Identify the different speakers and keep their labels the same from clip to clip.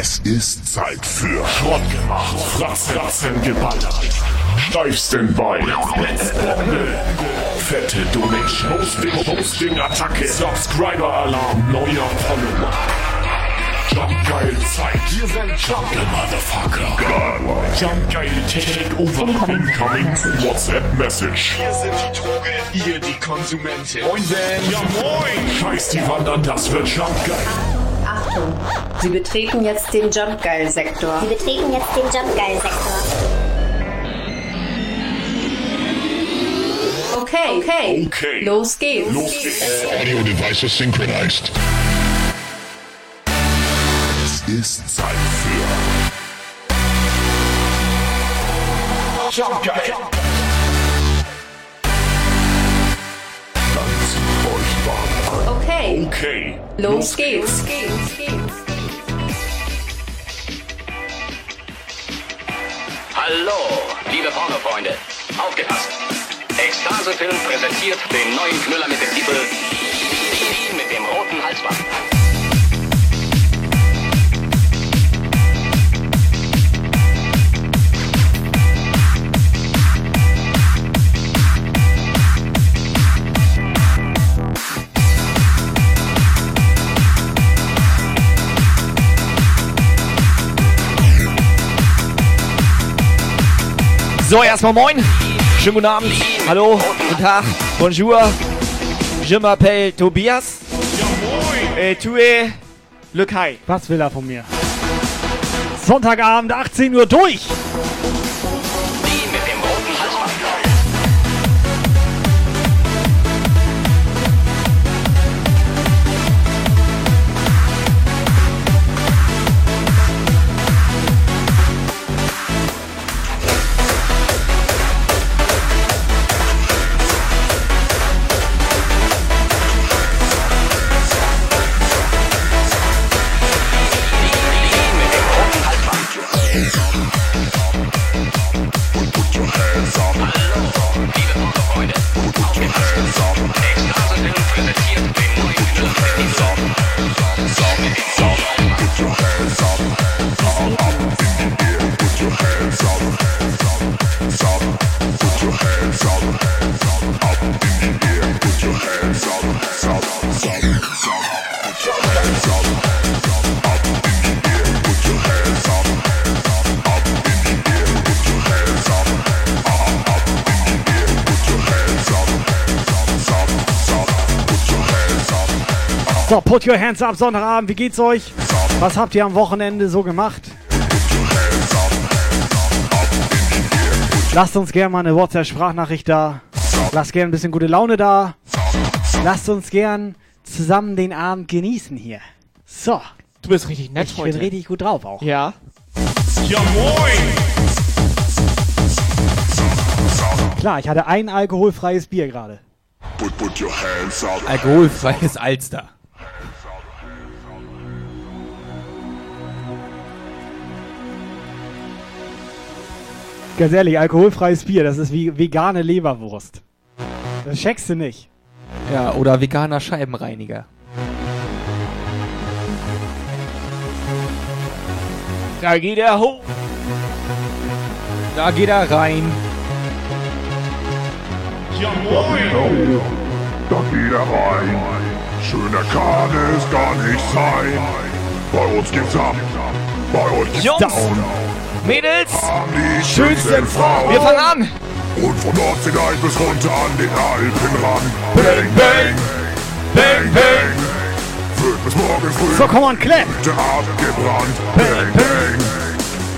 Speaker 1: Es ist Zeit für Schrott gemacht, Fratzen geballert, steifsten Bein, fette Donation, Hosting, Hosting, Attacke, Subscriber Alarm, neuer Follower. Jump geil Zeit, wir sind Jump Motherfucker. Jump geil Takeover, incoming WhatsApp Message.
Speaker 2: Wir sind die Droge, ihr die Konsumente.
Speaker 1: Moin Ben, ja moin. Scheiß die Wand an, das wird Jump geil.
Speaker 3: Achtung, Sie betreten jetzt den Jump Geil Sektor.
Speaker 4: Sie betreten jetzt den Jump Geil Sektor.
Speaker 3: Okay, okay.
Speaker 1: Okay.
Speaker 3: Los geht's.
Speaker 1: Los geht's.
Speaker 5: Audio devices synchronized.
Speaker 1: Es ist Zeit für Jump geil.
Speaker 3: Okay,
Speaker 1: Okay.
Speaker 3: los geht's.
Speaker 6: Hallo, liebe Pornofreunde. Aufgepasst. Ekstasefilm präsentiert den neuen Knüller mit dem Titel Die mit dem roten Halsband.
Speaker 7: So, erstmal moin. Schönen guten Abend. Hallo. Guten Tag. Bonjour. Je m'appelle Tobias. Et tu es Le Kai.
Speaker 8: Was will er von mir? Sonntagabend, 18 Uhr durch. So, put your hands up, Sonntagabend, wie geht's euch? Was habt ihr am Wochenende so gemacht? Lasst uns gerne mal eine WhatsApp-Sprachnachricht da. Lasst gerne ein bisschen gute Laune da. Lasst uns gern zusammen den Abend genießen hier. So,
Speaker 7: Du bist richtig nett
Speaker 8: ich bin
Speaker 7: heute.
Speaker 8: richtig gut drauf auch.
Speaker 7: Ja.
Speaker 1: Ja moin.
Speaker 8: Klar, ich hatte ein alkoholfreies Bier gerade.
Speaker 1: Put, put your hands up.
Speaker 7: Alkoholfreies Alster.
Speaker 8: Ganz ehrlich, alkoholfreies Bier, das ist wie vegane Leberwurst. Das checkst du nicht.
Speaker 7: Ja, oder veganer Scheibenreiniger. Da geht er hoch. Da geht er rein.
Speaker 1: Ja moin.
Speaker 5: Da geht er rein. Schöner kann es gar nicht sein. Bei uns geht's ab. Bei euch geht's
Speaker 7: Jungs.
Speaker 5: down.
Speaker 7: Mädels,
Speaker 5: die
Speaker 7: schönsten
Speaker 5: Frauen.
Speaker 7: Wir fangen an.
Speaker 5: Und von Nordseedeich bis runter an den Alpen ran. Bang, bang. Bang, bang. Wird bis morgen früh.
Speaker 8: So, komm on!
Speaker 5: Hütte abgebrannt. Bang, bang.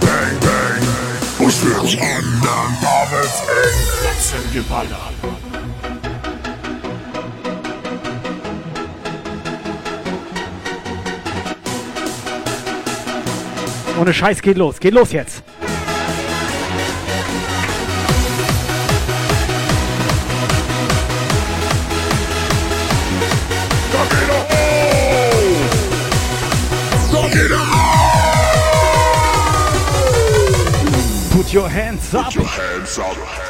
Speaker 5: Bang, bang. Und für die anderen wird's eng.
Speaker 1: Fratzen geballert.
Speaker 8: Ohne Scheiß, geht los. Geht los jetzt. Put your hands up.
Speaker 5: Put your hands up.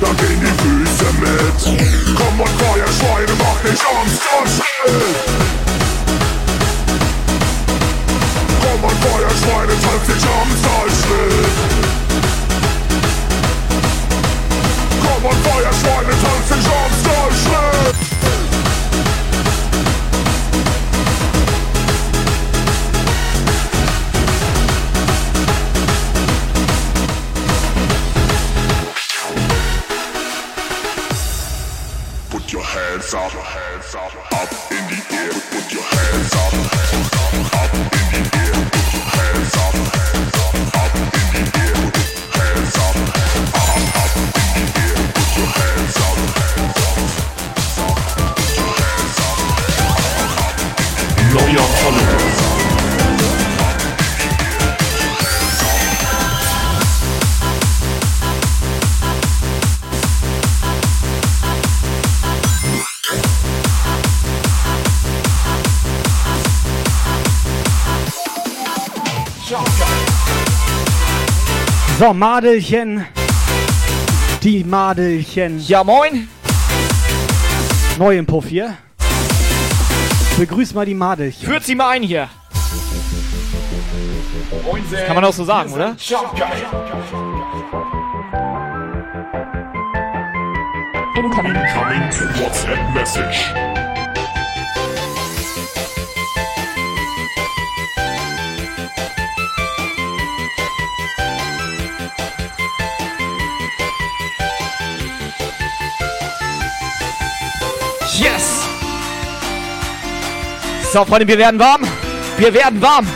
Speaker 5: da gehen die Füße mit. Komm und feier Schweine, mach den Jumpstart-Schritt. Komm und feier Schweine, tanz den Jumpstart-Schritt. Komm und feier Schweine, tanz den Jumpstart-Schritt. Put your
Speaker 8: So, Madelchen. Die Madelchen.
Speaker 7: Ja, moin.
Speaker 8: Neu im Puff hier. Begrüß mal die Madelchen.
Speaker 7: Führt sie mal ein hier. Kann man auch so sagen, oder?
Speaker 1: Incoming to WhatsApp Message.
Speaker 7: So, Freunde, wir werden warm. Wir werden warm.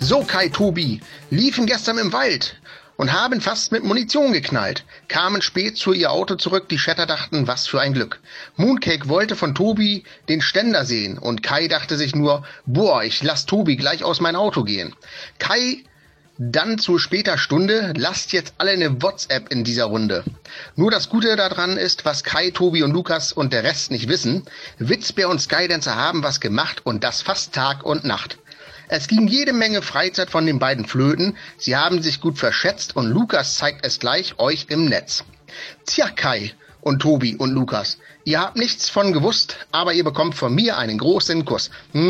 Speaker 9: So, Kai Tobi, liefen gestern im Wald und haben fast mit Munition geknallt, kamen spät zu ihr Auto zurück, die Shatter dachten, was für ein Glück. Mooncake wollte von Tobi den Ständer sehen und Kai dachte sich nur, boah, ich lass Tobi gleich aus mein Auto gehen. Kai dann zu später Stunde, lasst jetzt alle eine WhatsApp in dieser Runde. Nur das Gute daran ist, was Kai, Tobi und Lukas und der Rest nicht wissen, Witzbär und Skydancer haben was gemacht und das fast Tag und Nacht. Es ging jede Menge Freizeit von den beiden Flöten, sie haben sich gut verschätzt und Lukas zeigt es gleich euch im Netz. Tja, Kai und Tobi und Lukas, ihr habt nichts von gewusst, aber ihr bekommt von mir einen großen Kuss.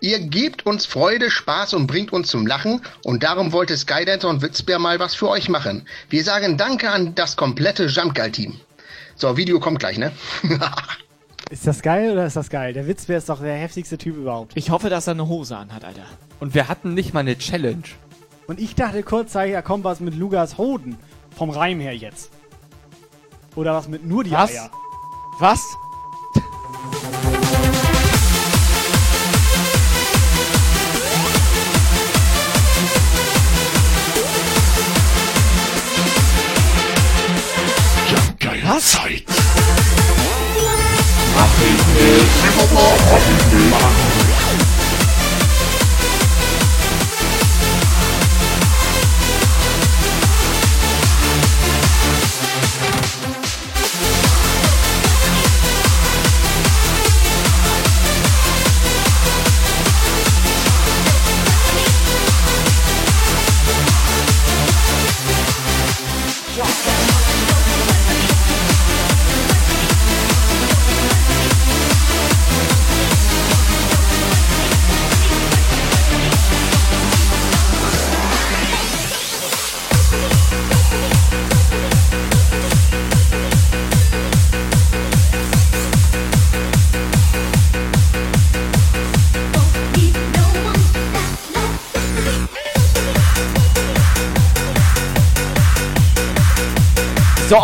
Speaker 9: Ihr gebt uns Freude, Spaß und bringt uns zum Lachen und darum wollte Skydancer und Witzbär mal was für euch machen. Wir sagen Danke an das komplette Jumpgeil-Team. So, Video kommt gleich, ne?
Speaker 8: Ist das geil oder ist das geil? Der Witzbär ist doch der heftigste Typ überhaupt.
Speaker 7: Ich hoffe, dass er eine Hose anhat, Alter.
Speaker 10: Und wir hatten nicht mal eine Challenge.
Speaker 8: Und ich dachte kurzzeitig, da kommt was mit Lukas Hoden. Vom Reim her jetzt. Oder was mit nur die
Speaker 7: Was?
Speaker 8: Eier.
Speaker 7: Was? Was?
Speaker 1: Zeit.
Speaker 4: Happy Days, Happy Days, Happy Days.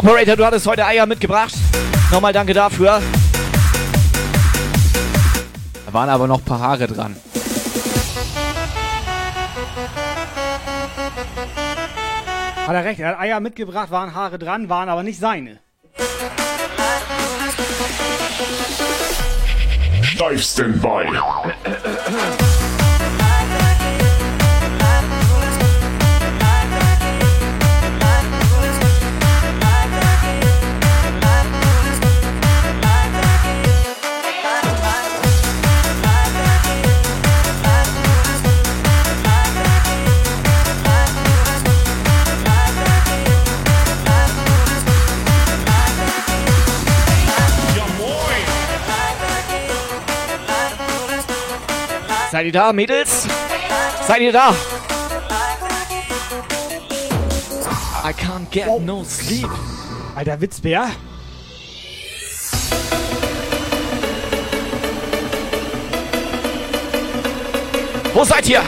Speaker 4: Operator, du hattest heute Eier mitgebracht. Nochmal danke dafür.
Speaker 10: Da waren aber noch ein paar Haare dran.
Speaker 8: Hat er recht, er hat Eier mitgebracht, waren Haare dran, waren aber nicht seine.
Speaker 11: Dive Standby.
Speaker 4: Seid ihr da, Mädels? Seid ihr da? I can't get no sleep.
Speaker 8: Alter Witzbär.
Speaker 4: Wo seid ihr?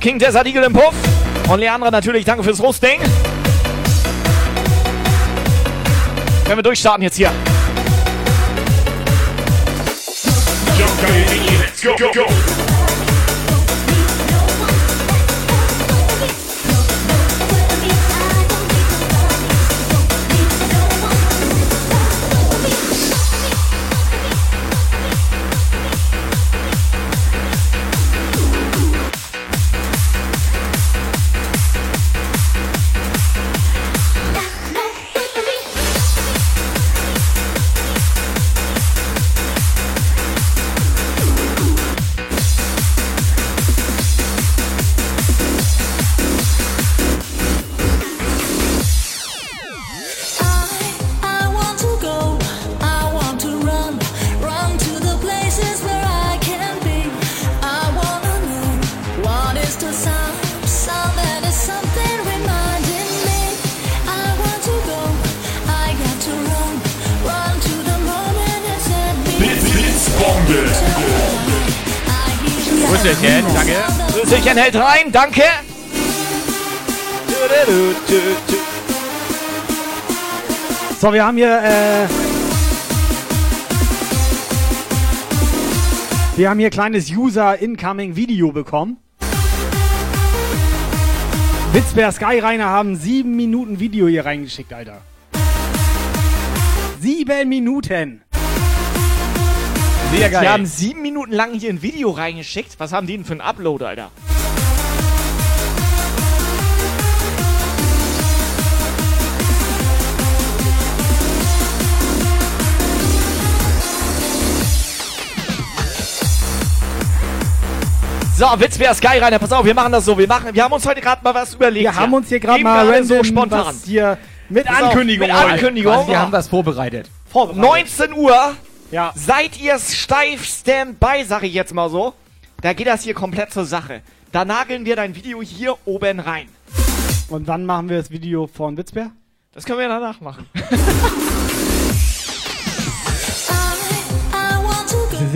Speaker 4: King Desert Eagle im Puff. Und Leandra natürlich, danke fürs Roasting. Können wir durchstarten jetzt hier.
Speaker 11: Jump geil, let's go, go, go.
Speaker 4: Grüßelchen hält rein, danke.
Speaker 8: So, wir haben hier, äh, wir haben hier kleines User-Incoming-Video bekommen. Witzbär Skyrainer haben sieben Minuten Video hier reingeschickt, Alter. Sieben Minuten.
Speaker 4: Sehr geil. Die haben sieben Minuten lang hier ein Video reingeschickt. Was haben die denn für einen Upload, Alter?
Speaker 7: So, Witz wäre Sky rein. Pass auf, wir machen das so. Wir, machen, wir haben uns heute gerade mal was überlegt.
Speaker 8: Wir haben uns hier gerade mal random
Speaker 7: so spontan.
Speaker 8: was hier mit
Speaker 7: Pass auf,
Speaker 8: Ankündigung.
Speaker 7: mit
Speaker 8: heute.
Speaker 7: Ankündigung.
Speaker 10: Quasi, wir haben was vorbereitet.
Speaker 8: Vorbereitet.
Speaker 7: 19 Uhr.
Speaker 8: Ja.
Speaker 7: Seid ihr steif Standby, sag ich jetzt mal so. Da geht das hier komplett zur Sache. Da nageln wir dein Video hier oben rein.
Speaker 8: Und wann machen wir das Video von Witzbär?
Speaker 7: Das können wir danach machen.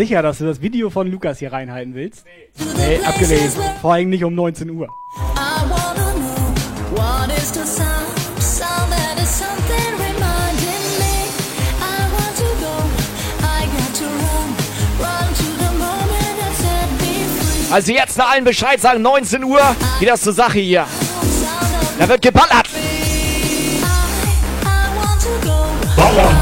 Speaker 8: sicher, dass du das Video von Lukas hier reinhalten willst? Nee, abgelehnt. Vor allem nicht um 19 Uhr.
Speaker 7: Also jetzt nach allen Bescheid sagen, 19 Uhr geht das zur Sache hier. Da wird geballert.
Speaker 11: Ballern.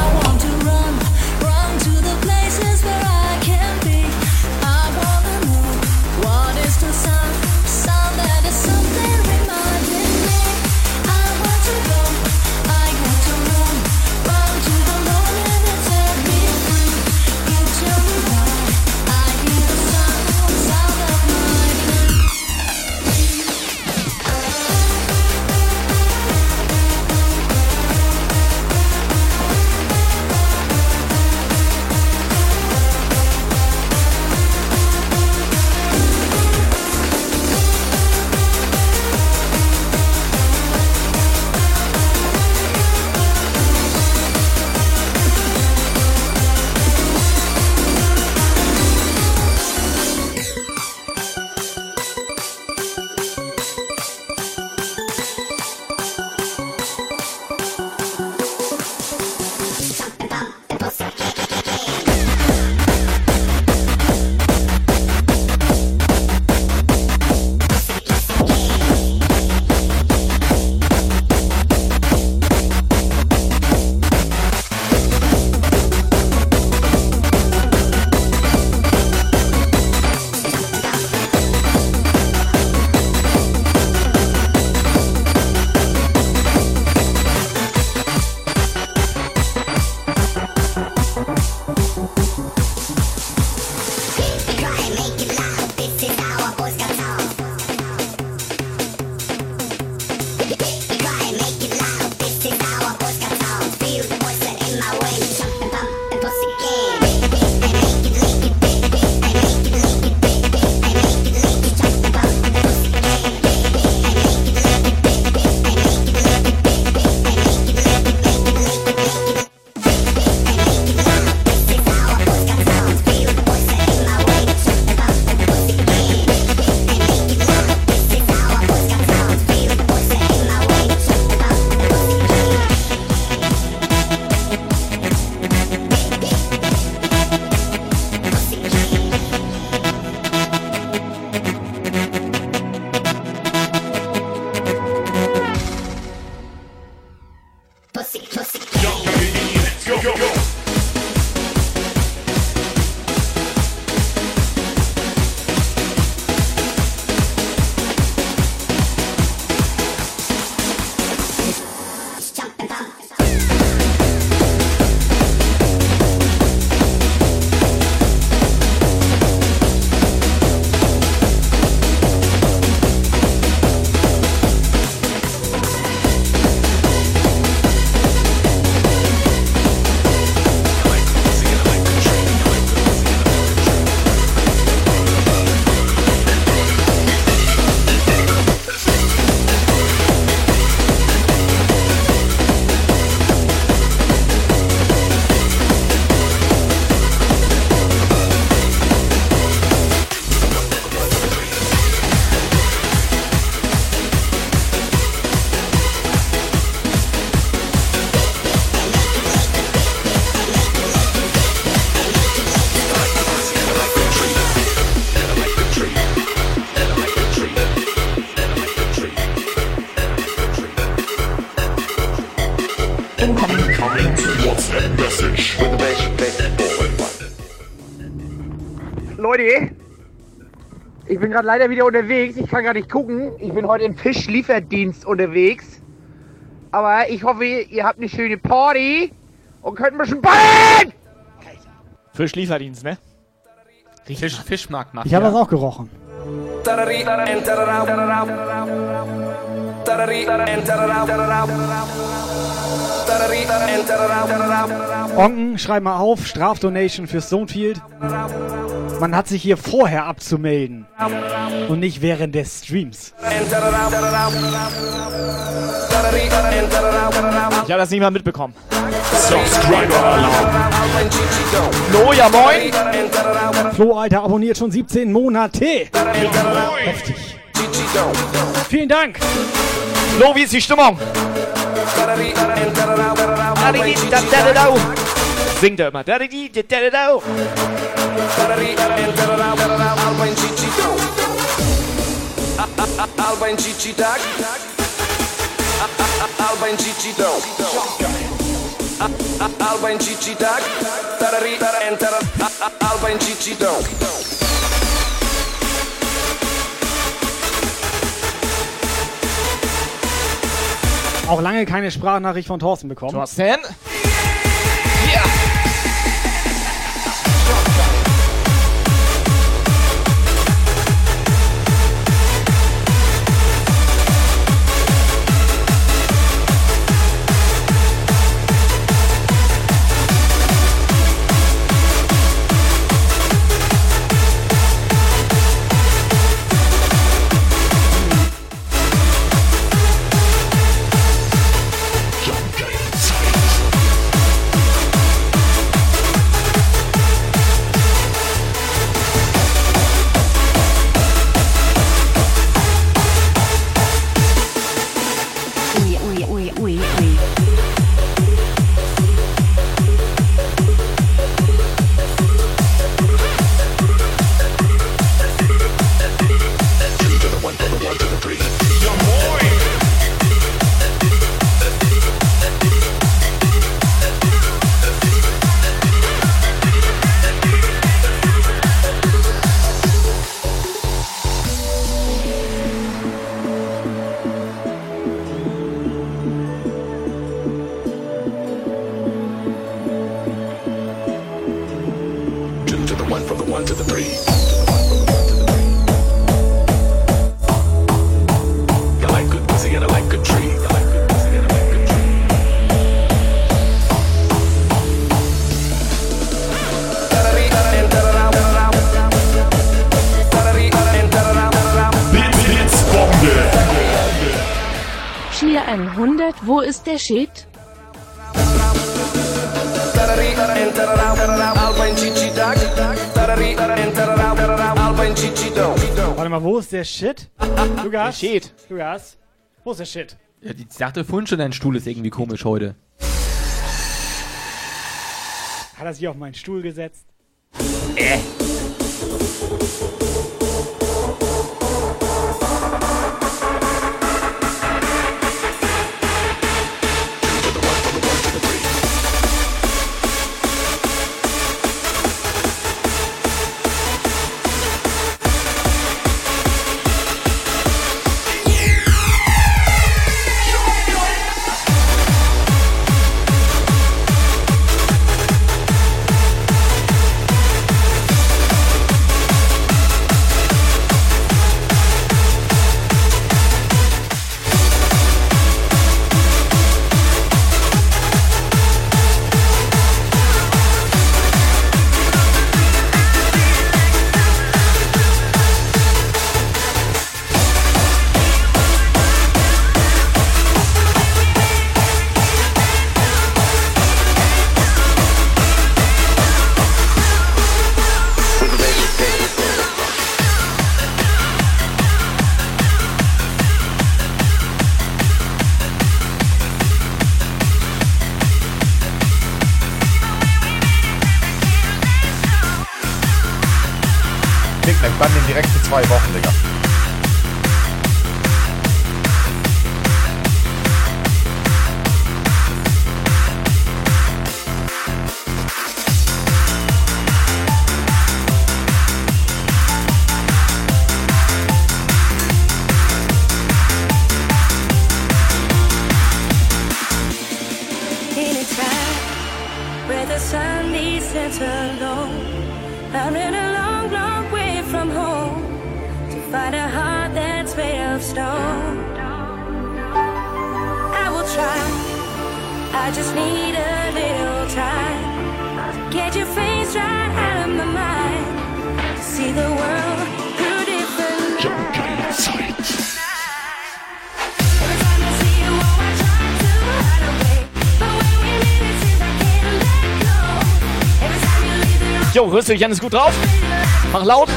Speaker 12: Leute, ich bin gerade leider wieder unterwegs. Ich kann gar nicht gucken. Ich bin heute im Fischlieferdienst unterwegs. Aber ich hoffe, ihr habt eine schöne Party und könnt ein bisschen ballen!
Speaker 7: Fischlieferdienst, ne?
Speaker 10: Fisch, Fischmarkt
Speaker 8: Ich habe das auch gerochen. Onken, schreib mal auf, Strafdonation für Stonefield. Man hat sich hier vorher abzumelden und nicht während des Streams.
Speaker 7: Ich habe das nicht mal mitbekommen.
Speaker 1: Subscriber-Alarm.
Speaker 7: Flo, ja moin.
Speaker 8: Flo, Alter, abonniert schon 17 Monate. Heftig. Vielen Dank.
Speaker 7: Flo, wie ist die Stimmung? Singt er immer.
Speaker 13: Alba in Gigi Dag. Alba in Gigi Dog. Alba in Gigi Dag. Tarari, enter. Alba in Gigi Dog.
Speaker 8: Auch lange keine Sprachnachricht von Thorsten bekommen.
Speaker 7: Thorsten?
Speaker 13: Gigi Dog.
Speaker 8: Warte mal, wo ist der Shit? Lukas? Der
Speaker 7: Shit.
Speaker 8: Lukas? Wo ist der Shit?
Speaker 10: Ja, die sagte vorhin schon, dein Stuhl ist irgendwie komisch heute.
Speaker 8: Hat er sich auf meinen Stuhl gesetzt?
Speaker 10: Äh.
Speaker 11: Janis gut drauf. Mach laut.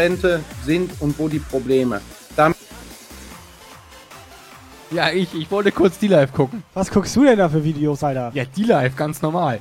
Speaker 14: Trendrente sind und wo die Probleme. Damit
Speaker 10: ja, ich, ich wollte kurz D-Live gucken.
Speaker 8: Was guckst du denn da für Videos, Alter?
Speaker 10: Ja, D-Live, ganz normal.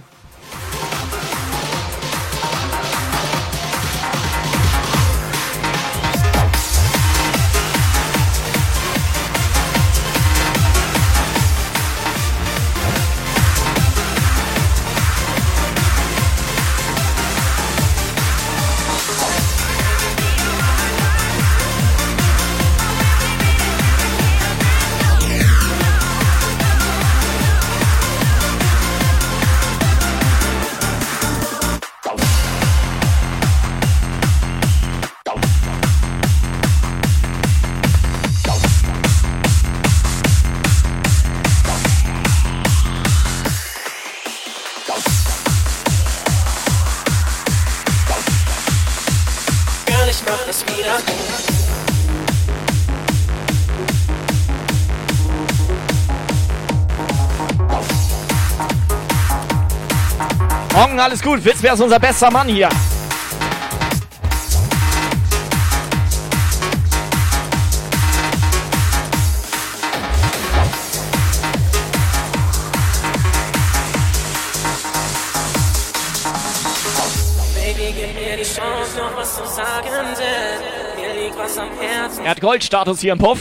Speaker 11: gut. wer ist unser bester Mann hier. Er hat Goldstatus hier im Puff.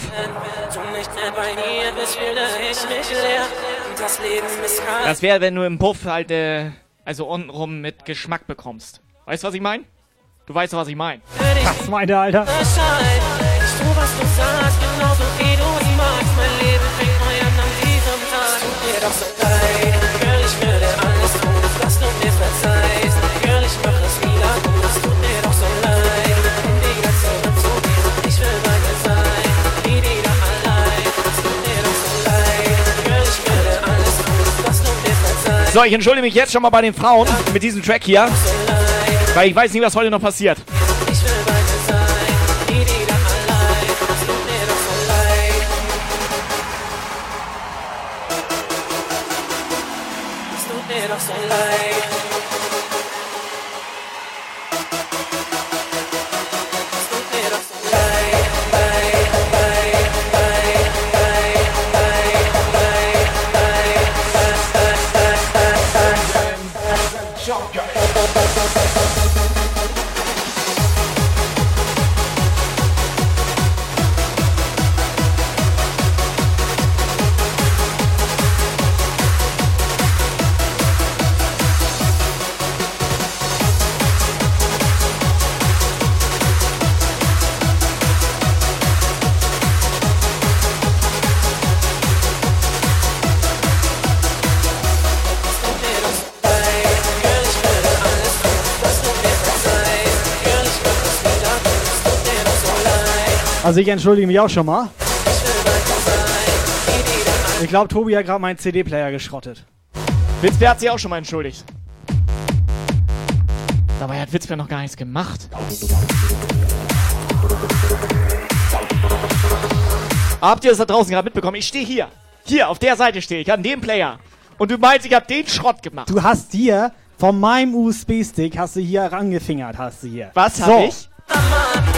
Speaker 7: Das
Speaker 11: wäre, wenn du im Puff halt äh, also untenrum mit Geschmack bekommst. Weißt du, was ich meine? Du weißt, was ich meine.
Speaker 8: Was meint der Alter?
Speaker 7: Ich So, ich
Speaker 11: entschuldige mich jetzt schon mal bei den Frauen mit diesem Track hier,
Speaker 7: weil ich weiß nicht, was heute noch passiert.
Speaker 8: Also ich entschuldige mich auch schon mal. Ich glaube, Tobi hat gerade meinen CD-Player geschrottet.
Speaker 7: Witzbär hat sich auch schon mal entschuldigt. Dabei hat Witzbär noch gar nichts gemacht. Habt ihr das da draußen gerade mitbekommen? Ich stehe hier. Hier, auf der Seite stehe ich, an dem Player. Und du meinst, ich habe den Schrott gemacht.
Speaker 8: Du hast dir von meinem USB-Stick hast du hier rangefingert, hast du hier.
Speaker 7: Was
Speaker 8: so.
Speaker 7: hab ich?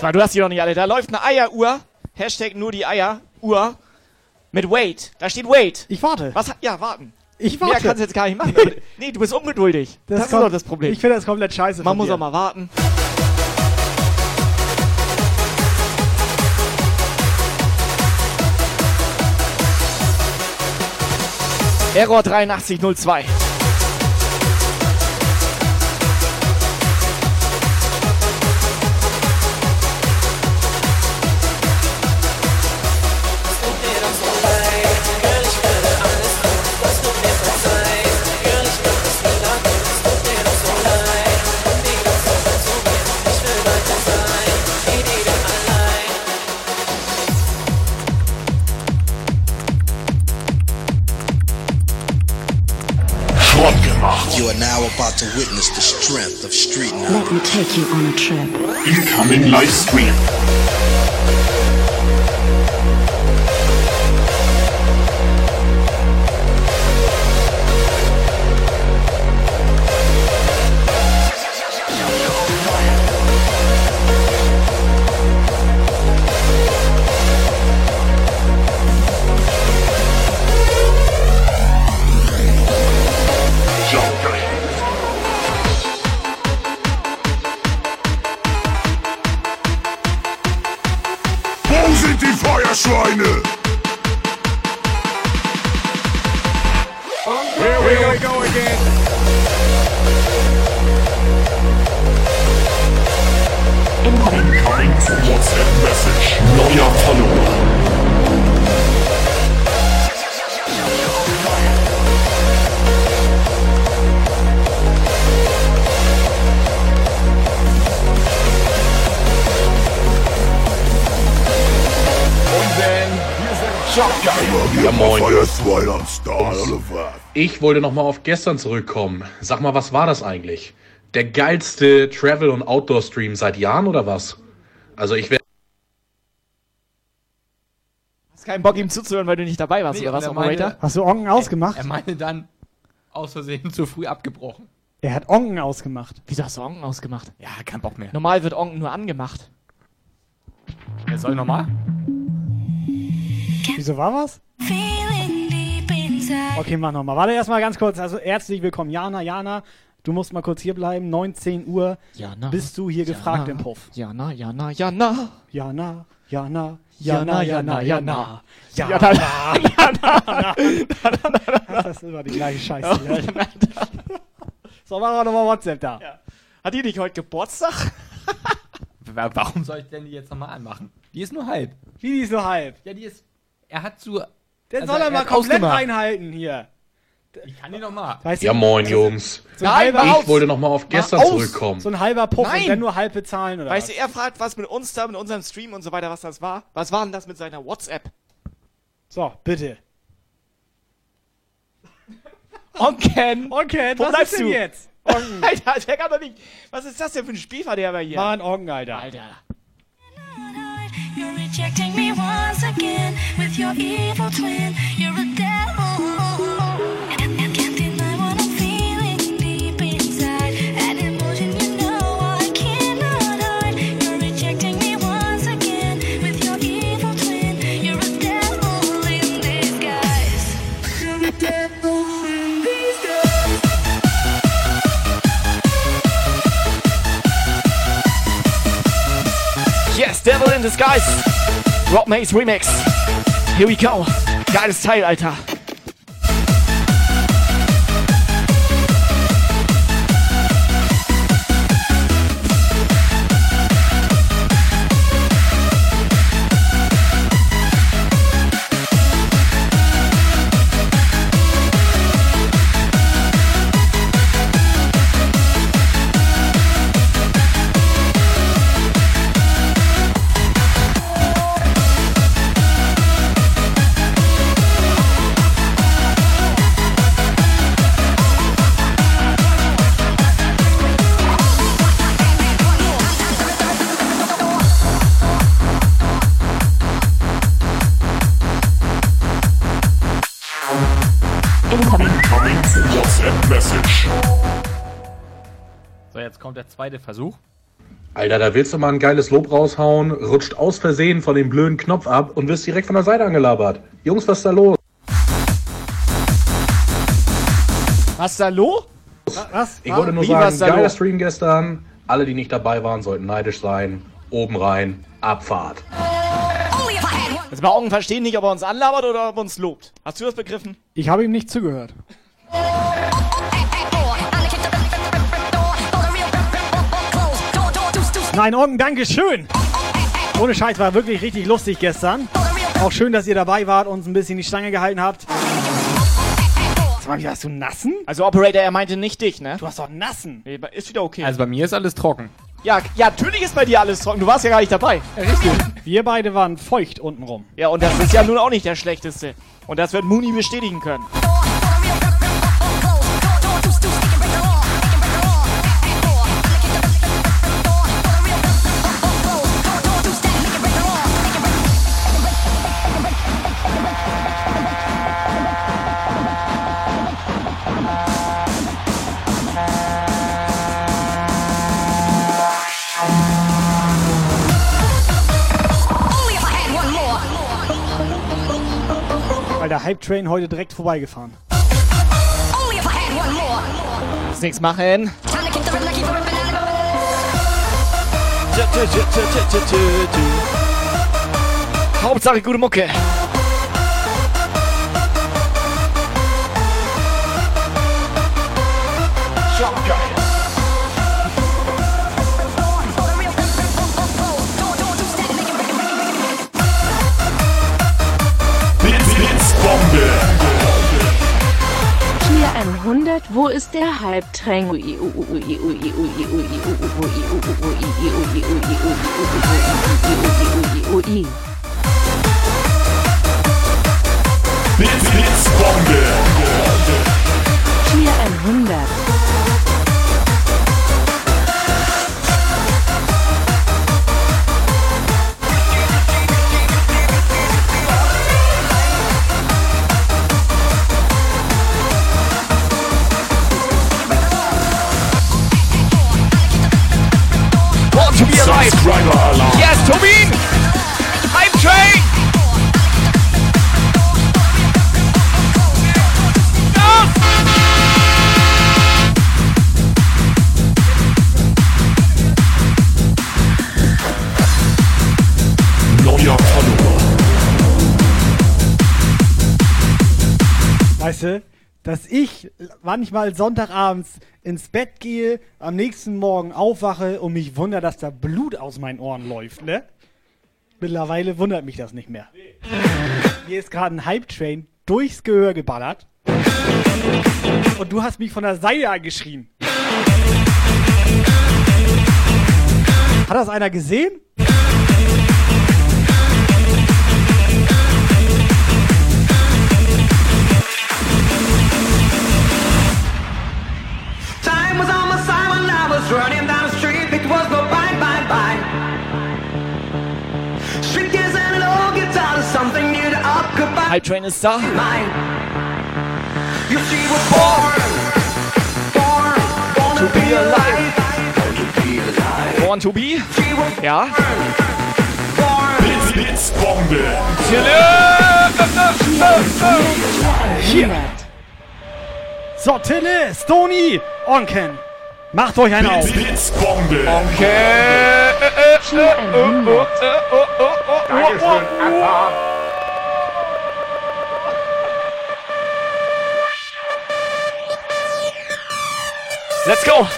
Speaker 15: was du
Speaker 7: hast die noch nicht alle. Da läuft eine Eieruhr. Hashtag nur die Eieruhr. Mit Wait. Da steht Wait.
Speaker 8: Ich warte.
Speaker 7: Was? Ja, warten.
Speaker 8: Ich
Speaker 7: Mehr
Speaker 8: warte.
Speaker 7: kannst du jetzt gar nicht machen. Nee, du bist ungeduldig. Das, ist
Speaker 8: kommt-
Speaker 7: doch das Problem.
Speaker 8: Ich finde das komplett scheiße.
Speaker 7: Man muss auch mal warten. Error 8302.
Speaker 16: About to witness the strength of street
Speaker 17: Let me take you on a trip.
Speaker 1: Incoming Livestream. Jump
Speaker 18: Ich wollte nochmal auf gestern zurückkommen. Sag mal, was war das eigentlich? Der geilste Travel- und Outdoor-Stream seit Jahren oder was? Also ich wäre...
Speaker 7: Hast keinen Bock, ihm zuzuhören, weil du nicht dabei warst,
Speaker 10: Nee,
Speaker 7: oder was,
Speaker 10: und er meinte-
Speaker 7: Operator?
Speaker 8: Hast du Onken ausgemacht?
Speaker 10: Er meinte dann aus Versehen zu früh abgebrochen.
Speaker 8: Er hat Onken ausgemacht.
Speaker 7: Wieso hast du Onken ausgemacht?
Speaker 10: Ja, kein Bock mehr.
Speaker 7: Normal wird Onken nur angemacht.
Speaker 10: Er soll nochmal?
Speaker 8: Wieso war was? Okay, mach nochmal. Warte erstmal ganz kurz. Also herzlich willkommen, Jana. Jana, du musst mal kurz hier bleiben. 19 Uhr
Speaker 7: Jana.
Speaker 8: bist du hier gefragt im Puff.
Speaker 7: Jana, Jana, Jana.
Speaker 8: Jana, Jana,
Speaker 7: Jana,
Speaker 8: Jana,
Speaker 7: Jana,
Speaker 8: Jana.
Speaker 7: Jana.
Speaker 8: Jana. Das ist immer die gleiche Scheiße. So, machen wir nochmal WhatsApp da.
Speaker 7: Hat die nicht heute Geburtstag?
Speaker 10: Wa- Warum soll ich denn die jetzt nochmal anmachen? Die ist nur halb.
Speaker 8: Wie, die ist nur halb?
Speaker 10: Ja, die ist. Er hat zu.
Speaker 8: Der
Speaker 10: also
Speaker 8: soll er mal komplett
Speaker 10: ausgemacht.
Speaker 8: einhalten hier.
Speaker 10: Ich kann die nochmal.
Speaker 8: Weißt
Speaker 18: Ja,
Speaker 8: du,
Speaker 18: moin, Jungs.
Speaker 8: So ein halber
Speaker 18: Ich wollte nochmal auf gestern
Speaker 7: aus.
Speaker 18: zurückkommen.
Speaker 8: So ein halber Puff
Speaker 7: Nein.
Speaker 8: und dann nur halb bezahlen oder
Speaker 7: Weißt
Speaker 8: was?
Speaker 7: du, er fragt, was mit uns da, mit unserem Stream und so weiter, was das war. Was war denn das mit seiner WhatsApp?
Speaker 8: So, bitte.
Speaker 7: Onken!
Speaker 8: Onken,
Speaker 7: Wo
Speaker 8: was
Speaker 7: bleibst
Speaker 8: ist denn
Speaker 7: du?
Speaker 8: jetzt? Onken.
Speaker 7: Alter, der kann doch nicht. Was ist das denn für ein Spielverderber hier?
Speaker 8: Mann, Onken, Alter.
Speaker 7: Alter.
Speaker 11: You're rejecting me once again with your evil twin. You're a devil. Devil in Disguise.
Speaker 7: Rock Maze Remix. Here we go. Geiles Teil, Alter.
Speaker 1: WhatsApp Message.
Speaker 10: So, jetzt kommt der zweite Versuch.
Speaker 18: Alter, da willst du mal ein geiles Lob raushauen, rutscht aus Versehen von dem blöden Knopf ab und wirst direkt von der Seite angelabert. Jungs, was ist da los?
Speaker 7: Was ist da los?
Speaker 8: Was?
Speaker 18: Ich wollte nur
Speaker 7: Wie,
Speaker 18: sagen, geiler
Speaker 7: los?
Speaker 18: Stream gestern. Alle, die nicht dabei waren, sollten neidisch sein. Oben rein, Abfahrt.
Speaker 7: Jetzt mal Augen verstehen nicht, ob er uns anlabert oder ob er uns lobt. Hast du das begriffen?
Speaker 8: Ich habe ihm nicht zugehört. Nein, Onken, danke schön. Ohne Scheiß war wirklich richtig lustig gestern. Auch schön, dass ihr dabei wart und uns ein bisschen die Stange gehalten habt. Sag mal, wie hast du nassen?
Speaker 7: Also Operator, er meinte nicht dich, ne?
Speaker 8: Du hast doch nassen.
Speaker 7: Nee, Ist wieder okay.
Speaker 10: Also bei mir ist alles trocken.
Speaker 7: Ja, ja, natürlich ist bei dir alles trocken. Du warst ja gar nicht dabei.
Speaker 8: Richtig. Wir beide waren feucht untenrum.
Speaker 7: Ja, und das ist ja nun auch nicht der schlechteste. Und das wird Mooney bestätigen können.
Speaker 8: Alter, Hype Train heute direkt vorbeigefahren.
Speaker 7: Muss nichts machen. Hauptsache gute Mucke.
Speaker 17: 100, wo ist der Halbtränk?
Speaker 1: Blitz, Blitzbombe.
Speaker 17: Tier 100.
Speaker 8: dass ich manchmal Sonntagabends ins Bett gehe, am nächsten Morgen aufwache und mich wundere, dass da Blut aus meinen Ohren läuft, ne? Mittlerweile wundert mich das nicht mehr. Mir ist gerade ein Hype-Train durchs Gehör geballert. Und du hast mich von der Seite angeschrien. Hat das einer gesehen?
Speaker 13: Running down the street. It was no bye, bye, bye. Street kids and an old guitar is something new to occupy
Speaker 7: Hype Train ist da.
Speaker 13: mine. You see, we're born, born, to be alive, born to be alive.
Speaker 7: Born to be. Ja.
Speaker 1: Blitz, Blitzbombe.
Speaker 8: Hier. So, Tille, Stony, Onken. Macht euch einen auf.
Speaker 1: Blitzbombe.
Speaker 7: Okay. Let's go.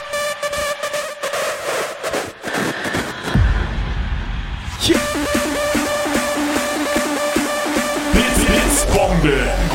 Speaker 1: Blitz, Blitzbombe.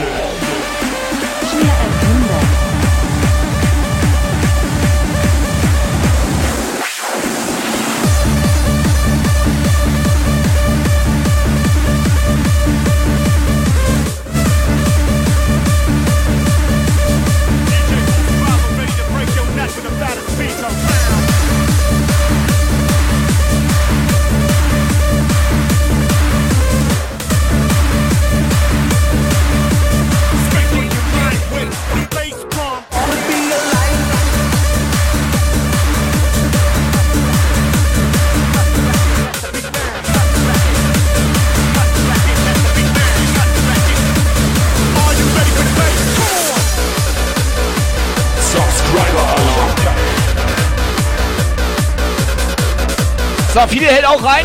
Speaker 7: So, viele hält auch rein.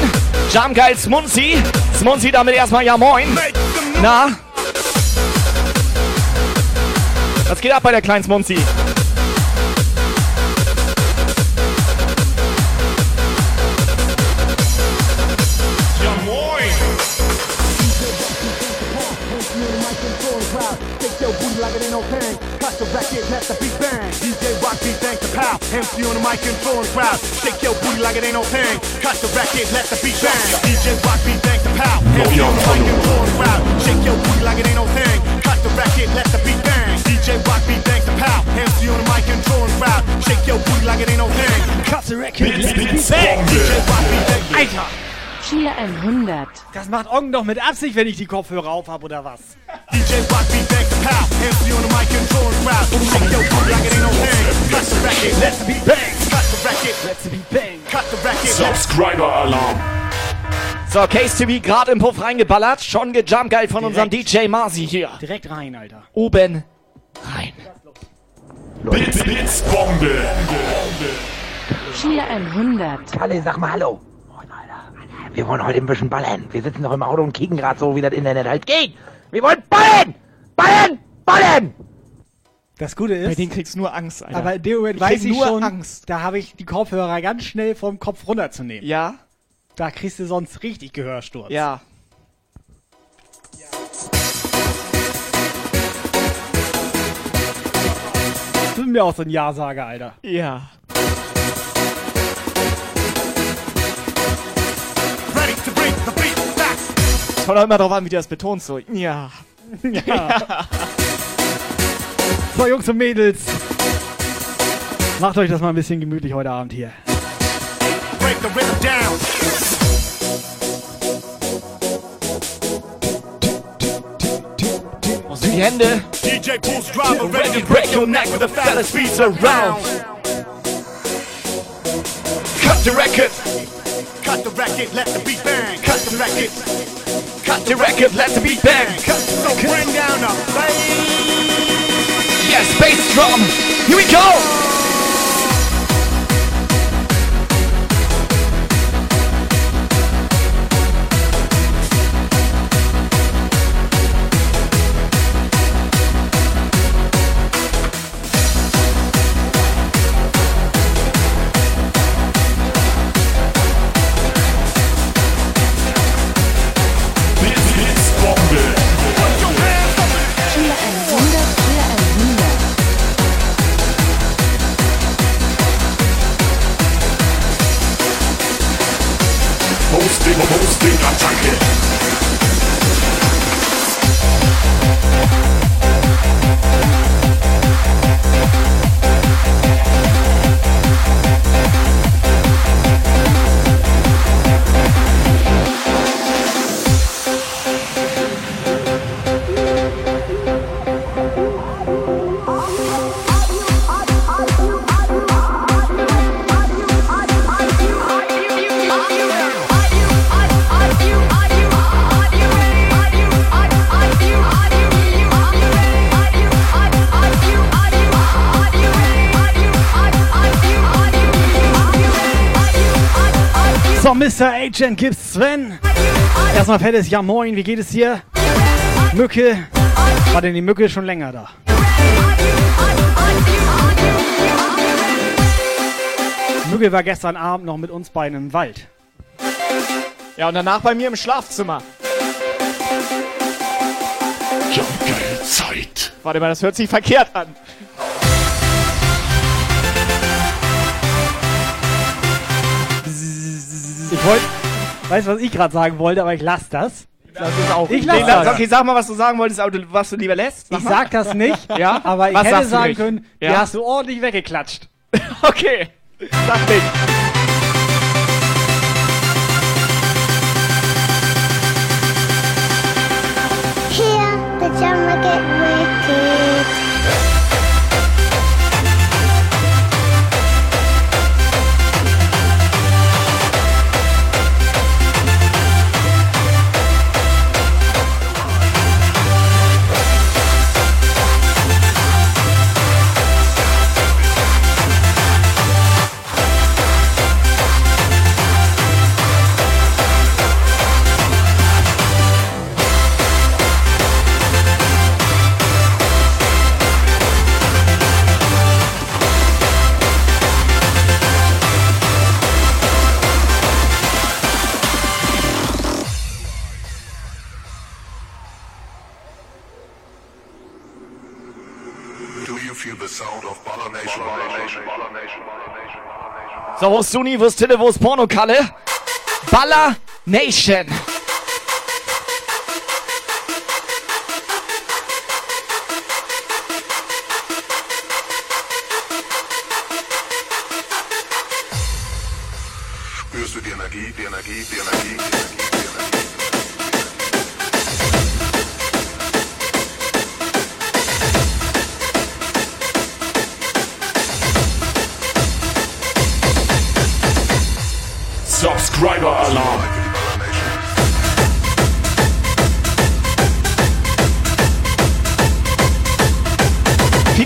Speaker 7: Jamgeil Smunzi. Smunzi damit erstmal ja moin. Na? Was geht ab bei der kleinen Smunzi?
Speaker 2: MC on the mic and flowing crowd. Shake your booty like it ain't no pain. Cut the record, let the beat bang. DJ Rock beat, thanks to pal. MC on the mic and flowing crowd. Shake your booty like it ain't no thing. Cut the record, let the beat bang. DJ Rock beat, thanks to pal. MC on the mic and flowing crowd. Shake your booty like it ain't no thing. Cut the record, let the beat bang. DJ Rock beat,
Speaker 8: Alter,
Speaker 17: Cheer 100.
Speaker 8: das macht Onken doch mit Absicht, wenn ich die Kopfhörer auf habe oder was?
Speaker 2: DJ Rock beat, to pal. MC on the mic and flowing crowd. Shake your booty like it ain't no thing. Cut the record, let the beat bang. Cut the record, let the beat bang. Cut the record, let
Speaker 1: Subscriber Alarm.
Speaker 7: So, Case TV gerade im Puff reingeballert. Schon gejumpt geil von unserem DJ Marzi hier.
Speaker 8: Direkt rein, Alter.
Speaker 7: Oben rein.
Speaker 1: Blitz, Blitzbombe.
Speaker 17: Cheer 100.
Speaker 19: Kalle, sag mal Hallo. Moin, Alter. Wir wollen heute ein bisschen ballern. Wir sitzen noch im Auto und kicken gerade so, wie das Internet halt geht. Wir wollen ballen! Ballen! Ballen!
Speaker 8: Das Gute ist,
Speaker 7: Bei denen kriegst du nur Angst, Alter.
Speaker 8: aber in dem Moment
Speaker 7: Ich
Speaker 8: weiß ich
Speaker 7: nur
Speaker 8: schon,
Speaker 7: Angst.
Speaker 8: da habe ich die Kopfhörer ganz schnell vom Kopf runterzunehmen.
Speaker 7: Ja?
Speaker 8: Da kriegst du sonst richtig Gehörsturz.
Speaker 7: Ja.
Speaker 8: Das ist mir auch so ein Ja-Sager, Alter.
Speaker 7: Ja.
Speaker 2: ready to bring the beat back.
Speaker 7: Kommt auch immer drauf an, wie du das betonst. So. Ja.
Speaker 8: Ja. So, Jungs und Mädels. Macht euch das mal ein bisschen gemütlich heute Abend hier.
Speaker 2: Break the rhythm down.
Speaker 7: Die Hände.
Speaker 2: DJ pulls driver, ready
Speaker 7: Ready
Speaker 2: to break your neck with the fattest beats around.
Speaker 1: Cut the record.
Speaker 2: Cut the record, let the beat bang. Cut the record,
Speaker 7: Cut the record, let the beat bang.
Speaker 2: cut. So bring down the bass.
Speaker 7: Yes, bass drum. Here we go.
Speaker 8: Agent gibt's Sven. Erstmal fettes Ja moin, wie geht es dir? Mücke. War denn die Mücke schon länger da? Mücke war gestern Abend noch mit uns beiden im Wald.
Speaker 7: Ja, und danach bei mir im Schlafzimmer.
Speaker 1: Ja, geil Zeit.
Speaker 7: Warte mal, das hört sich verkehrt an.
Speaker 8: Ich wollte, weißt du, was ich gerade sagen wollte, aber ich lass das.
Speaker 7: Lass es auch.
Speaker 8: Ich lass
Speaker 7: Nee,
Speaker 8: das.
Speaker 7: Okay, sag mal, was du sagen wolltest, aber du, was du lieber lässt.
Speaker 8: Ich sag das nicht,
Speaker 7: Ja?
Speaker 8: aber ich
Speaker 7: Was
Speaker 8: hätte sagen
Speaker 7: nicht?
Speaker 8: können,
Speaker 7: Ja?
Speaker 8: die hast du ordentlich weggeklatscht.
Speaker 7: Okay, sag nicht.
Speaker 4: Here, the drummer get wicked.
Speaker 7: So, wo ist Suni, wo ist Tille, wo ist Pornokalle? Baller Nation.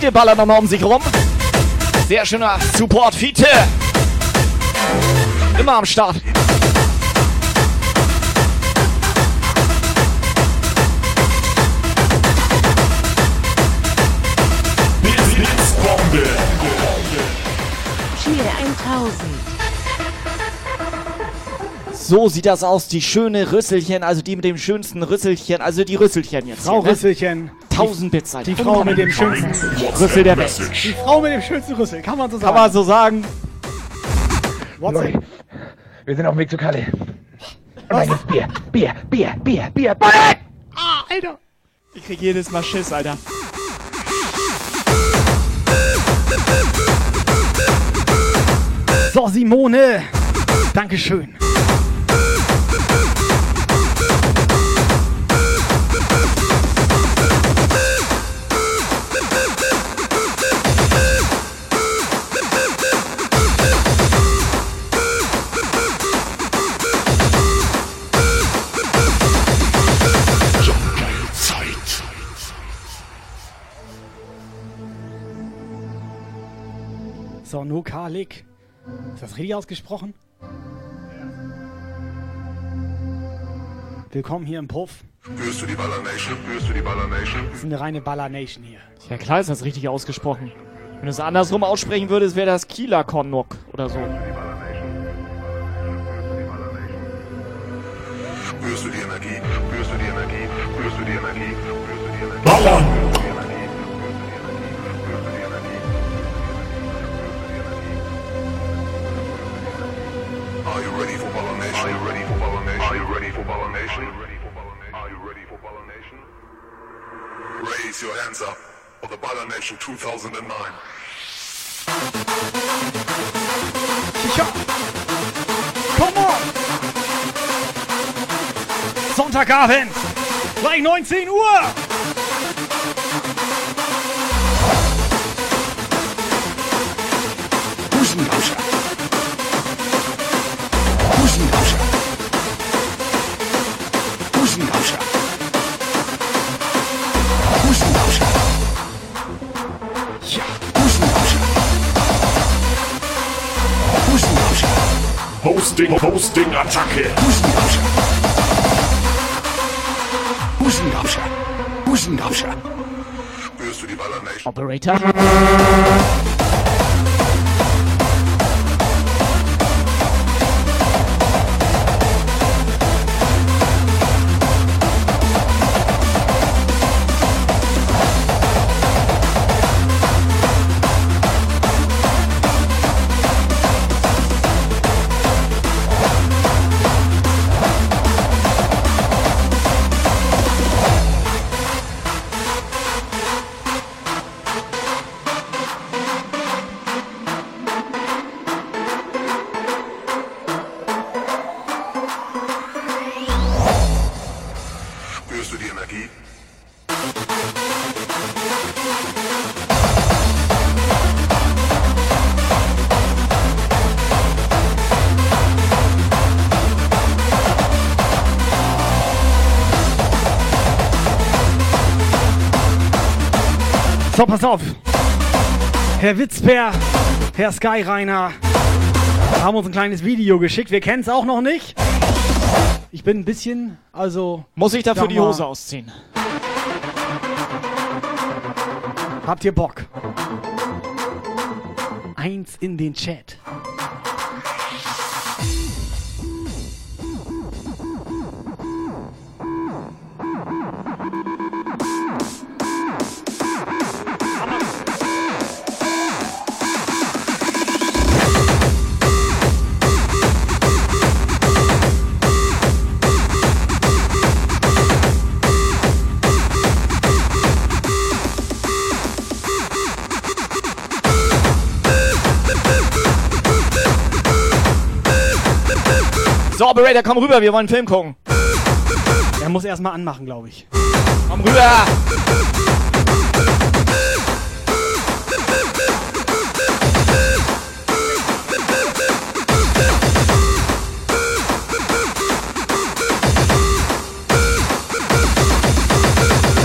Speaker 7: Fiete ballert nochmal um sich rum. Sehr schöner Support, Fiete. Immer am Start.
Speaker 1: Blitzbombe.
Speaker 17: Cheer 1000.
Speaker 7: So sieht das aus, die schöne Rüsselchen, also die mit dem schönsten Rüsselchen, also die Rüsselchen jetzt.
Speaker 8: Frau
Speaker 7: hier, ne?
Speaker 8: Rüsselchen.
Speaker 7: 1000 Bits seid
Speaker 8: Die. Frau mit dem schönsten
Speaker 7: Rüssel der Welt.
Speaker 8: Die Frau mit dem schönsten Rüssel, kann man so sagen.
Speaker 7: Kann man so sagen.
Speaker 8: WhatsApp.
Speaker 19: Wir sind auf dem Weg zu Kalle. Und dann gibt's Bier, Bier, Bier, Bier, Bier, Bier.
Speaker 7: Ah, Alter. Ich krieg jedes Mal Schiss, Alter.
Speaker 8: So, Simone. Dankeschön. So, no Kalik. Ist das richtig ausgesprochen? Willkommen hier im Puff.
Speaker 5: Spürst du die Baller Nation? Spürst du die Baller Nation?
Speaker 8: Das ist eine reine Baller Nation hier.
Speaker 7: Ja klar ist das richtig ausgesprochen. Wenn du es andersrum aussprechen würdest, wäre das Kieler Kornok oder so.
Speaker 5: Spürst du die Energie? Spürst du die Energie? Spürst du die Energie? Spürst du die Energie?
Speaker 1: Ballern.
Speaker 5: For Baller Nation? Are you ready for Baller Nation? Raise your hands up for the Baller Nation 2009.
Speaker 8: Sicher. Come on! Sonntagabend! Gleich 19 Uhr!
Speaker 1: Hosting, Hosting, Attacke.
Speaker 16: Husengabscher. Husengabscher. Spürst du die Ballernation?
Speaker 7: Operator.
Speaker 8: Pass auf. Herr Witzbär, Herr Skyreiner haben uns ein kleines Video geschickt. Wir kennen es auch noch nicht. Ich bin ein bisschen, also.
Speaker 7: Muss ich dafür die Hose ausziehen?
Speaker 8: Habt ihr Bock? Eins in den Chat.
Speaker 7: Operator, komm rüber, wir wollen einen Film gucken.
Speaker 8: Er muss erstmal anmachen, glaube ich.
Speaker 7: Komm rüber!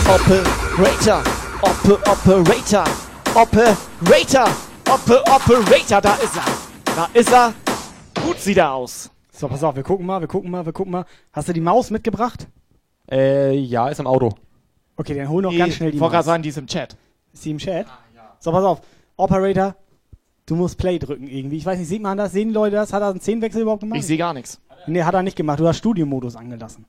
Speaker 7: Operator, Ope, Operator, Operator, Ope, Operator, da ist er. Da ist er. Gut sieht er aus.
Speaker 8: So, pass auf, wir gucken mal, wir gucken mal, wir gucken mal. Hast du die Maus mitgebracht?
Speaker 10: Äh, ja, ist im Auto.
Speaker 8: Okay, dann hol noch ganz schnell die
Speaker 7: Ich wollte gerade
Speaker 8: Maus.
Speaker 7: sagen, die ist im Chat.
Speaker 8: Ist die im Chat? So, pass auf. Operator, du musst Play drücken irgendwie. Ich weiß nicht, sieht man das? Sehen die Leute das? Hat er einen Zehnwechsel überhaupt gemacht?
Speaker 7: Ich sehe gar nichts.
Speaker 8: Nee, hat er nicht gemacht. Du hast Studiomodus angelassen.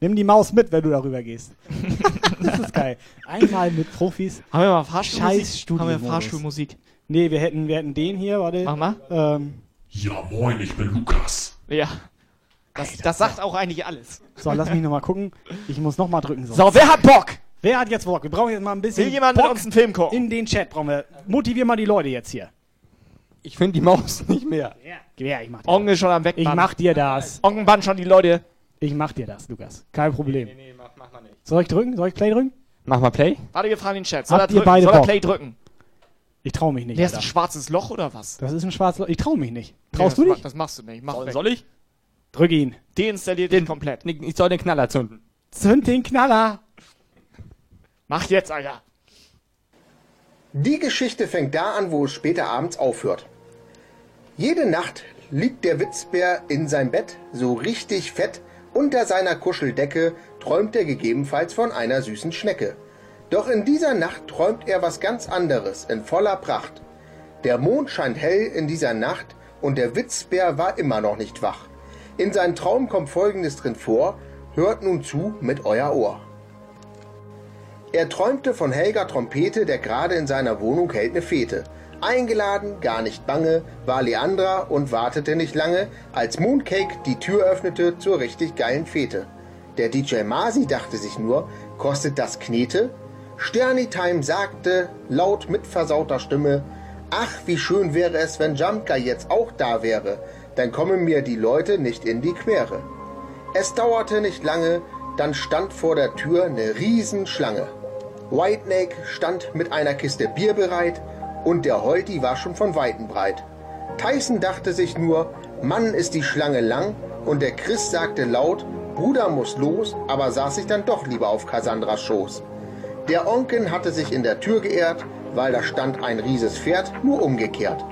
Speaker 8: Nimm die Maus mit, wenn du darüber gehst. das ist geil. Einmal mit Profis.
Speaker 7: Haben wir mal Fahrstuhlmusik?
Speaker 8: Scheiß
Speaker 7: Haben wir. Fahrstuhlmusik?
Speaker 8: Nee, wir hätten, wir hätten den hier, warte.
Speaker 7: Mach mal.
Speaker 8: Ähm,
Speaker 1: Ja, moin, ich bin Lukas.
Speaker 7: Ja. Das, das sagt auch eigentlich alles.
Speaker 8: so, lass mich nochmal gucken. Ich muss nochmal drücken. sonst.
Speaker 7: So, wer hat Bock?
Speaker 8: Wer hat jetzt Bock? Wir brauchen jetzt mal ein bisschen.
Speaker 7: Will jemand
Speaker 8: Bock
Speaker 7: mit uns einen Film gucken?
Speaker 8: In den Chat brauchen wir. Motivier mal die Leute jetzt hier.
Speaker 10: Ich finde die Maus nicht mehr.
Speaker 8: Ja, ich mach dir
Speaker 7: Ongen ist schon am
Speaker 8: Ich
Speaker 7: Wegbannen.
Speaker 8: mach dir das.
Speaker 7: Ongen bannt schon die Leute.
Speaker 8: Ich mach dir das, Lukas. Kein Problem.
Speaker 10: Nee, nee, mach, mach mal nicht.
Speaker 8: Soll ich drücken? Soll ich Play drücken?
Speaker 10: Mach mal Play.
Speaker 7: Warte, wir fragen den Chat. Soll er
Speaker 8: Habt ihr
Speaker 7: drücken?
Speaker 8: beide
Speaker 7: Soll er? Play drücken?
Speaker 8: Ich trau mich nicht.
Speaker 7: Der ist ein schwarzes Loch oder was?
Speaker 8: Das ist ein schwarzes Loch. Ich trau mich nicht. Traust
Speaker 7: nee,
Speaker 8: du dich?
Speaker 7: Das machst du nicht. Mach
Speaker 10: Soll,
Speaker 7: weg.
Speaker 10: soll ich?
Speaker 8: Drück ihn.
Speaker 7: Deinstalliert den komplett.
Speaker 10: Ich soll den Knaller zünden.
Speaker 8: Zünd den Knaller.
Speaker 7: Mach jetzt, Alter.
Speaker 9: Die Geschichte fängt da an, wo es später abends aufhört. Jede Nacht liegt der Witzbär in seinem Bett, so richtig fett, unter seiner Kuscheldecke träumt er gegebenenfalls von einer süßen Schnecke. Doch in dieser Nacht träumt er was ganz anderes, in voller Pracht. Der Mond scheint hell in dieser Nacht und der Witzbär war immer noch nicht wach. In seinem Traum kommt folgendes drin vor, hört nun zu mit euer Ohr. Er träumte von Helga Trompete, der gerade in seiner Wohnung hält ne Fete. Eingeladen, gar nicht bange, war Leandra und wartete nicht lange, als Mooncake die Tür öffnete zur richtig geilen Fete. Der DJ Masi dachte sich nur, kostet das Knete? Sterni Time sagte, laut mit versauter Stimme, ach, wie schön wäre es, wenn Jamka jetzt auch da wäre, dann kommen mir die Leute nicht in die Quere. Es dauerte nicht lange, dann stand vor der Tür ne Riesenschlange. Whitenake stand mit einer Kiste Bier bereit und der Holti war schon von Weitem breit. Tyson dachte sich nur, Mann ist die Schlange lang und der Chris sagte laut, Bruder muss los, aber saß sich dann doch lieber auf Cassandras Schoß. Der Onken hatte sich in der Tür geehrt, weil da stand ein rieses Pferd, nur umgekehrt.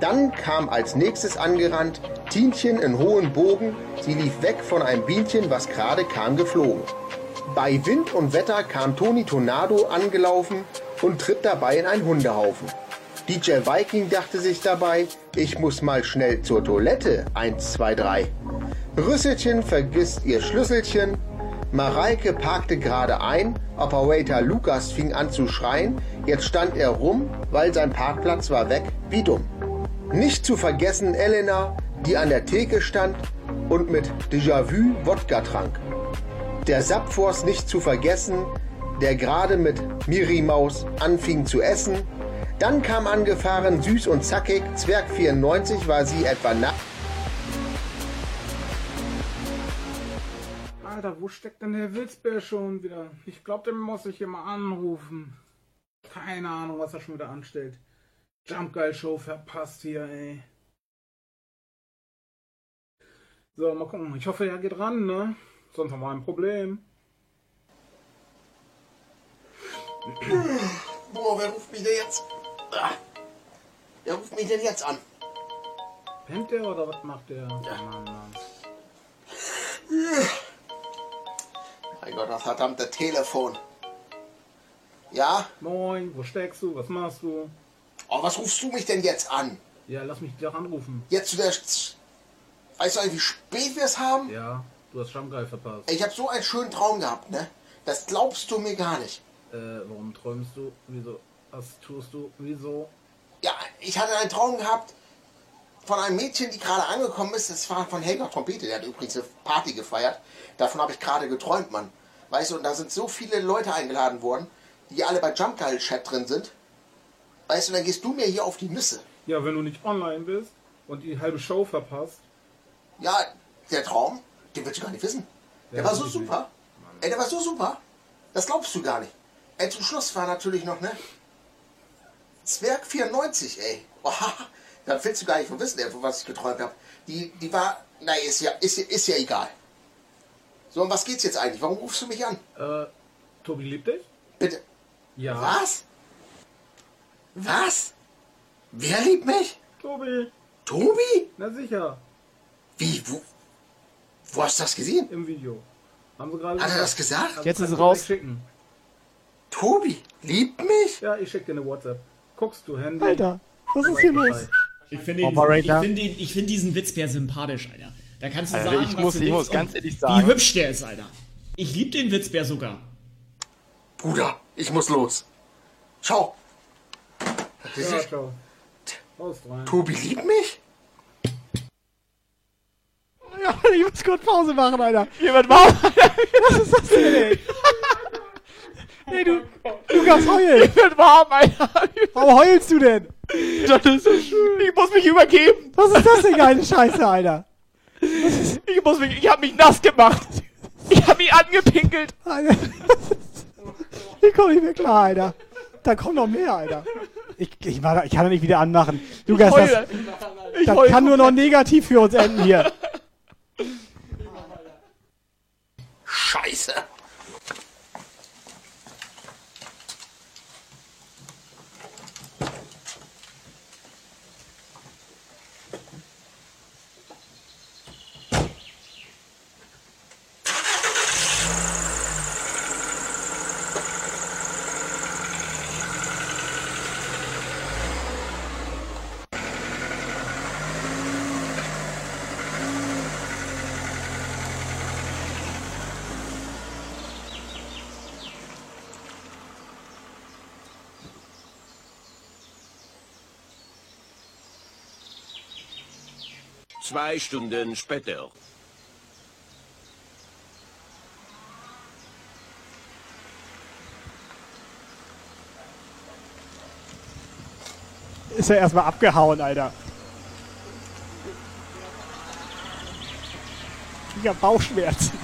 Speaker 9: Dann kam als nächstes angerannt Tienchen in hohen Bogen. Sie lief weg von einem Bienchen, was gerade kam geflogen. Bei Wind und Wetter kam Toni Tornado angelaufen und tritt dabei in einen Hundehaufen. DJ Viking dachte sich dabei, ich muss mal schnell zur Toilette. Eins, zwei, drei. Rüsselchen vergisst ihr Schlüsselchen. Mareike parkte gerade ein. Operator Lukas fing an zu schreien. Jetzt stand er rum, weil sein Parkplatz war weg. Wie dumm. Nicht zu vergessen Elena, die an der Theke stand und mit Déjà-vu Wodka trank. Der Sapfors nicht zu vergessen, der gerade mit Miri Maus anfing zu essen. Dann kam angefahren süß und zackig, Zwerg 94 war sie etwa na...
Speaker 20: Alter, wo steckt denn der Wilsbär schon wieder? Ich glaube, den muss ich hier mal anrufen. Keine Ahnung, was er schon wieder anstellt. Jump Guy Show verpasst hier, ey. So, mal gucken. Ich hoffe, er geht ran, ne? Sonst haben wir ein Problem.
Speaker 9: Boah, wer ruft mich denn jetzt? Ah, Wer ruft mich denn jetzt an?
Speaker 20: Pennt der oder was macht der? Mann, Mann.
Speaker 9: Mein Gott, das verdammte Telefon. Ja?
Speaker 20: Moin, wo steckst du? Was machst du?
Speaker 9: Oh, was rufst du mich denn jetzt an?
Speaker 20: Ja, lass mich doch anrufen.
Speaker 9: Jetzt zu der... Weißt du eigentlich, wie spät wir es haben?
Speaker 20: Ja, du hast Guy verpasst.
Speaker 9: Ich habe so einen schönen Traum gehabt, ne? Das glaubst du mir gar nicht.
Speaker 20: Äh, warum träumst du? Wieso? Was tust du? Wieso?
Speaker 9: Ja, ich hatte einen Traum gehabt von einem Mädchen, die gerade angekommen ist. Das war von Helga Trompete, der hat übrigens eine Party gefeiert. Davon habe ich gerade geträumt, Mann. Weißt du, und da sind so viele Leute eingeladen worden, die alle bei Jump Guy Chat drin sind. Weißt du, dann gehst du mir hier auf die Nüsse.
Speaker 20: Ja, wenn du nicht online bist und die halbe Show verpasst.
Speaker 9: Ja, der Traum, den willst du gar nicht wissen. Der
Speaker 20: Ja,
Speaker 9: war so super. Ey, der war so super. Das glaubst du gar nicht. Ey, zum Schluss war natürlich noch, ne? Zwerg 94, ey. Oha, da willst du gar nicht von wissen, von was ich geträumt habe. Die, die war, naja, ist ja, ist, ja- ist ja egal. So, um was geht's jetzt eigentlich? Warum rufst du mich an?
Speaker 20: Äh, Tobi liebt dich?
Speaker 9: Bitte.
Speaker 20: Ja.
Speaker 9: Was? Was? Wer liebt mich?
Speaker 20: Tobi.
Speaker 9: Tobi?
Speaker 20: Na sicher.
Speaker 9: Wie? Wo, wo hast du das gesehen?
Speaker 20: Im Video. Haben sie gerade
Speaker 9: Hat er das gesagt?
Speaker 20: Also
Speaker 9: Jetzt ist es raus.
Speaker 20: Schicken.
Speaker 9: Tobi liebt mich?
Speaker 20: Ja, ich schick dir eine WhatsApp. Guckst du Handy?
Speaker 8: Alter, was ist hier los?
Speaker 11: Ich finde find, den- ich find diesen Witzbär sympathisch, Alter. Da kannst du
Speaker 21: Also
Speaker 11: sagen,
Speaker 21: ich
Speaker 11: was
Speaker 21: muss-
Speaker 11: du
Speaker 21: ich muss ganz ehrlich sagen-
Speaker 11: Wie hübsch der ist, Alter. Ich liebe den Witzbär sogar.
Speaker 9: Bruder, ich muss los. Ciao.
Speaker 20: Ja, ciao.
Speaker 9: Tobi liebt mich?
Speaker 8: Ja, ich muss kurz Pause machen, Alter.
Speaker 7: Jemand war.
Speaker 8: Was ist das denn, ey? Ey, du, Lukas, heul.
Speaker 7: Ich bin warm, Alter.
Speaker 8: Warum heulst du denn?
Speaker 7: Das ist so schön. Ich muss mich übergeben.
Speaker 8: Was ist das denn geile Scheiße, Alter?
Speaker 7: Ich muss mich, ich hab mich nass gemacht. Ich hab mich angepinkelt.
Speaker 8: Alter, ich komm nicht mehr klar, Alter. Da kommt noch mehr, Alter. Ich, ich, war da, ich kann da nicht wieder anmachen. Lukas, das, das kann nur noch negativ für uns enden hier.
Speaker 9: Scheiße.
Speaker 22: Zwei Stunden später.
Speaker 8: Ist ja erstmal abgehauen, Alter. Ich hab Bauchschmerzen.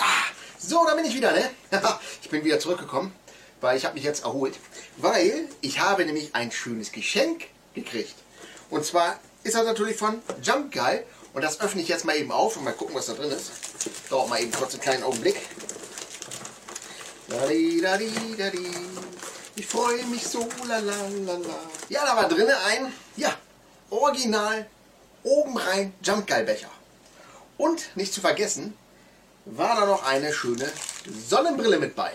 Speaker 9: Ah, So, da bin ich wieder, ne? Ich bin wieder zurückgekommen, weil ich habe mich jetzt erholt. Weil ich habe nämlich ein schönes Geschenk gekriegt. Und zwar ist das natürlich von Jump Guy. Und das öffne ich jetzt mal eben auf und mal gucken, was da drin ist. Dauert mal eben kurz einen kleinen Augenblick. Ich freue mich so. Ja, da war drinne ein, ja, original, oben rein Jumpgeil-Becher. Und nicht zu vergessen, war da noch eine schöne Sonnenbrille mit bei.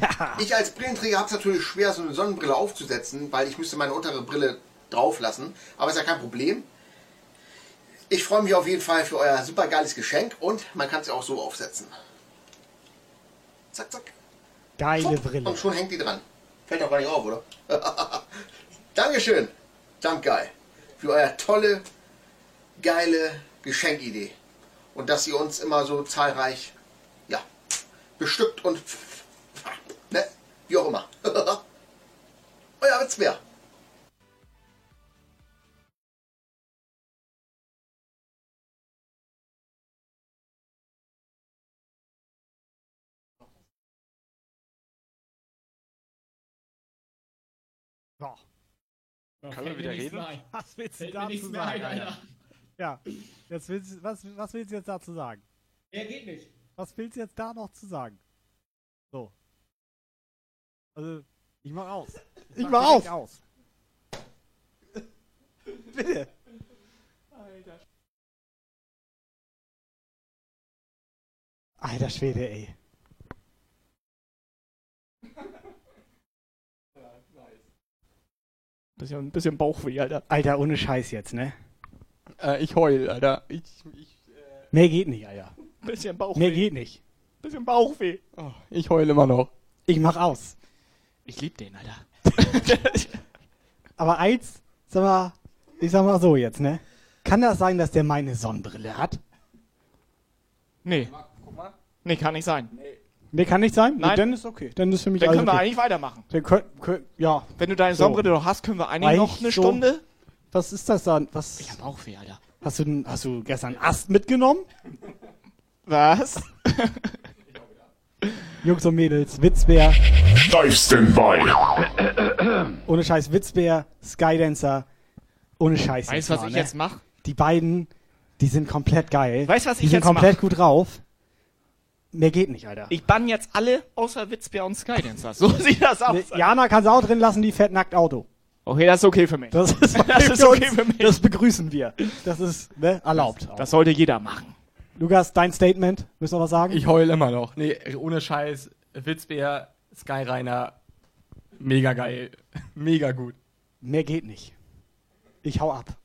Speaker 9: Ich als Brillenträger habe es natürlich schwer, so eine Sonnenbrille aufzusetzen, weil ich müsste meine untere Brille drauf lassen. Aber ist ja kein Problem. Ich freue mich auf jeden Fall für euer super geiles Geschenk und man kann es auch so aufsetzen. Zack, zack.
Speaker 8: Geile
Speaker 9: Fupp,
Speaker 8: Brille.
Speaker 9: Und schon hängt die dran. Fällt doch gar nicht auf, oder? Dankeschön, Jump Guy, für euer tolle, geile Geschenkidee. Und dass ihr uns immer so zahlreich, ja, bestückt und, ne, wie auch immer. Euer Witzbär.
Speaker 8: So.
Speaker 11: Kann man wieder reden?
Speaker 8: Was willst du dazu sagen?
Speaker 11: ein?
Speaker 8: Alter. Ja, jetzt willst, du- was, was willst du jetzt dazu sagen?
Speaker 11: Er geht nicht.
Speaker 8: Was willst du jetzt da noch zu sagen? So. Also, ich mach aus.
Speaker 11: Ich
Speaker 8: mach
Speaker 11: mach auf.
Speaker 8: aus. Bitte.
Speaker 11: Alter.
Speaker 8: Alter Schwede, ey.
Speaker 11: Bisschen, bisschen Bauchweh, Alter.
Speaker 8: Alter, ohne Scheiß jetzt, ne?
Speaker 11: Äh, ich heul, Alter. Ich, ich,
Speaker 8: Mehr geht nicht, Alter.
Speaker 11: bisschen Bauchweh.
Speaker 8: Mehr geht nicht.
Speaker 11: Bisschen Bauchweh. Oh, ich heul immer noch.
Speaker 8: Ich mach aus.
Speaker 11: Ich lieb den, Alter.
Speaker 8: Aber eins, sag mal, ich sag mal so jetzt, ne? Kann das sein, dass der meine Sonnenbrille hat?
Speaker 11: Nee. Nee, kann nicht sein.
Speaker 8: Nee, kann nicht sein?
Speaker 11: Nein.
Speaker 8: Nee, dann ist okay. Dann ist für mich
Speaker 11: Dann können wir
Speaker 8: okay.
Speaker 11: eigentlich weitermachen.
Speaker 8: Dann können, können, ja.
Speaker 11: Wenn du deine
Speaker 8: So.
Speaker 11: Sonnenbrille noch hast, können wir eigentlich noch
Speaker 8: Reicht
Speaker 11: eine
Speaker 8: so.
Speaker 11: Stunde.
Speaker 8: Was ist das dann? Was?
Speaker 11: Ich hab Bauchweh, Alter.
Speaker 8: Hast du, denn- hast du gestern Ast mitgenommen?
Speaker 11: Was?
Speaker 8: Jungs und Mädels, Witzbär.
Speaker 1: Dive Standby.
Speaker 8: Ohne Scheiß, Witzbär, Skydancer. Ohne Scheiß.
Speaker 11: Weißt du, was
Speaker 8: mal,
Speaker 11: ich
Speaker 8: ne?
Speaker 11: jetzt mach?
Speaker 8: Die beiden, die sind komplett geil.
Speaker 11: Weißt du, was
Speaker 8: die
Speaker 11: ich
Speaker 8: sind
Speaker 11: jetzt
Speaker 8: komplett
Speaker 11: mach?
Speaker 8: gut drauf. Mehr geht nicht, Alter.
Speaker 11: Ich bann jetzt alle außer Witzbär und Skydancer. So sieht das aus.
Speaker 8: Ne, Jana kannst du auch drin lassen, die fährt nackt Auto.
Speaker 11: Okay, das ist okay für mich.
Speaker 8: Das ist okay,
Speaker 11: Das ist
Speaker 8: für,
Speaker 11: okay für mich.
Speaker 8: Das begrüßen wir. Das ist ne, erlaubt.
Speaker 11: Das sollte jeder machen.
Speaker 8: Lukas, dein Statement. Willst du noch was sagen?
Speaker 10: Ich heul immer noch. Nee, ohne Scheiß. Witzbär, Skyreiner, mega geil. Mega gut.
Speaker 8: Mehr geht nicht. Ich hau ab.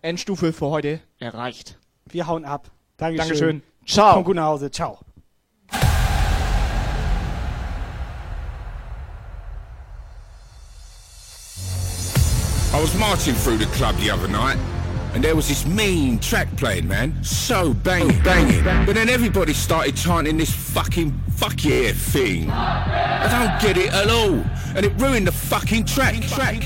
Speaker 11: Endstufe für heute erreicht.
Speaker 8: Wir hauen ab. Dankeschön.
Speaker 11: Dankeschön. Ciao.
Speaker 8: Komm gut nach Hause. Ciao.
Speaker 23: I was marching through the club the other night, and there was this mean track playing, man. So banging, banging. But then everybody started chanting this fucking fuck yeah thing. I don't get it at all. And it ruined the fucking track. track.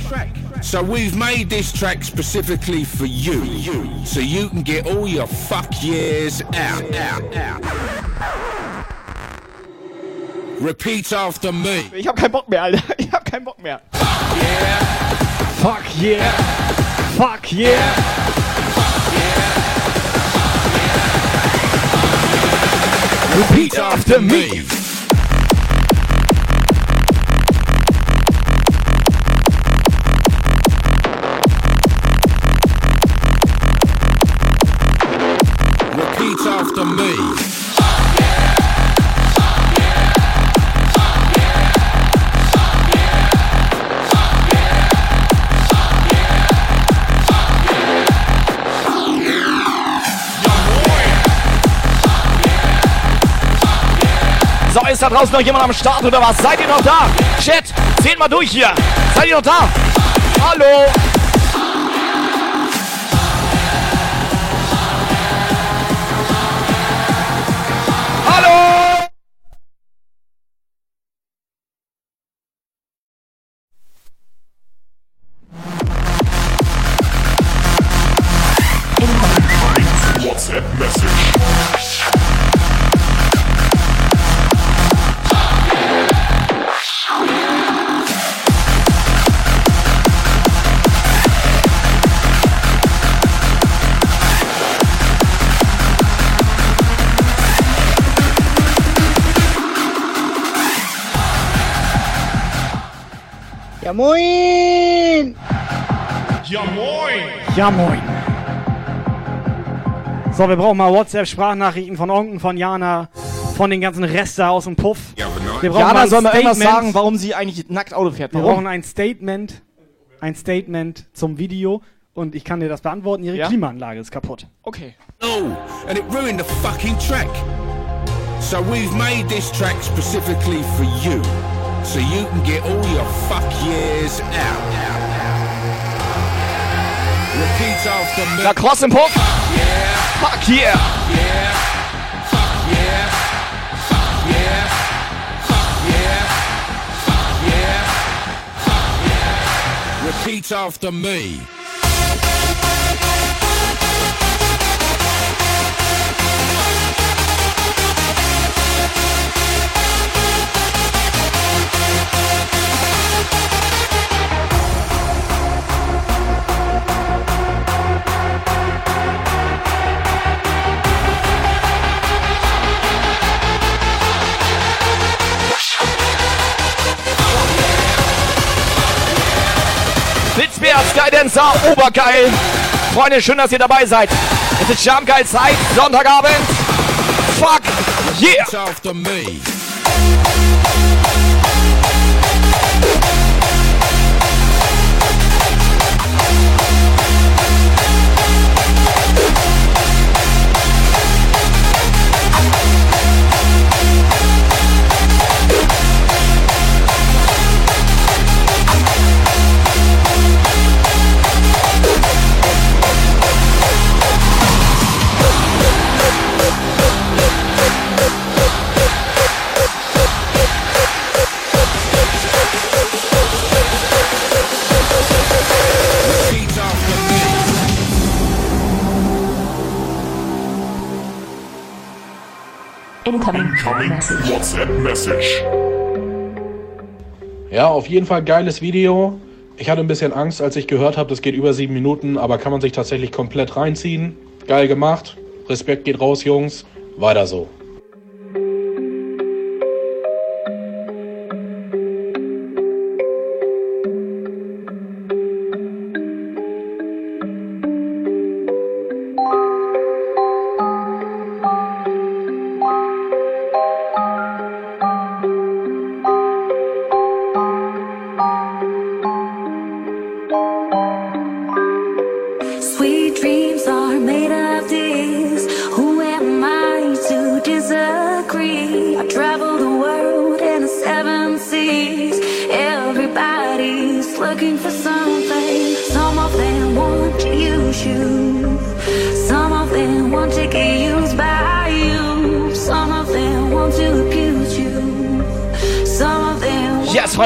Speaker 23: So we've made this track specifically for you. You. So you can get all your fuck yeahs out, out, out. Repeat after me.
Speaker 11: Ich hab keinen Bock mehr, Alter. Ich hab keinen Bock mehr.
Speaker 8: Fuck yeah. Fuck yeah.
Speaker 23: Repeat after me. Repeat after me.
Speaker 7: Da draußen noch jemand am Start oder was? Seid ihr noch da? Chat, zählt mal durch hier. Seid ihr noch da? Hallo?
Speaker 24: Ja moin!
Speaker 25: Ja moin!
Speaker 8: Ja, moin. So, wir brauchen mal WhatsApp-Sprachnachrichten von Onken, von Jana, von den ganzen Resten aus dem Puff. Wir brauchen
Speaker 7: Jana soll mal irgendwas sagen, warum sie eigentlich nackt Auto fährt.
Speaker 8: Wir
Speaker 7: Warum?
Speaker 8: brauchen ein Statement, ein Statement zum Video und ich kann dir das beantworten. Ihre
Speaker 7: Ja?
Speaker 8: Klimaanlage ist kaputt.
Speaker 7: Okay.
Speaker 23: No, and it ruined the fucking track. So we've made this track specifically for you, so you can get all your fuck years out. Repeat after me.
Speaker 7: Cross im Puff.
Speaker 23: Yeah.
Speaker 7: Fuck yeah.
Speaker 23: Yeah. Fuck yeah. Fuck yeah. Fuck yeah. Fuck yeah. Fuck yeah. Repeat after me.
Speaker 7: Skydancer, obergeil. Freunde, schön, dass ihr dabei seid. Es ist Jamgeil Zeit, Sonntagabend. Fuck yeah.
Speaker 1: Incoming WhatsApp Message.
Speaker 11: Ja, auf jeden Fall geiles Video. Ich hatte ein bisschen Angst, als ich gehört habe, das geht über sieben Minuten, aber kann man sich tatsächlich komplett reinziehen. Geil gemacht. Respekt geht raus, Jungs. Weiter so.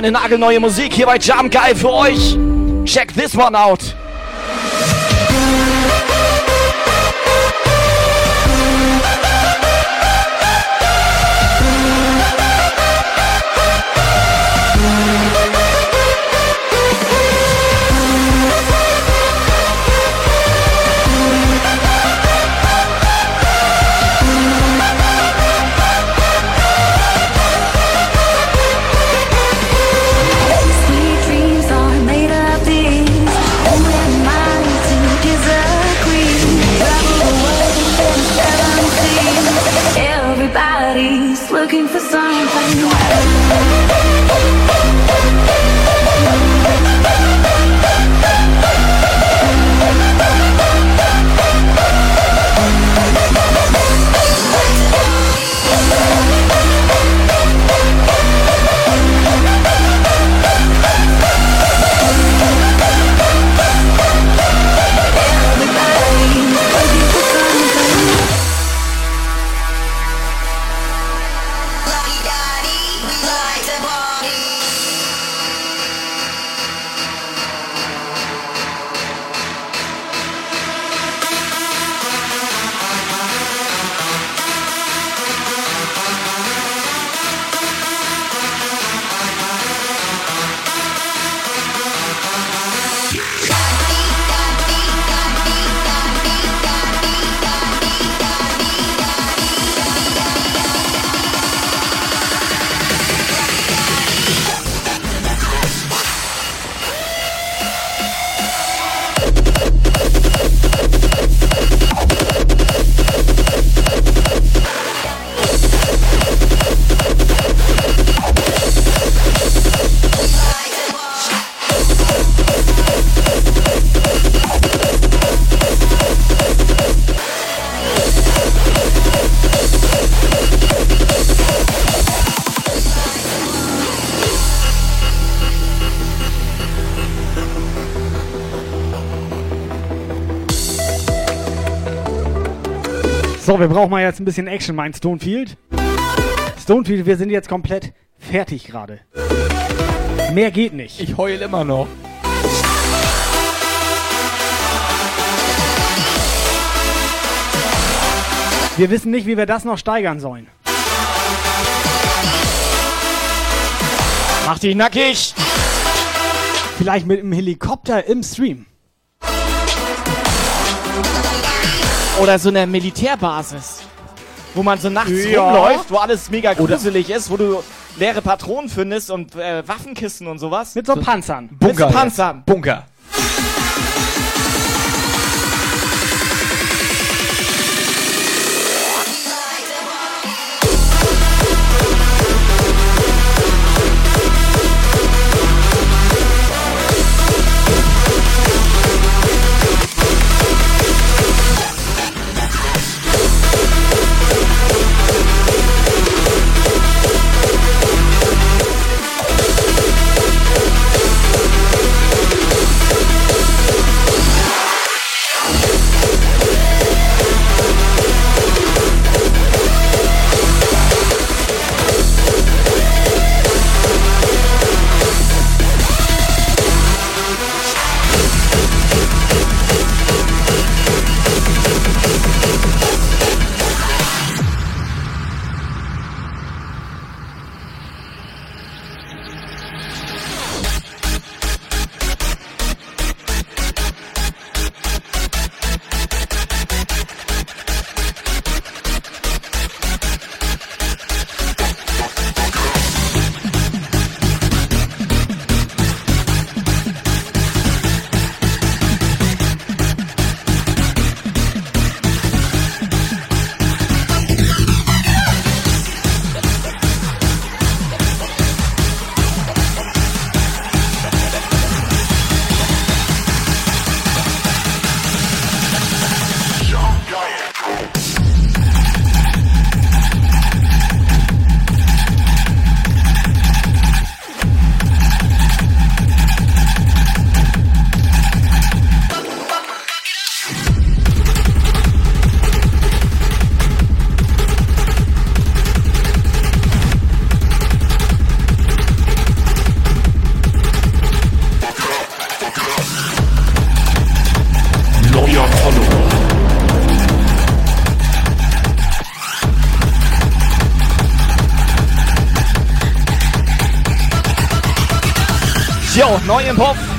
Speaker 7: Meine nagelneue Musik hier bei Jamgeil für euch. Check this one out.
Speaker 8: So, wir brauchen mal jetzt ein bisschen Action, mein Stonefield. Stonefield, wir sind jetzt komplett fertig gerade. Mehr geht nicht.
Speaker 10: Ich heul immer noch.
Speaker 8: Wir wissen nicht, wie wir das noch steigern sollen.
Speaker 7: Mach dich nackig!
Speaker 8: Vielleicht mit einem Helikopter im Stream.
Speaker 7: Oder so eine Militärbasis. Wo man so nachts
Speaker 8: Ja.
Speaker 7: rumläuft, wo alles mega gruselig ist, wo du leere Patronen findest und äh, Waffenkisten und sowas.
Speaker 8: Mit so Panzern.
Speaker 7: Mit so Panzern.
Speaker 10: Bunker.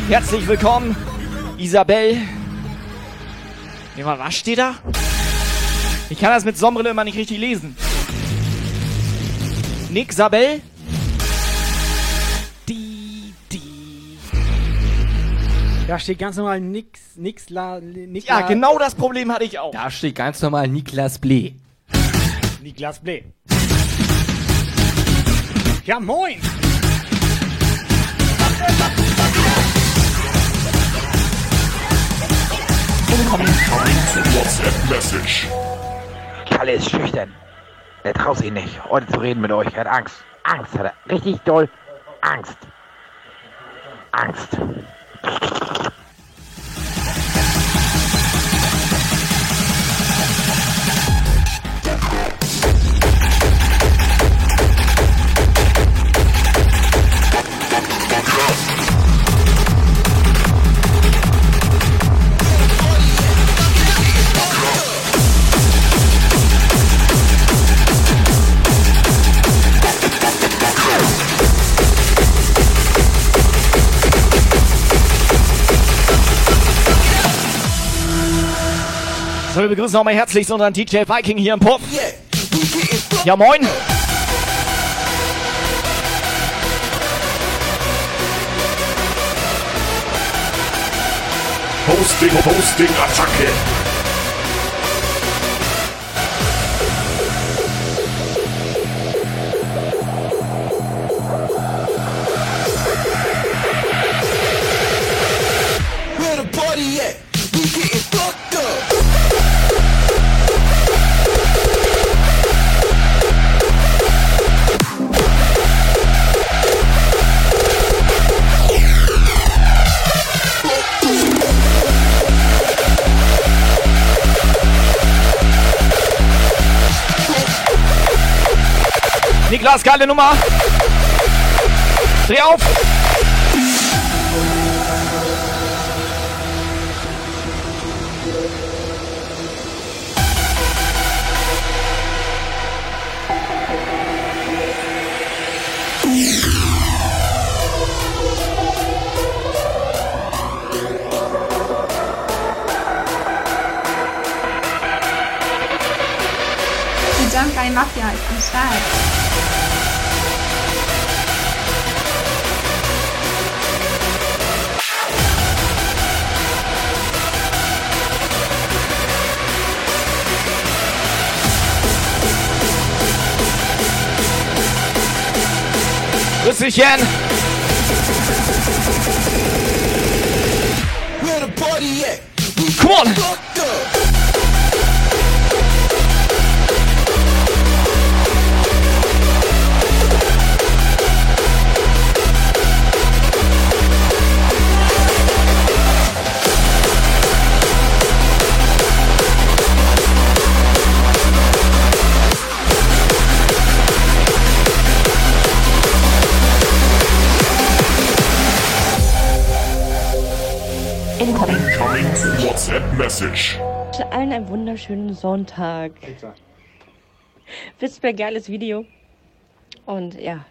Speaker 7: Herzlich willkommen, Isabel. Nee, mal, was steht da? Ich kann das mit Sonnenbrille immer nicht richtig lesen. Nick Sabel?
Speaker 8: Da steht ganz normal nix, nix, la, nix.
Speaker 7: Ja, genau das Problem hatte ich auch.
Speaker 10: Da steht ganz normal Niklas Blee.
Speaker 8: Niklas Blee. Ja, moin!
Speaker 19: Kalle ist schüchtern. Er traut sich nicht, heute zu reden mit euch. Er hat Angst. Angst hat er. Richtig doll. Angst. Angst.
Speaker 7: So, wir begrüßen nochmal herzlich unseren DJ Viking hier im Puff. Ja, moin.
Speaker 1: Hosting, Hosting, Attacke.
Speaker 7: Niklas, geile Nummer. Dreh auf.
Speaker 1: weekend. Message.
Speaker 11: wünsche allen einen wunderschönen Sonntag. Wisst ihr, geiles Video. Und ja,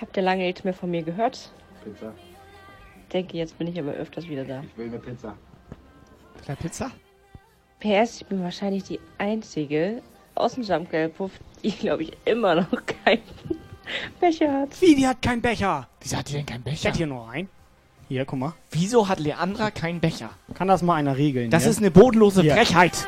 Speaker 11: habt ihr lange nichts mehr von mir gehört?
Speaker 26: Pizza.
Speaker 11: Denke, jetzt bin ich aber öfters wieder da.
Speaker 26: Ich will eine Pizza.
Speaker 7: Der Pizza?
Speaker 11: PS, ich bin wahrscheinlich die einzige aus dem Jump Puff, die, glaube ich, immer noch keinen Becher hat.
Speaker 8: Wie, die hat keinen Becher?
Speaker 7: Wieso hat die denn keinen Becher?
Speaker 8: hätte hier nur einen. Hier, guck mal.
Speaker 7: Wieso hat Leandra keinen Becher?
Speaker 8: Kann das mal einer regeln?
Speaker 7: Das
Speaker 8: hier?
Speaker 7: ist eine bodenlose
Speaker 8: Hier.
Speaker 7: Frechheit.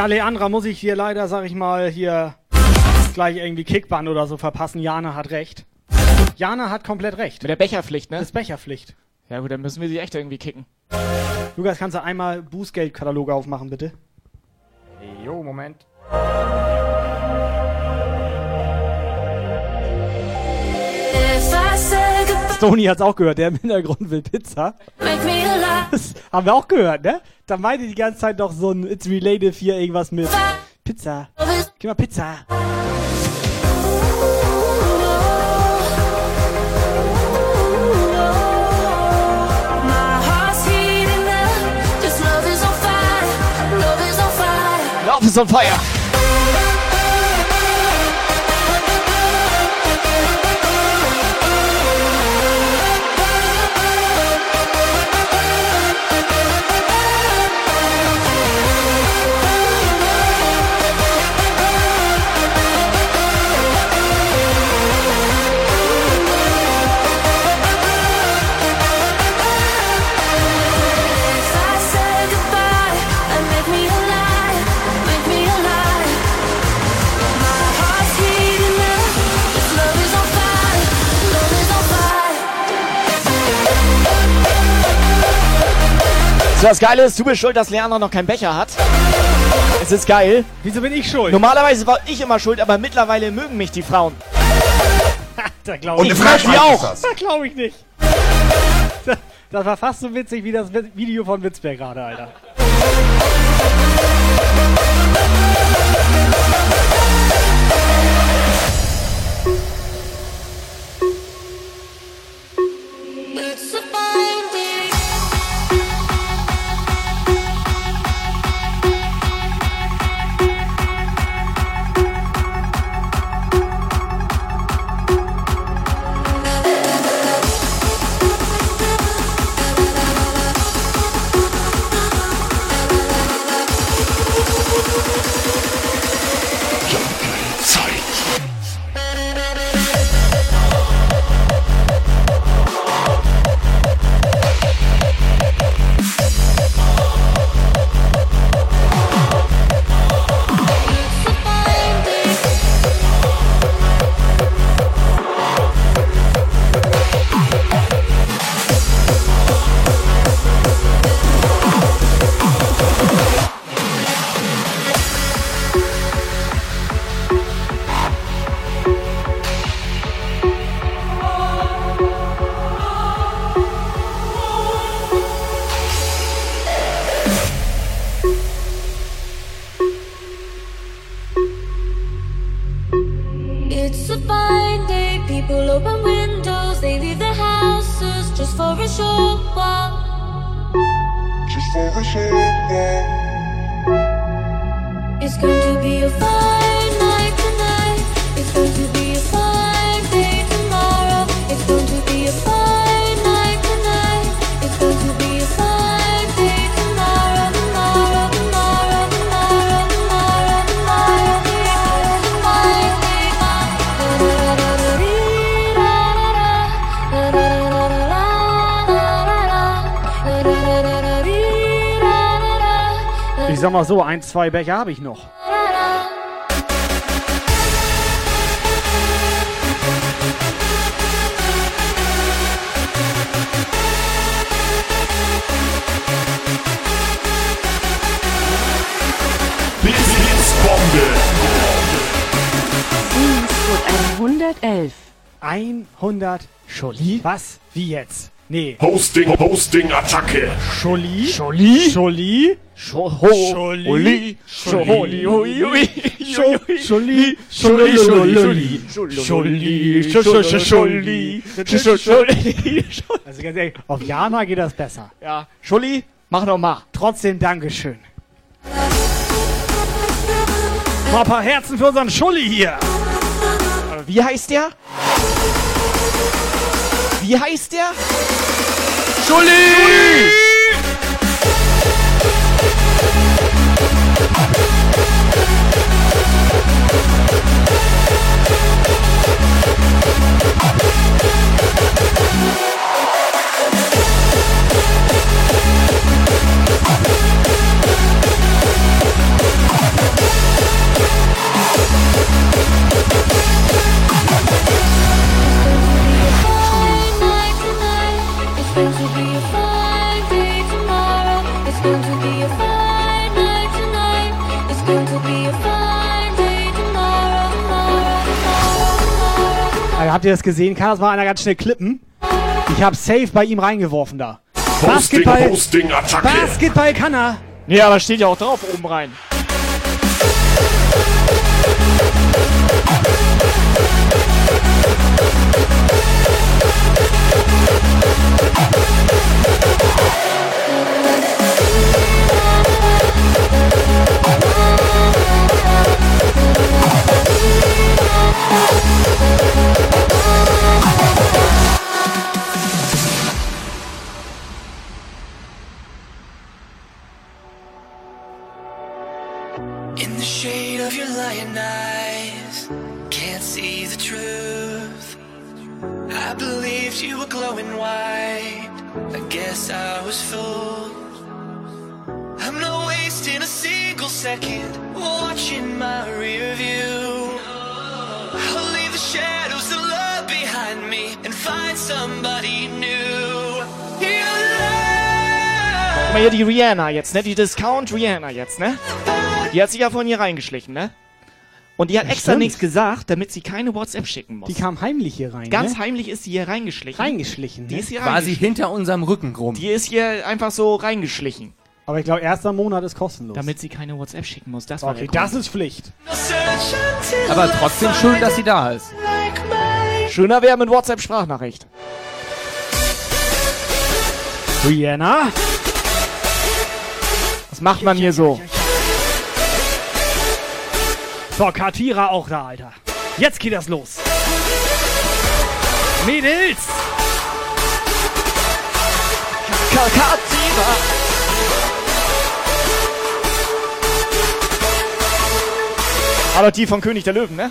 Speaker 8: Ja, Leandra muss ich hier leider, sag ich mal, hier gleich irgendwie Kickband oder so verpassen. Jana hat recht. Jana hat komplett recht.
Speaker 7: Mit der Becherpflicht, ne?
Speaker 8: Das ist Becherpflicht.
Speaker 7: Ja gut, dann müssen wir sie echt irgendwie kicken.
Speaker 8: Lukas, kannst du einmal Bußgeldkataloge aufmachen, bitte?
Speaker 27: Jo, Moment.
Speaker 8: Stony hat's auch gehört, der im Hintergrund will Pizza. Das haben wir auch gehört, ne? Da meinte die ganze Zeit doch so ein It's Related hier irgendwas mit Pizza. Gib mal Pizza.
Speaker 28: Love is on fire.
Speaker 7: So, das Geile ist, du bist schuld, dass Leandra noch keinen Becher hat. Es ist geil.
Speaker 8: Wieso bin ich schuld?
Speaker 7: Normalerweise war ich immer schuld, aber mittlerweile mögen mich die Frauen.
Speaker 8: Da glaube
Speaker 7: Und
Speaker 8: ich
Speaker 7: Frechheit
Speaker 8: die
Speaker 7: ist
Speaker 8: auch.
Speaker 7: das.
Speaker 8: Da glaube ich nicht. Das, war fast so witzig wie das Vi- Video von Witzberg gerade, Alter. So, ein, zwei Becher habe ich noch.
Speaker 29: Dienstgut 111.
Speaker 8: 100 Scholli? Was? Wie jetzt? Nee.
Speaker 1: Hosting, Hosting, Attacke.
Speaker 8: Scholli?
Speaker 7: Scholli?
Speaker 8: Scholli?
Speaker 7: Scholli? Scholli?
Speaker 8: Scholli? Scholli?
Speaker 7: Scholli,
Speaker 8: Scholli?
Speaker 7: Scholli, Scholli, Scholli.
Speaker 8: Also ganz ehrlich, auf Jana geht das besser.
Speaker 7: Ja, Scholli, mach noch mal.
Speaker 8: Trotzdem Dankeschön. Mal ein paar Herzen für unseren Scholli hier.
Speaker 7: Wie heißt der? Wie heißt der? Scholli!
Speaker 15: It's
Speaker 8: Also, habt ihr das gesehen? Kann das mal einer ganz schnell klippen? Ich hab safe bei ihm reingeworfen da.
Speaker 1: Hosting,
Speaker 8: Basketball.
Speaker 1: Hosting, Attacke.
Speaker 8: Basketball kann er.
Speaker 7: Nee, aber steht ja auch drauf oben rein.
Speaker 13: In glowing white. I guess I was fooled. I'm not wasting a single second watching my rear view. I'll leave the shadows of love behind me and find somebody new.
Speaker 7: Guck mal hier die Rihanna jetzt, ne? Die Discount Rihanna jetzt, ne? Die hat sich ja von hier reingeschlichen, ne? Und die hat
Speaker 8: Ja,
Speaker 7: extra
Speaker 8: stimmt.
Speaker 7: nichts gesagt, damit sie keine WhatsApp schicken muss.
Speaker 8: Die kam heimlich hier rein.
Speaker 7: Ganz
Speaker 8: ne?
Speaker 7: heimlich ist sie hier reingeschlichen.
Speaker 8: Reingeschlichen,
Speaker 7: Die
Speaker 8: ne?
Speaker 7: ist hier
Speaker 10: Quasi hinter unserem Rücken rum.
Speaker 7: Die ist hier einfach so reingeschlichen.
Speaker 8: Aber ich glaube, erster Monat ist kostenlos.
Speaker 7: Damit sie keine WhatsApp schicken muss. Das war
Speaker 8: okay, das ist Pflicht.
Speaker 10: Aber trotzdem schön, dass sie da ist.
Speaker 7: Schöner wäre mit WhatsApp-Sprachnachricht.
Speaker 8: Rihanna?
Speaker 7: Was macht man hier so?
Speaker 8: So, Katira auch da, Alter. Jetzt geht das los. Mädels!
Speaker 7: Katira! Aber die von König der Löwen, ne?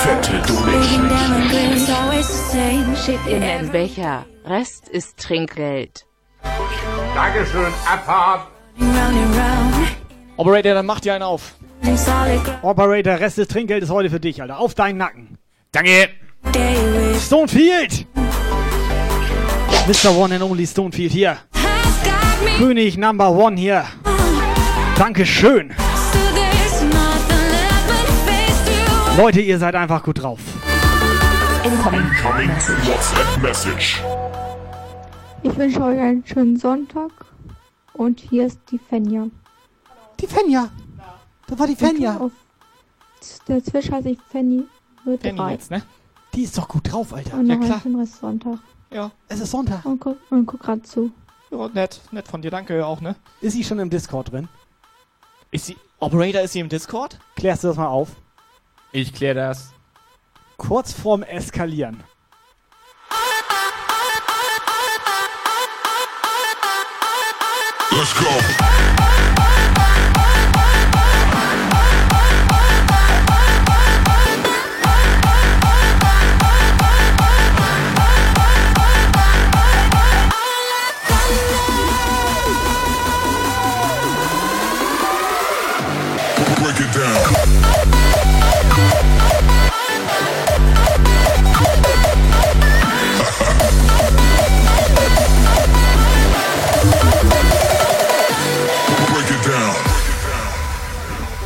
Speaker 11: Viertel durch. In
Speaker 17: einem Becher. Rest ist Trinkgeld.
Speaker 30: Dankeschön, Abfahrt.
Speaker 31: Operator, dann mach dir einen auf.
Speaker 8: Operator, Rest ist Trinkgeld ist heute für dich, Alter. Auf deinen Nacken.
Speaker 31: Danke.
Speaker 8: Stonefield. Mr. One and Only Stonefield hier. König Number One hier. Dankeschön.
Speaker 11: schön.
Speaker 8: Leute, ihr seid einfach gut drauf.
Speaker 1: Incoming WhatsApp Message.
Speaker 7: Ich wünsche euch einen schönen Sonntag. Und hier ist die Fenja.
Speaker 8: Die Fenja. Das war die Fenja.
Speaker 7: Der Zwisch heiße ich Fanny. Drei.
Speaker 31: jetzt, ne?
Speaker 8: Die ist doch gut drauf, Alter.
Speaker 7: Und
Speaker 31: Ja, klar.
Speaker 7: Rest Sonntag.
Speaker 31: Ja.
Speaker 8: Es ist Sonntag.
Speaker 7: Und guck, und guck gerade zu.
Speaker 31: Ja, nett. Nett von dir, danke auch, ne?
Speaker 8: Ist sie schon im Discord drin?
Speaker 31: Ist sie. Operator, ist sie im Discord?
Speaker 8: Klärst du das mal auf?
Speaker 10: Ich klär das.
Speaker 8: Kurz vorm Eskalieren.
Speaker 1: Let's go.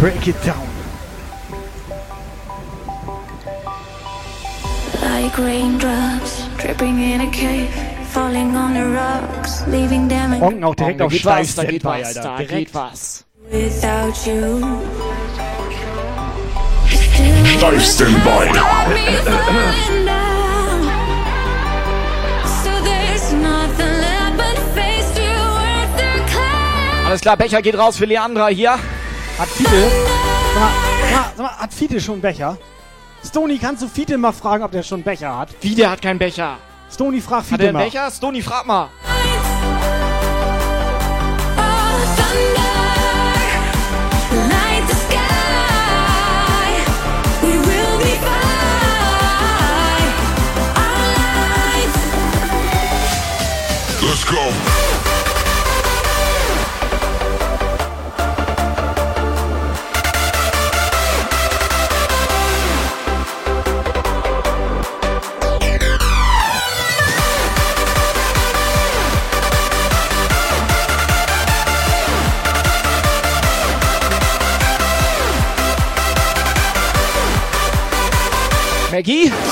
Speaker 1: Break it down.
Speaker 11: like raindrops dripping in a cave, falling on the rocks, leaving them in
Speaker 8: Onken auch direkt
Speaker 31: da
Speaker 8: auf Steif
Speaker 31: was, da geht was,
Speaker 8: Alter.
Speaker 31: da
Speaker 8: Direkt.
Speaker 31: geht was.
Speaker 11: without you.
Speaker 1: Steif Standby.
Speaker 31: Alles klar, Becher geht raus für Leandra hier.
Speaker 8: Hat Fiete. Sag mal, sag mal, sag mal, hat Fiete schon einen Becher? Stony, kannst du Fiete mal fragen, ob der schon einen Becher hat?
Speaker 31: Wie, der hat keinen Becher.
Speaker 8: Stony, frag
Speaker 31: Hat
Speaker 8: Fiete
Speaker 31: er einen
Speaker 8: mal.
Speaker 31: Becher? Stony, frag mal.
Speaker 11: Light the
Speaker 31: Maggie?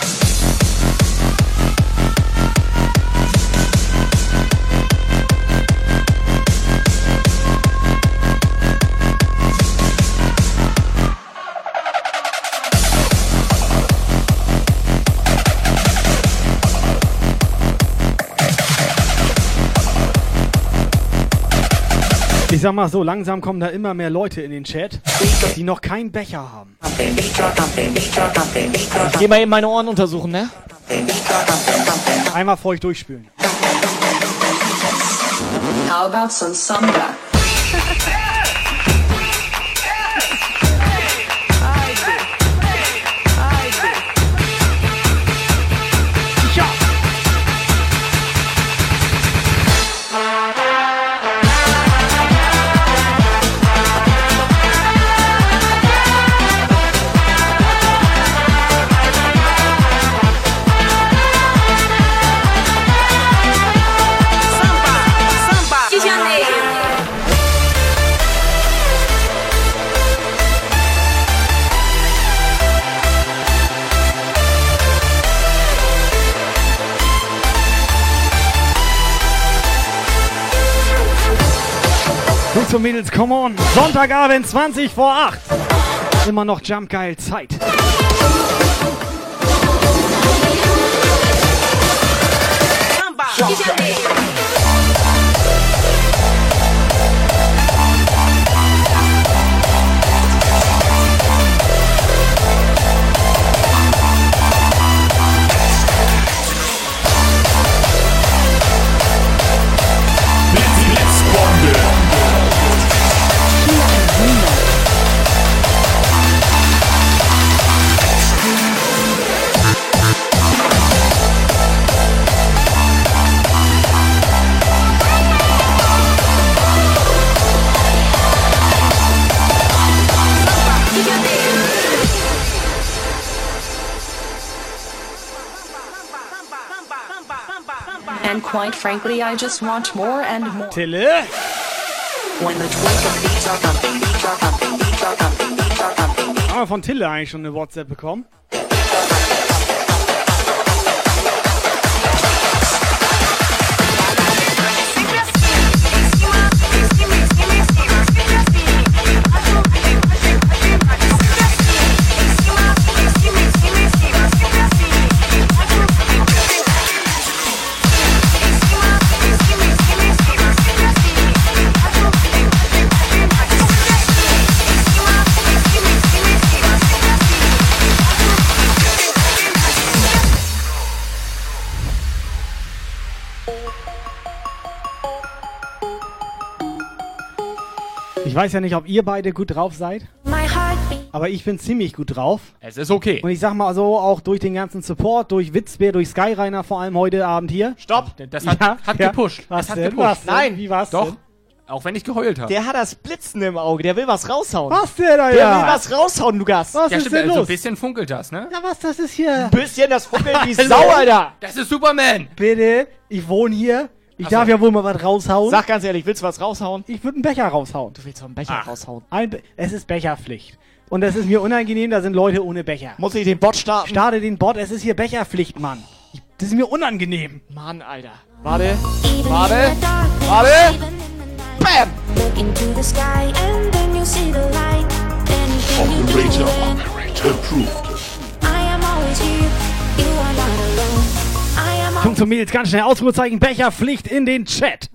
Speaker 8: Ich sag mal so, langsam kommen da immer mehr Leute in den Chat, die noch keinen Becher haben.
Speaker 7: Ich geh mal eben meine Ohren untersuchen, ne?
Speaker 8: Einmal feucht durchspülen.
Speaker 31: How about some samba?
Speaker 8: Jungs Mädels, come on. Sonntagabend 20 vor 8. Immer noch Jump geil Zeit.
Speaker 31: And quite frankly, I just want more and more.
Speaker 8: Tille?
Speaker 31: When the beats are pumping, beats are pumping, beats are pumping, beats are pumping.
Speaker 8: Haben wir von Tille eigentlich schon eine WhatsApp bekommen? Weiß ja nicht, ob ihr beide gut drauf seid, aber ich bin ziemlich gut drauf.
Speaker 10: Es ist okay.
Speaker 8: Und ich sag mal so, auch durch den ganzen Support, durch Witzbär, durch Skyrainer vor allem heute Abend hier.
Speaker 7: Stopp!
Speaker 10: Das hat,
Speaker 8: Ja,
Speaker 10: hat
Speaker 8: ja.
Speaker 10: gepusht.
Speaker 8: Was
Speaker 10: das hat
Speaker 8: denn?
Speaker 10: gepusht.
Speaker 7: Nein.
Speaker 8: Wie war's
Speaker 10: Doch.
Speaker 8: denn?
Speaker 10: Auch wenn ich geheult habe.
Speaker 7: Der hat das Blitzen im Auge, der will was raushauen.
Speaker 8: Was denn, Alter?
Speaker 7: Der will was raushauen, du Gast.
Speaker 8: Was
Speaker 10: ja,
Speaker 8: ist
Speaker 10: stimmt,
Speaker 8: denn
Speaker 10: so ein
Speaker 8: los?
Speaker 10: bisschen funkelt das, ne?
Speaker 8: Ja, was, das ist hier...
Speaker 7: Ein bisschen das Fuckeln wie? Sau, Alter.
Speaker 10: Das ist Superman!
Speaker 8: Bitte, ich wohne hier. Ich
Speaker 10: Ach so.
Speaker 8: darf ja wohl mal was raushauen.
Speaker 7: Sag ganz ehrlich, willst du was raushauen?
Speaker 8: ich würde einen Becher raushauen.
Speaker 7: Du willst doch einen Becher raushauen.
Speaker 8: Ein Be es ist Becherpflicht. Und es ist mir unangenehm, da sind Leute ohne Becher.
Speaker 7: Muss ich den Bot starten?
Speaker 8: Starte den Bot, es ist hier Becherpflicht, Mann. Ich, das ist mir unangenehm.
Speaker 7: Mann, Alter. Warte. Warte. Warte. Bam!
Speaker 15: Look into the sky and then you see the light. Anything you do,
Speaker 1: Operator, operator approved.
Speaker 15: I am always here.
Speaker 8: Und Mädels, ganz schnell Ausrufezeichen Becherpflicht in den Chat.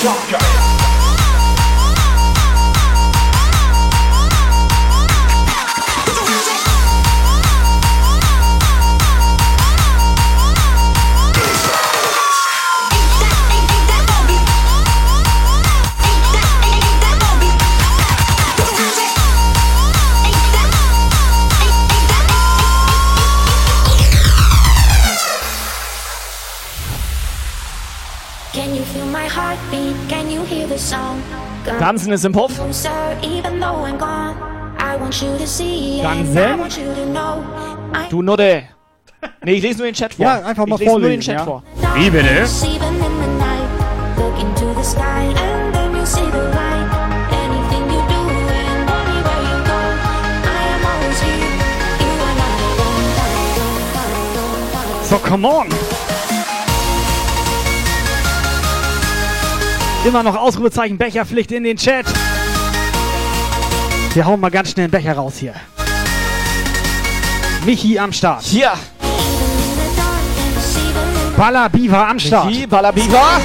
Speaker 15: Shocker.
Speaker 7: Tanzen ist im Puff. Tanzen. Du Nutte. Nee, ich lese nur den Chat vor.
Speaker 8: Ja, einfach mal
Speaker 7: ich lese nur den Chat
Speaker 8: ja.
Speaker 7: vor.
Speaker 8: Wie bitte? So, come on! Immer noch Ausrufezeichen Becherpflicht in den Chat. Wir hauen mal ganz schnell einen Becher raus hier. Michi am Start.
Speaker 32: Hier.
Speaker 8: Baller Biva am Start.
Speaker 32: Michi, Baller Biva.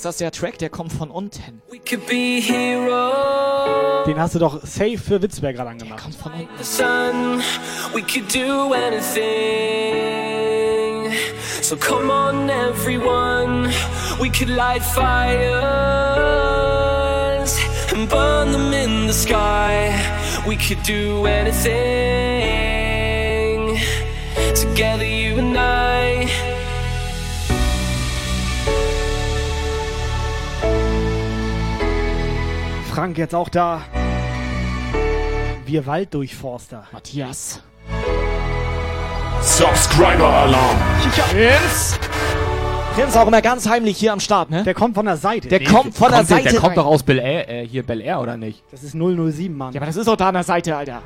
Speaker 7: Merkst, dass der Track, der kommt von unten.
Speaker 13: We could be heroes.
Speaker 8: Den hast du doch safe für Witzberg gerade angemacht.
Speaker 7: Kommt von unten.
Speaker 13: We could do anything. So come on, everyone. We could light fires and burn them in the sky. We could do anything. Together, you and I.
Speaker 8: Frank jetzt auch da. Wir Walddurchforster.
Speaker 7: Matthias.
Speaker 1: Subscriber-Alarm.
Speaker 7: Prinz. Prinz auch immer ganz heimlich hier am Start, ne?
Speaker 8: Der kommt von der Seite.
Speaker 7: Der kommt von der
Speaker 10: Kommt
Speaker 7: Seite
Speaker 10: Der, der kommt doch aus Bel Air, äh, hier Bel Air, oder nicht?
Speaker 8: Das ist 007, Mann.
Speaker 7: Ja, aber das ist doch da an der Seite, Alter.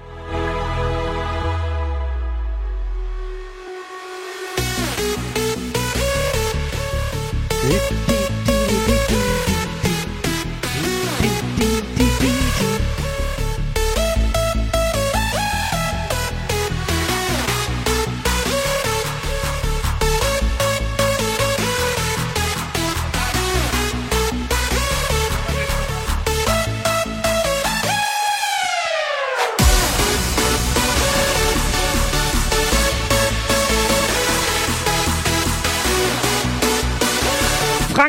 Speaker 8: Frank,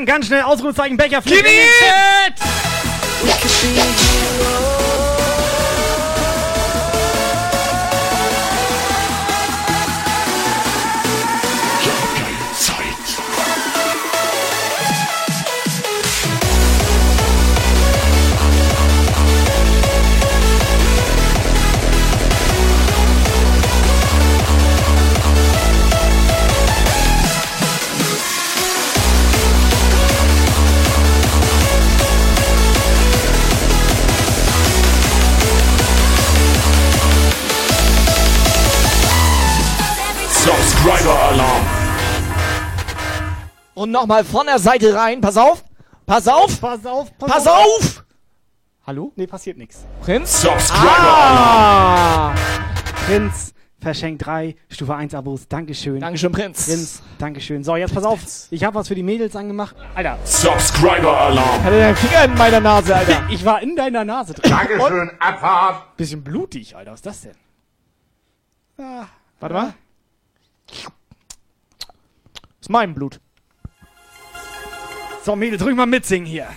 Speaker 8: ganz schnell Ausrufezeichen Becher fliegt
Speaker 7: Gib
Speaker 1: Subscriber-Alarm.
Speaker 7: Und nochmal von der Seite rein. Pass auf. Pass auf.
Speaker 8: Pass auf, pass,
Speaker 7: Pass auf.
Speaker 8: Hallo? Nee, passiert nichts.
Speaker 7: Prinz.
Speaker 1: Subscriber-Alarm.
Speaker 7: Ah.
Speaker 8: Prinz verschenkt drei Stufe 1 Abos. Dankeschön.
Speaker 7: Dankeschön, Prinz.
Speaker 8: Prinz, Dankeschön. So, jetzt pass auf. Ich habe was für die Mädels angemacht. Alter.
Speaker 1: Subscriber-Alarm.
Speaker 7: Hatte deinen Finger in meiner Nase, Alter.
Speaker 8: Ich war in deiner Nase drin.
Speaker 1: Dankeschön, Abfahrt.
Speaker 8: Bisschen blutig, Alter. Was ist das denn? Ah,
Speaker 7: Warte mal. Ist mein Blut.
Speaker 8: So, Mädels, ruhig mal mitsingen hier.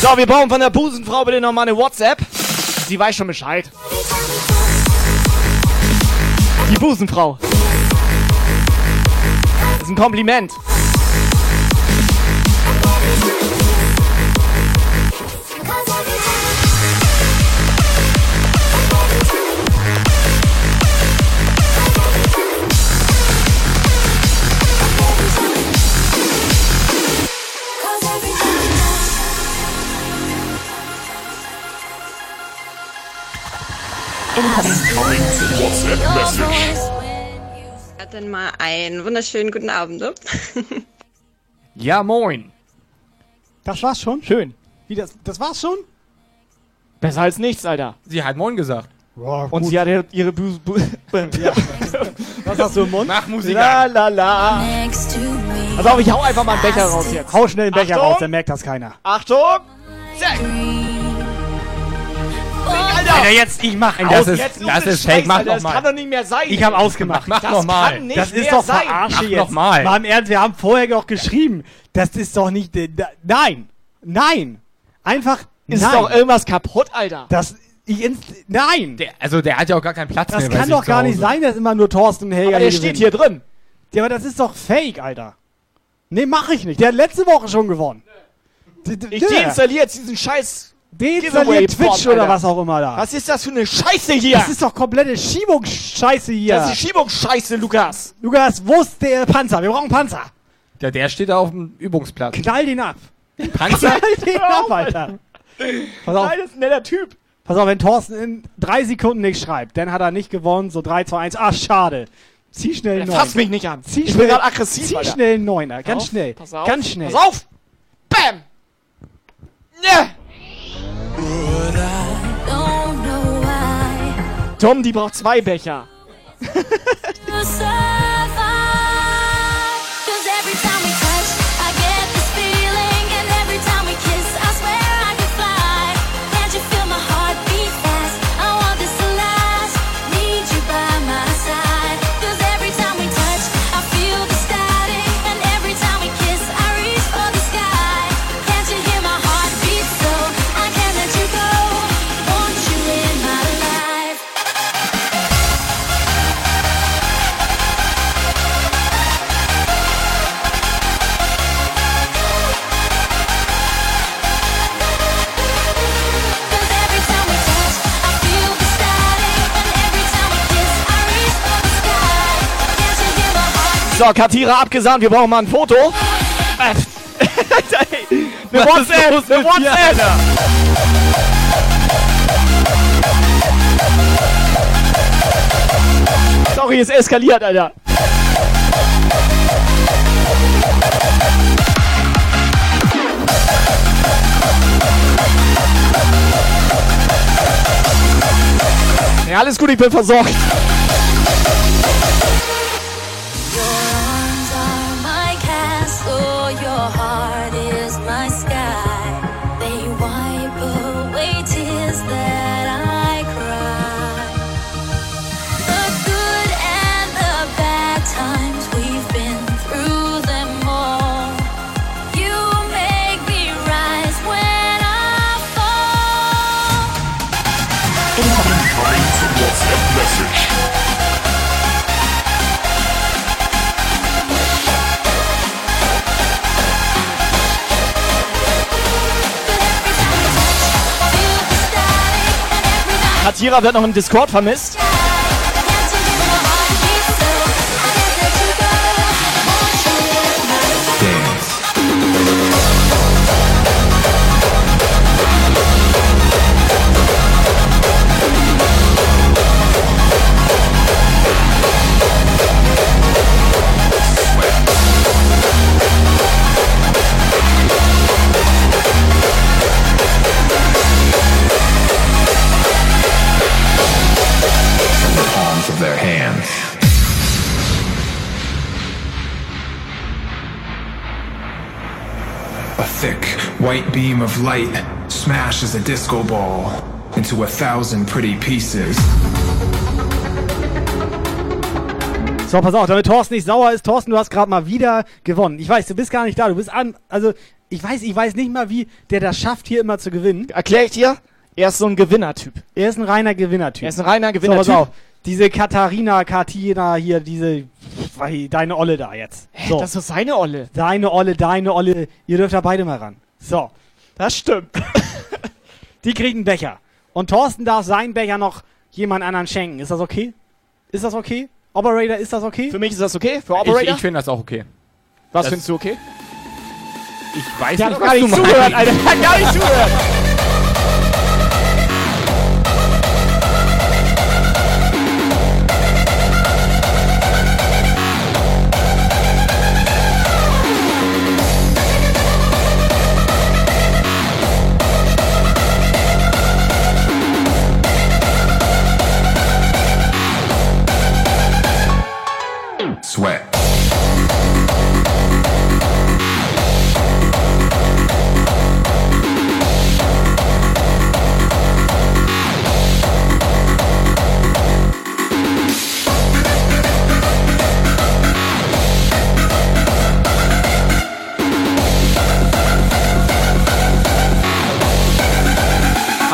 Speaker 33: So,
Speaker 7: wir brauchen von der Busenfrau bitte nochmal eine WhatsApp. Sie weiß schon Bescheid. Die Busenfrau. Das ist ein Kompliment.
Speaker 1: WhatsApp-Message.
Speaker 34: Dann mal einen wunderschönen guten Abend. Ne?
Speaker 7: Ja, moin.
Speaker 8: Das war's schon?
Speaker 7: Schön.
Speaker 8: Wie, das, das war's schon?
Speaker 11: Besser als nichts, Alter.
Speaker 10: Sie hat Moin gesagt.
Speaker 11: Und sie hat ihre- Bu Bu
Speaker 8: Was hast du im Mund?
Speaker 10: Mach Musik
Speaker 11: La la la. Pass auf, ich hau einfach mal einen Becher raus jetzt.
Speaker 8: Hau schnell den Becher
Speaker 11: Achtung.
Speaker 8: raus, dann merkt das keiner.
Speaker 11: Achtung! Zack! Alter!
Speaker 8: Alter, jetzt, ich mach
Speaker 10: Das
Speaker 8: aus.
Speaker 10: ist- das ist fake, mach
Speaker 11: Alter, das
Speaker 10: noch mal.
Speaker 11: kann doch nicht mehr sein.
Speaker 8: Ich habe ausgemacht.
Speaker 10: Mach
Speaker 11: das
Speaker 10: noch mal.
Speaker 11: kann nicht
Speaker 8: Das ist doch
Speaker 11: sein.
Speaker 8: verarsche
Speaker 10: Mach
Speaker 8: jetzt.
Speaker 10: mal.
Speaker 8: Mal im Ernst, wir haben vorher noch geschrieben. Das ist doch nicht. äh, Nein. Nein. Einfach.
Speaker 11: Ist
Speaker 8: nein.
Speaker 11: doch irgendwas kaputt, Alter.
Speaker 8: Das. Ich ins, nein.
Speaker 10: Der, also der hat ja auch gar keinen Platz
Speaker 8: das
Speaker 10: mehr. bei
Speaker 8: kann doch gar nicht sein, dass immer nur Thorsten und Helga
Speaker 11: Aber der steht hier drin.
Speaker 8: Ja, aber das ist doch fake, Alter. Nee, mach ich nicht. Der hat letzte Woche schon gewonnen.
Speaker 11: Ich deinstalliere jetzt diesen scheiß
Speaker 8: Deinstalliert Twitch oder
Speaker 11: Alter.
Speaker 8: was auch immer da.
Speaker 11: Was ist das für eine Scheiße hier?
Speaker 8: Das ist doch komplette Schiebungsscheiße hier.
Speaker 11: Das ist Schiebungsscheiße, Lukas.
Speaker 8: Lukas, wo ist der Panzer? Wir brauchen Panzer.
Speaker 10: Ja, der steht da auf dem Übungsplatz.
Speaker 8: Knall den ab.
Speaker 10: Panzer?
Speaker 8: Knall den ab, Alter. Pass auf,
Speaker 11: Nein, das ist ein netter Typ.
Speaker 8: pass auf, wenn Thorsten in drei Sekunden nichts schreibt, dann hat er nicht gewonnen. So 3, 2, 1. Ach, schade. Zieh schnell einen
Speaker 11: Fass
Speaker 8: Neun.
Speaker 10: Oh,
Speaker 11: mich nicht an.
Speaker 8: Zieh
Speaker 11: ich bin
Speaker 8: schnell,
Speaker 11: gerade aggressiv,
Speaker 8: Zieh
Speaker 11: Alter.
Speaker 8: schnell einen Neuner. Ganz
Speaker 11: auf,
Speaker 8: schnell.
Speaker 11: Pass auf.
Speaker 8: Ganz schnell.
Speaker 11: Pass auf. Bam. Ne. Tom, die braucht zwei Becher.
Speaker 15: So,
Speaker 11: Katira abgesandt, wir brauchen mal ein Foto. Eine WhatsApp, eine WhatsApp. Sorry, es eskaliert, Alter. Ja, alles gut, ich bin versorgt. Katira wird noch im Discord vermisst.
Speaker 35: White beam of light smashes a disco ball into a thousand pretty pieces.
Speaker 8: So, pass auf, damit Thorsten nicht sauer ist. Thorsten, du hast gerade mal wieder gewonnen. Ich weiß, du bist gar nicht da. Du bist an. Also, ich weiß, ich weiß nicht mal, wie der das schafft, hier immer zu gewinnen.
Speaker 11: Erklär ich dir? Er ist so ein Gewinnertyp.
Speaker 8: Er ist ein reiner Gewinnertyp.
Speaker 11: Er ist ein reiner
Speaker 8: So,
Speaker 11: Gewinnertyp.
Speaker 8: pass auf. Diese Katharina, Katina hier, diese. Deine Olle da jetzt. So.
Speaker 11: Das ist seine Olle.
Speaker 8: Deine Olle, deine Olle. Ihr dürft da beide mal ran. So.
Speaker 11: Das stimmt.
Speaker 8: Die kriegen einen Becher. Und Thorsten darf seinen Becher noch jemand anderen schenken. Ist das okay? Ist das okay? Operator, ist das okay?
Speaker 11: Für mich ist das okay? Für
Speaker 10: Ich,
Speaker 11: Operator?
Speaker 10: ich finde das auch okay.
Speaker 11: Was
Speaker 10: das-
Speaker 11: findest du okay?
Speaker 10: Ich weiß
Speaker 11: Der hat
Speaker 10: nicht,
Speaker 11: doch gar
Speaker 10: was
Speaker 11: nicht
Speaker 10: du
Speaker 11: zugehört,
Speaker 10: meinst.
Speaker 11: Alter. Der hat gar nicht zugehört.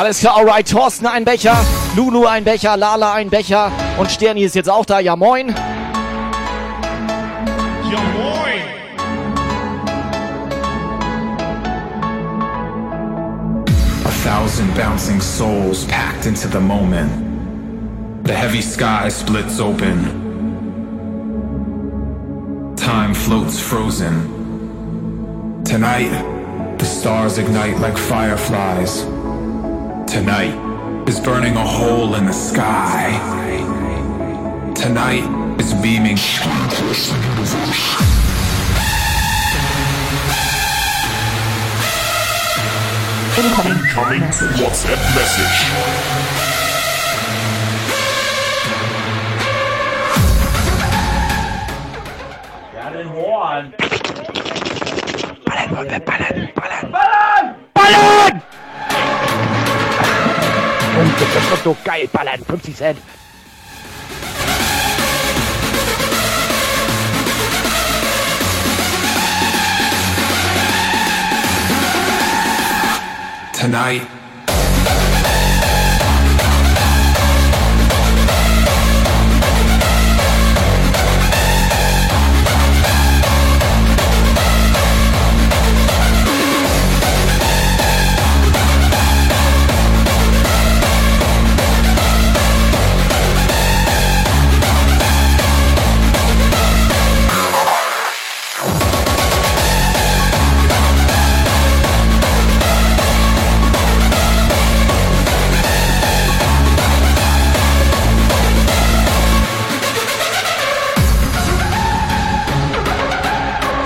Speaker 7: Alles klar, alright. Thorsten ein Becher, Lulu ein Becher, Lala ein Becher und Sterni ist jetzt auch da. Ja, moin.
Speaker 1: Ja moin!
Speaker 35: A thousand bouncing souls packed into the moment. The heavy sky splits open. Time floats frozen. Tonight, the stars ignite like fireflies. Tonight is burning a hole in the sky. Tonight is beaming.
Speaker 1: Incoming WhatsApp message.
Speaker 36: Ja, den Horn.
Speaker 19: Ballern, Leute, ballern, ballern.
Speaker 36: Ballern!
Speaker 19: Ballern! Und das wird so geil, ballern, 50 Cent.
Speaker 35: Tonight,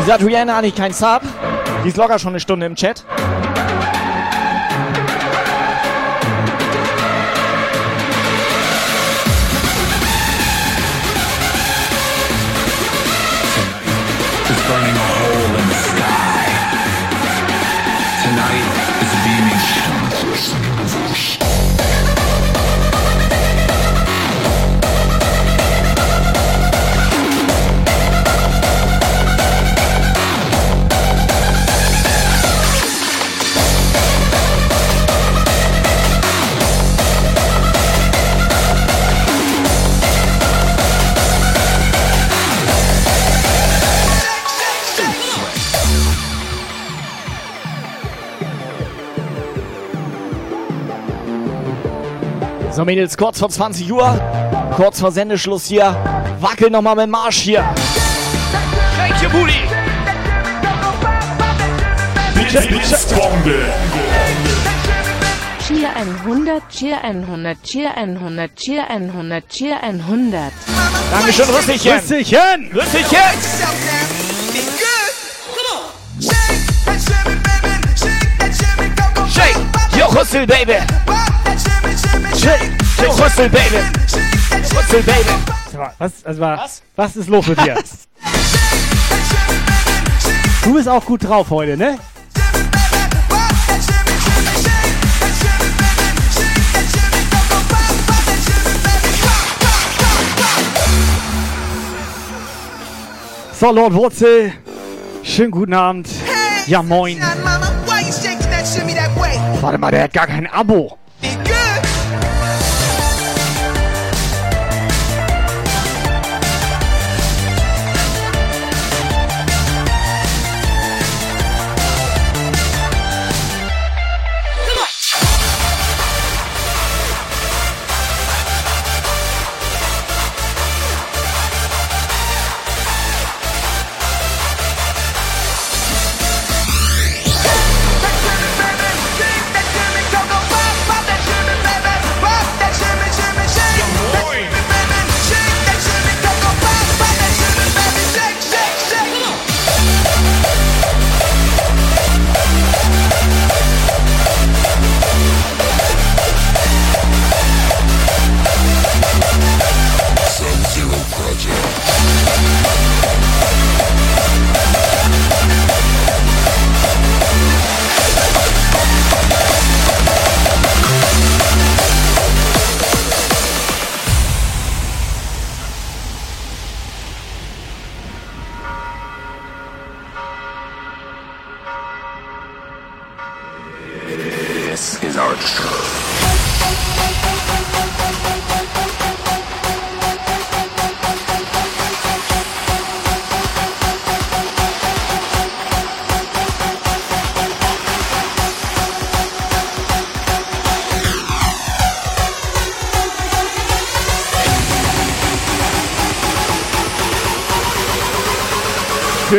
Speaker 7: Wieso hat Rihanna eigentlich kein Sub? Die ist locker schon eine Stunde im Chat. So, Mädels, kurz vor 20 Uhr. Kurz vor Sendeschluss hier. Wackel nochmal mit dem Marsch hier. Shake your booty.
Speaker 1: Blitzbombe.
Speaker 17: Cheer 100, Cheer 100, Cheer 100, Cheer 100, Cheer 100.
Speaker 7: Dankeschön, Rüsselchen.
Speaker 8: Rüsselchen.
Speaker 7: Rüsselchen. Shake your Rüssel, Baby. Rüssel, Baby. Rüssel, Baby.
Speaker 8: Was, also, was? was ist los mit dir? Du bist auch gut drauf heute, ne? So, Lord Wurzel, schönen guten Abend. Ja, moin. Warte mal, der hat gar kein Abo.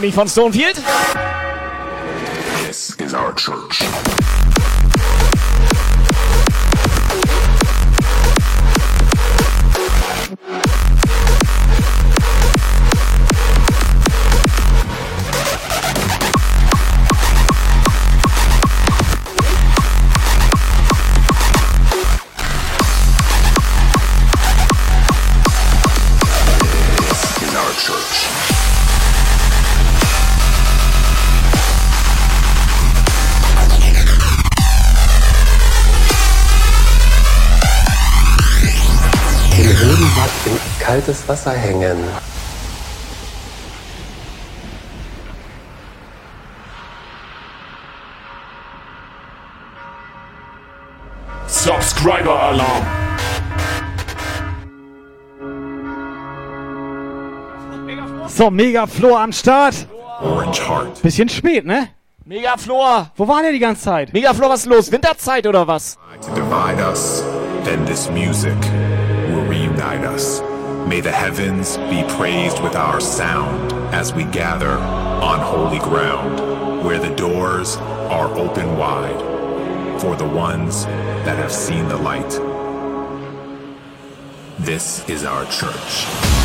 Speaker 7: König von Stonefield.
Speaker 35: This is our church.
Speaker 37: Wasser hängen.
Speaker 1: Subscriber Alarm.
Speaker 8: So, Megaflor am Start.
Speaker 35: Orange Heart.
Speaker 8: Bisschen spät, ne?
Speaker 7: Megaflor.
Speaker 8: Wo war der die ganze Zeit?
Speaker 7: Megaflor, was ist los? Winterzeit oder was?
Speaker 35: To divide us, then this music will reunite us. May the heavens be praised with our sound as we gather on holy ground, where the doors are open wide for the ones that have seen the light. This is our church.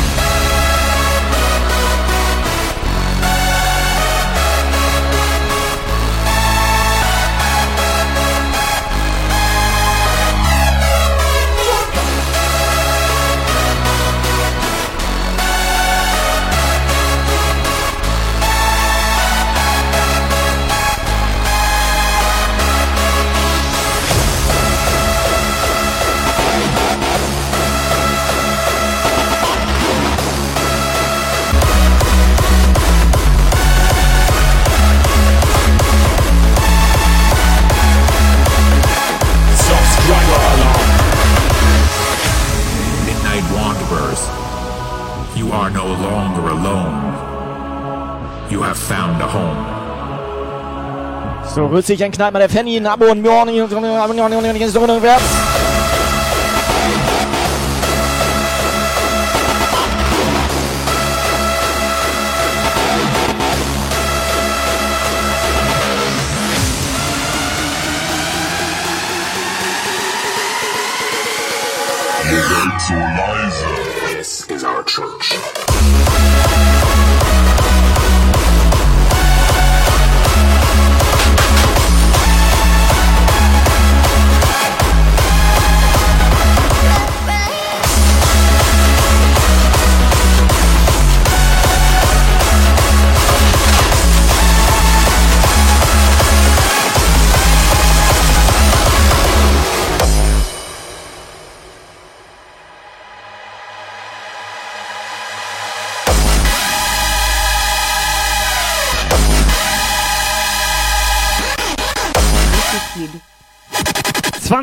Speaker 7: Dich, ein Kneiper der Fanny, ein Abo und Morning.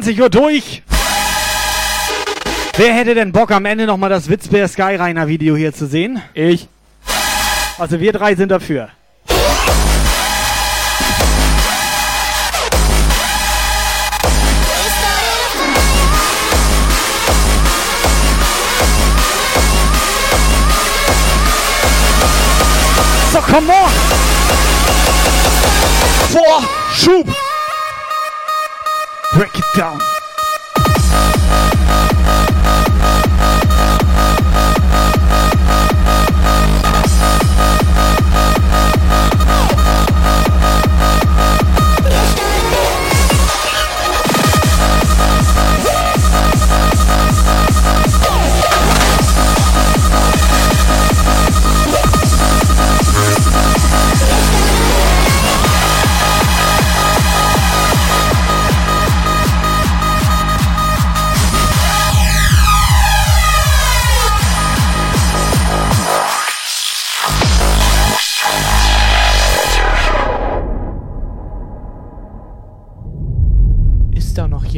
Speaker 8: 20 Uhr durch. Wer hätte denn Bock am Ende nochmal das Witzbär Skyrainer Video hier zu sehen?
Speaker 10: Ich.
Speaker 8: Also wir drei sind dafür. So, come on! Vor, Schub! Break it down.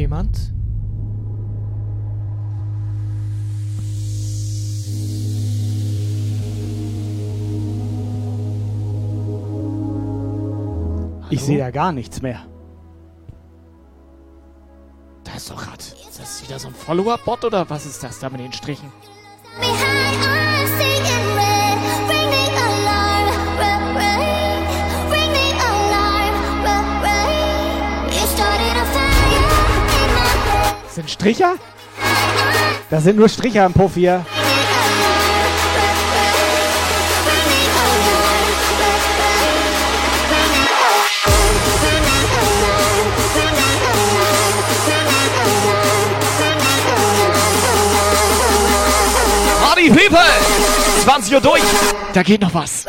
Speaker 7: Jemand?
Speaker 8: Ich sehe ja gar nichts mehr.
Speaker 7: Da ist doch grad. Ist das wieder so ein Follower-Bot oder was ist das da mit den Strichen?
Speaker 8: Stricher? Das sind nur Stricher im Puff hier.
Speaker 11: Party People! 20 Uhr durch. Da geht noch was.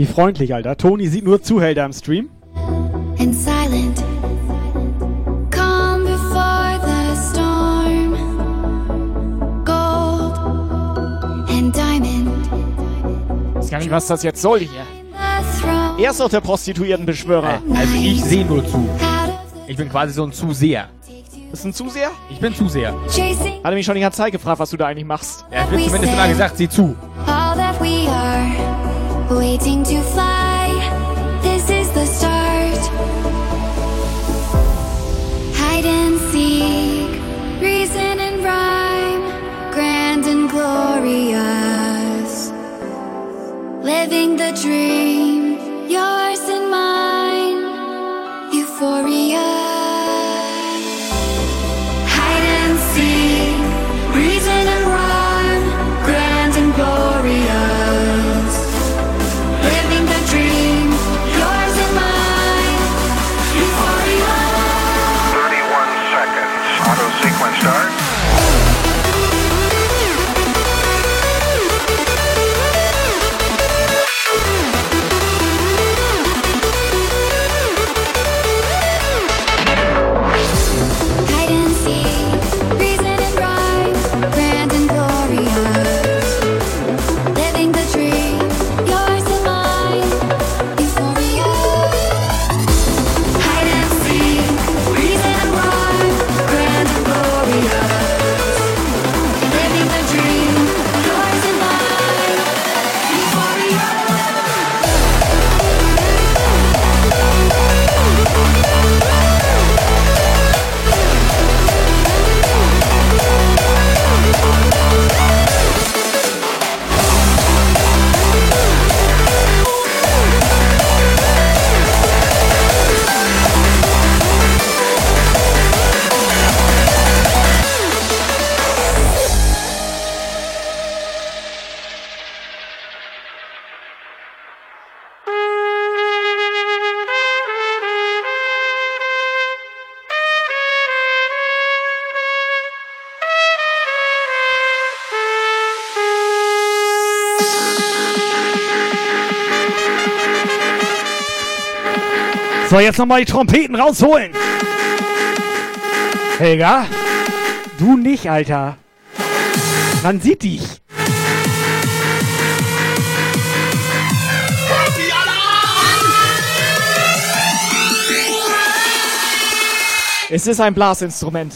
Speaker 8: Wie freundlich, Alter. Toni sieht nur Zuhälter im Stream.
Speaker 15: and silent.
Speaker 11: Ich weiß gar nicht, was das jetzt soll hier. Er ist doch der Prostituiertenbeschwörer.
Speaker 10: Also ich sehe nur zu. Ich bin quasi so ein Zuseher.
Speaker 11: Bist du ein Zuseher?
Speaker 10: Ich bin Zuseher.
Speaker 15: Chasing
Speaker 11: Hat er mich schon die ganze Zeit gefragt, was du da eigentlich machst.
Speaker 10: Er wird zumindest immer gesagt, sieh zu.
Speaker 15: all that we are. Waiting to fly. This is the start. Hide and seek. Reason and rhyme. Grand and glorious. Living the dream. Yours and mine. Euphoria.
Speaker 8: So, jetzt nochmal die Trompeten rausholen. Helga? Du nicht, Alter. Man sieht dich.
Speaker 11: Es ist ein Blasinstrument.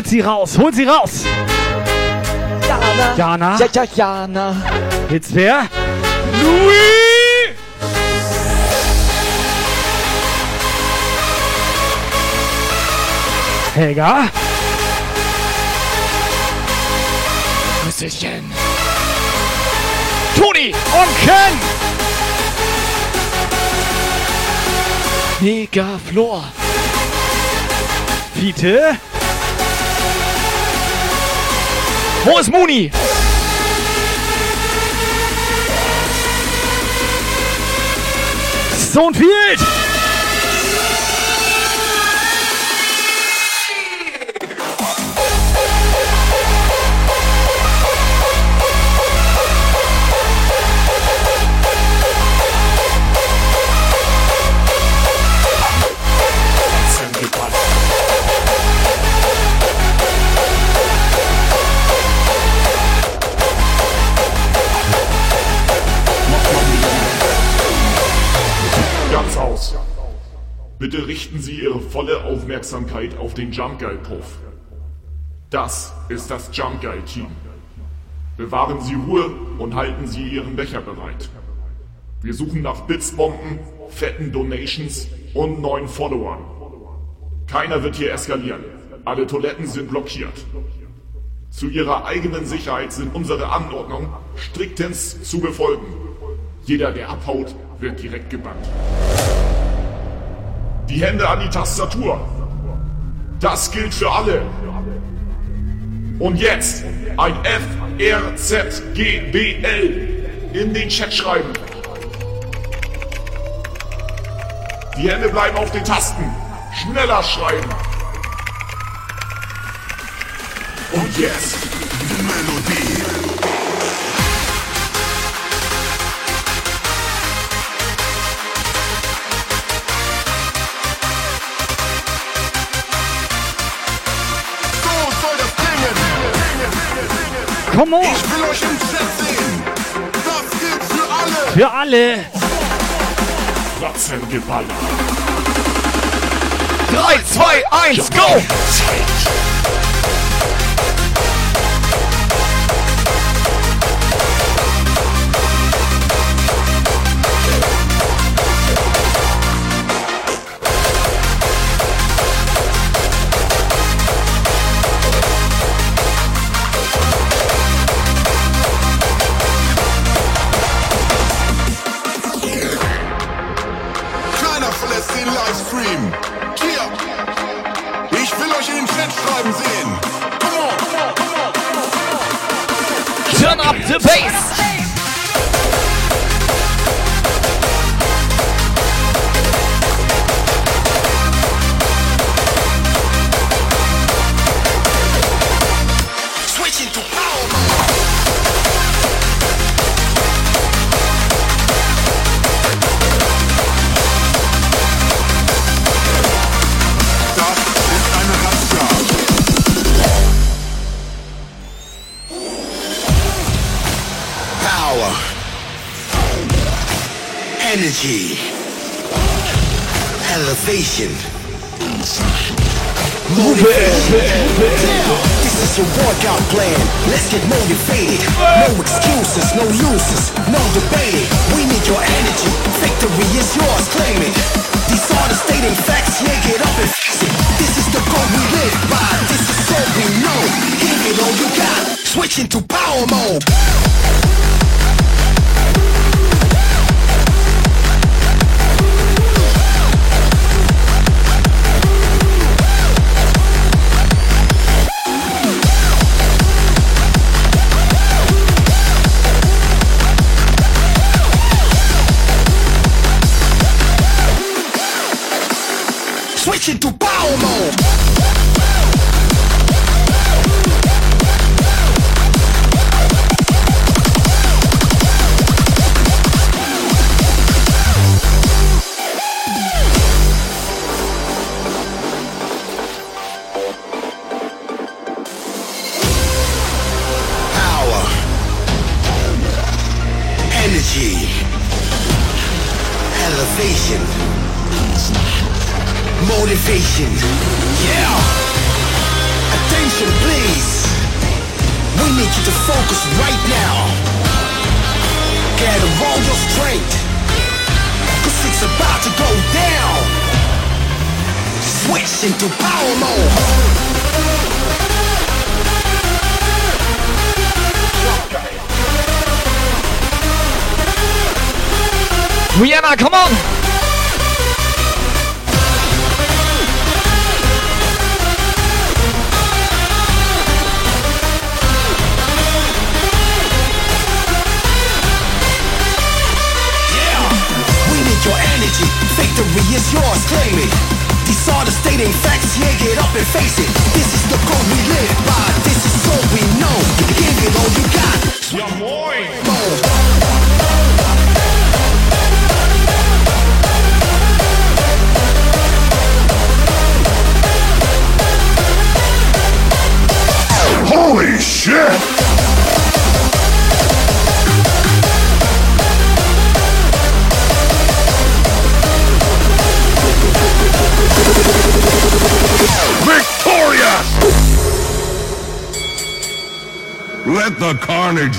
Speaker 8: Holt sie raus, holt sie raus.
Speaker 11: Jana.
Speaker 8: Jana.
Speaker 11: Ja, ja, Jana.
Speaker 8: Jetzt wer?
Speaker 11: Louis!
Speaker 8: Helga.
Speaker 9: Toni und Ken. Mega Flor.
Speaker 8: Fiete.
Speaker 9: Wo ist Muni?
Speaker 1: Ganz Bitte richten Sie Ihre volle Aufmerksamkeit auf den Jump Guy Puff. Das ist das Jump Guy Team. Bewahren Sie Ruhe und halten Sie Ihren Becher bereit. Wir suchen nach Blitzbomben, fetten Donations und neuen Followern. Keiner wird hier eskalieren. Alle Toiletten sind blockiert. Zu Ihrer eigenen Sicherheit sind unsere Anordnungen striktens zu befolgen. Jeder, der abhaut, wird direkt gebannt. Die Hände an die Tastatur. Das gilt für alle. Und jetzt ein F, R, Z, G, B, L in den Chat schreiben. Die Hände bleiben auf den Tasten. Schneller schreiben. Und jetzt die Melodie.
Speaker 8: Come on.
Speaker 5: Ich will euch im Chat sehen. Das gilt für alle.
Speaker 8: Für alle.
Speaker 1: Ratzengeballer.
Speaker 9: 3, 2, 1, go!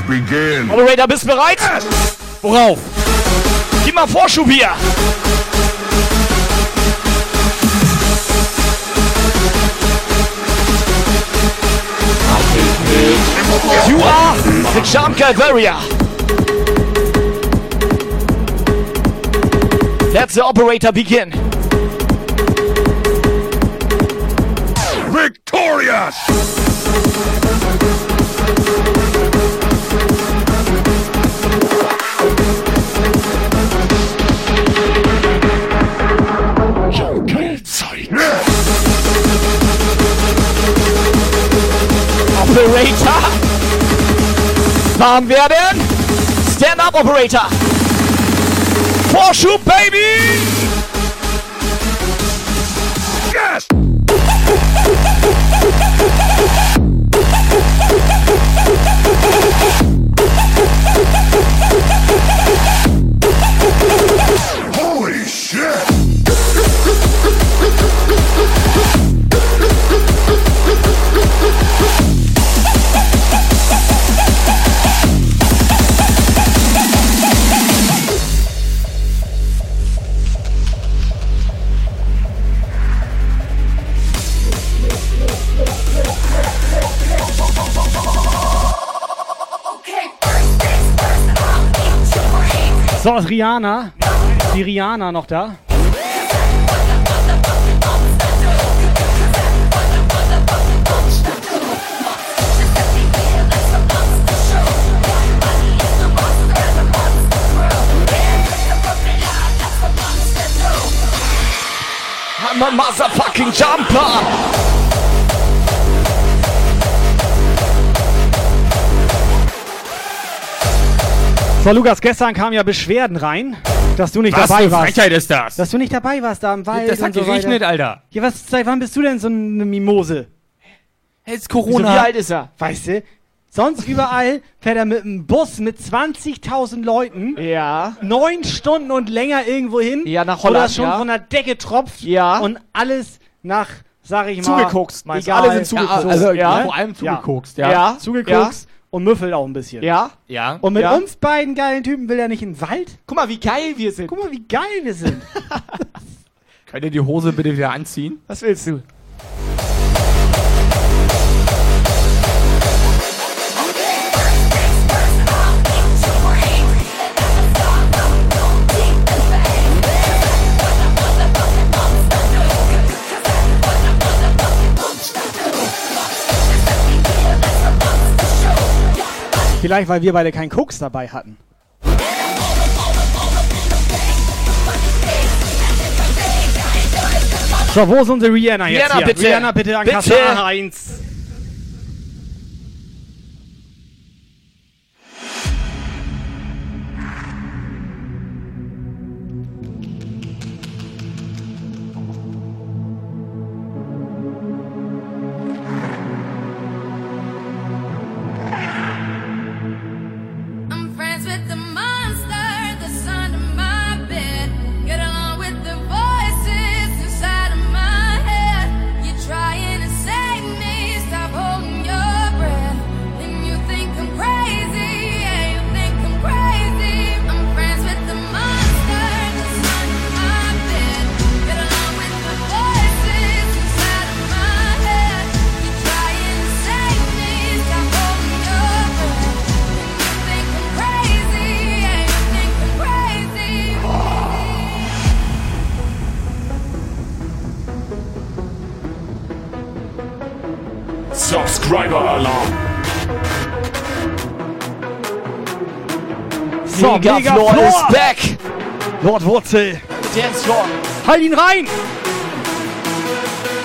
Speaker 5: Begin.
Speaker 7: Operator, bist bereit? Worauf? Gib mal Vorschub hier! You are the Guy Warrior! Let the operator begin!
Speaker 5: Victorious!
Speaker 7: Operator! Warm werden! Stand up, Operator! Vorschub, Baby!
Speaker 8: So, ist Rihanna. Die Rihanna noch da?
Speaker 7: I'm a motherfucking jumper!
Speaker 8: So, Lukas, gestern kamen ja Beschwerden rein, dass du nicht
Speaker 10: Was
Speaker 8: dabei
Speaker 10: für
Speaker 8: warst.
Speaker 10: Frechheit ist das?
Speaker 8: Dass du nicht dabei warst da im Wald.
Speaker 10: Das hat
Speaker 8: so
Speaker 10: geregnet,
Speaker 8: weiter.
Speaker 10: Alter.
Speaker 8: Ja, was, seit wann bist du denn so eine Mimose?
Speaker 10: Jetzt
Speaker 8: Wieso,
Speaker 10: Corona.
Speaker 8: wie alt ist er? Weißt du? Sonst überall fährt er mit einem Bus mit 20.000 Leuten.
Speaker 7: Ja.
Speaker 8: Neun Stunden und länger irgendwo hin.
Speaker 7: Ja, nach Holland,
Speaker 8: das schon
Speaker 7: ja.
Speaker 8: von der Decke tropft.
Speaker 7: Ja.
Speaker 8: Und alles nach, sag ich mal.
Speaker 7: Zugeguckst, meinst du? Alle sind zugeguckt.
Speaker 8: So,
Speaker 10: Also,
Speaker 7: Ja.
Speaker 10: vor allem zugeguckst,
Speaker 8: Ja.
Speaker 10: ja.
Speaker 8: Zugeguckst und müffelt auch ein bisschen.
Speaker 7: Ja?
Speaker 10: Ja.
Speaker 8: Und mit
Speaker 7: Ja.
Speaker 8: uns beiden geilen Typen will er nicht in den Wald?
Speaker 7: Guck mal, wie geil wir sind.
Speaker 8: Guck mal, wie geil wir sind.
Speaker 10: Könnt ihr die Hose bitte wieder anziehen?
Speaker 7: Was willst du?
Speaker 8: Vielleicht, weil wir beide keinen Koks dabei hatten. So, wo ist unsere Rihanna jetzt
Speaker 7: Rihanna,
Speaker 8: hier?
Speaker 7: bitte.
Speaker 8: Rihanna, bitte an
Speaker 7: Bitte.
Speaker 8: Kasse 1.
Speaker 7: Mega
Speaker 8: Mega
Speaker 7: Floor
Speaker 8: Floor.
Speaker 7: ist back.
Speaker 8: Lord Wurzel.
Speaker 7: Dance Floor.
Speaker 8: Halt ihn rein!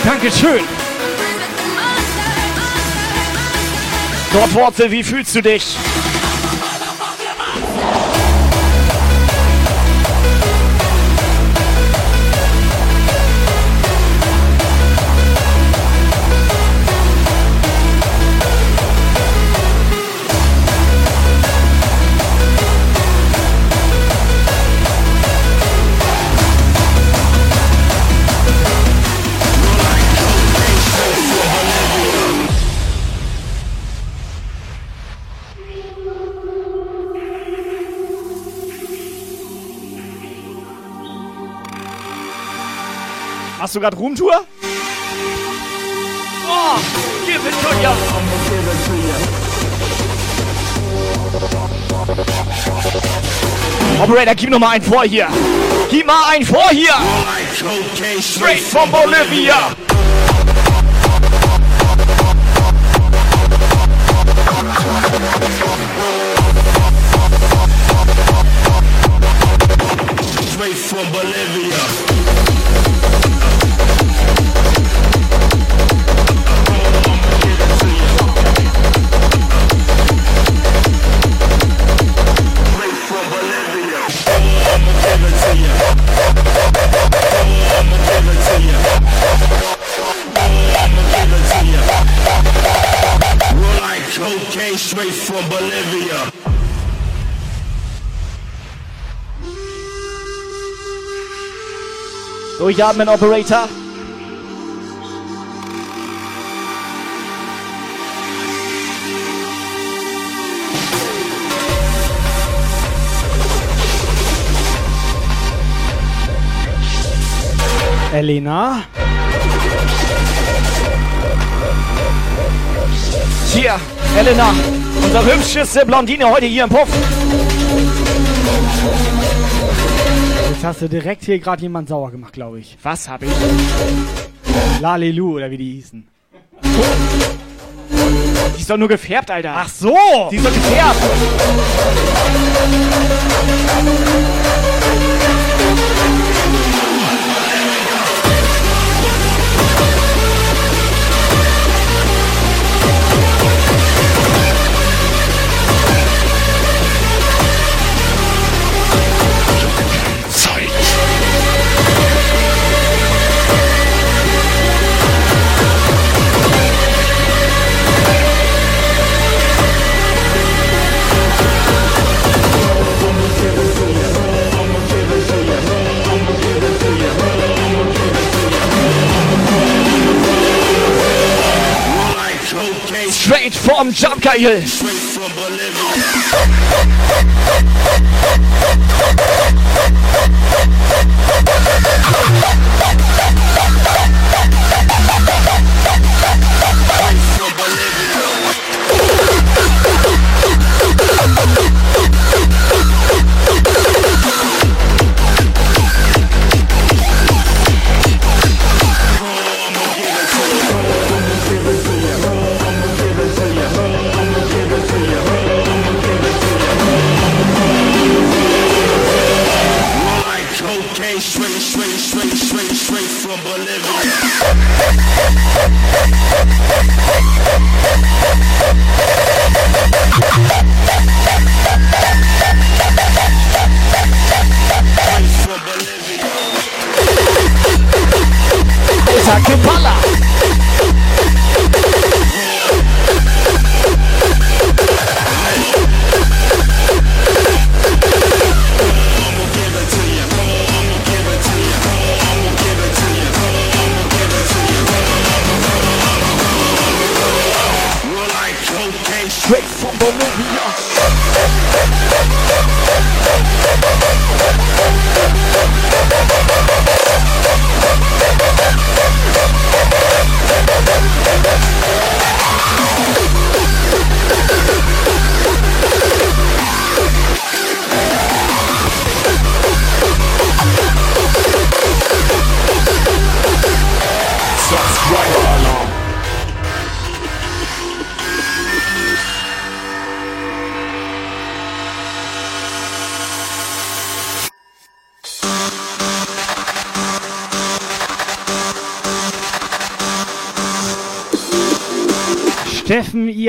Speaker 8: Dankeschön.
Speaker 7: Dort Wurzel, wie fühlst du dich? Hast du gerade Roomtour? Oh, give it to ya. Operator, gib noch mal einen vor hier. Gib mal einen vor hier. Straight from Bolivia. Durchatmen, Operator.
Speaker 8: Elena.
Speaker 7: Hier, Elena, unsere hübscheste Blondine heute hier im Puff.
Speaker 8: Jetzt hast du direkt hier gerade jemand sauer gemacht, glaube ich.
Speaker 7: Was hab ich?
Speaker 8: Lalelu oder wie die hießen.
Speaker 7: Die ist doch nur gefärbt, Alter.
Speaker 8: Ach so!
Speaker 7: Die ist doch gefärbt. Straight from Jump Geil.
Speaker 38: Cocaine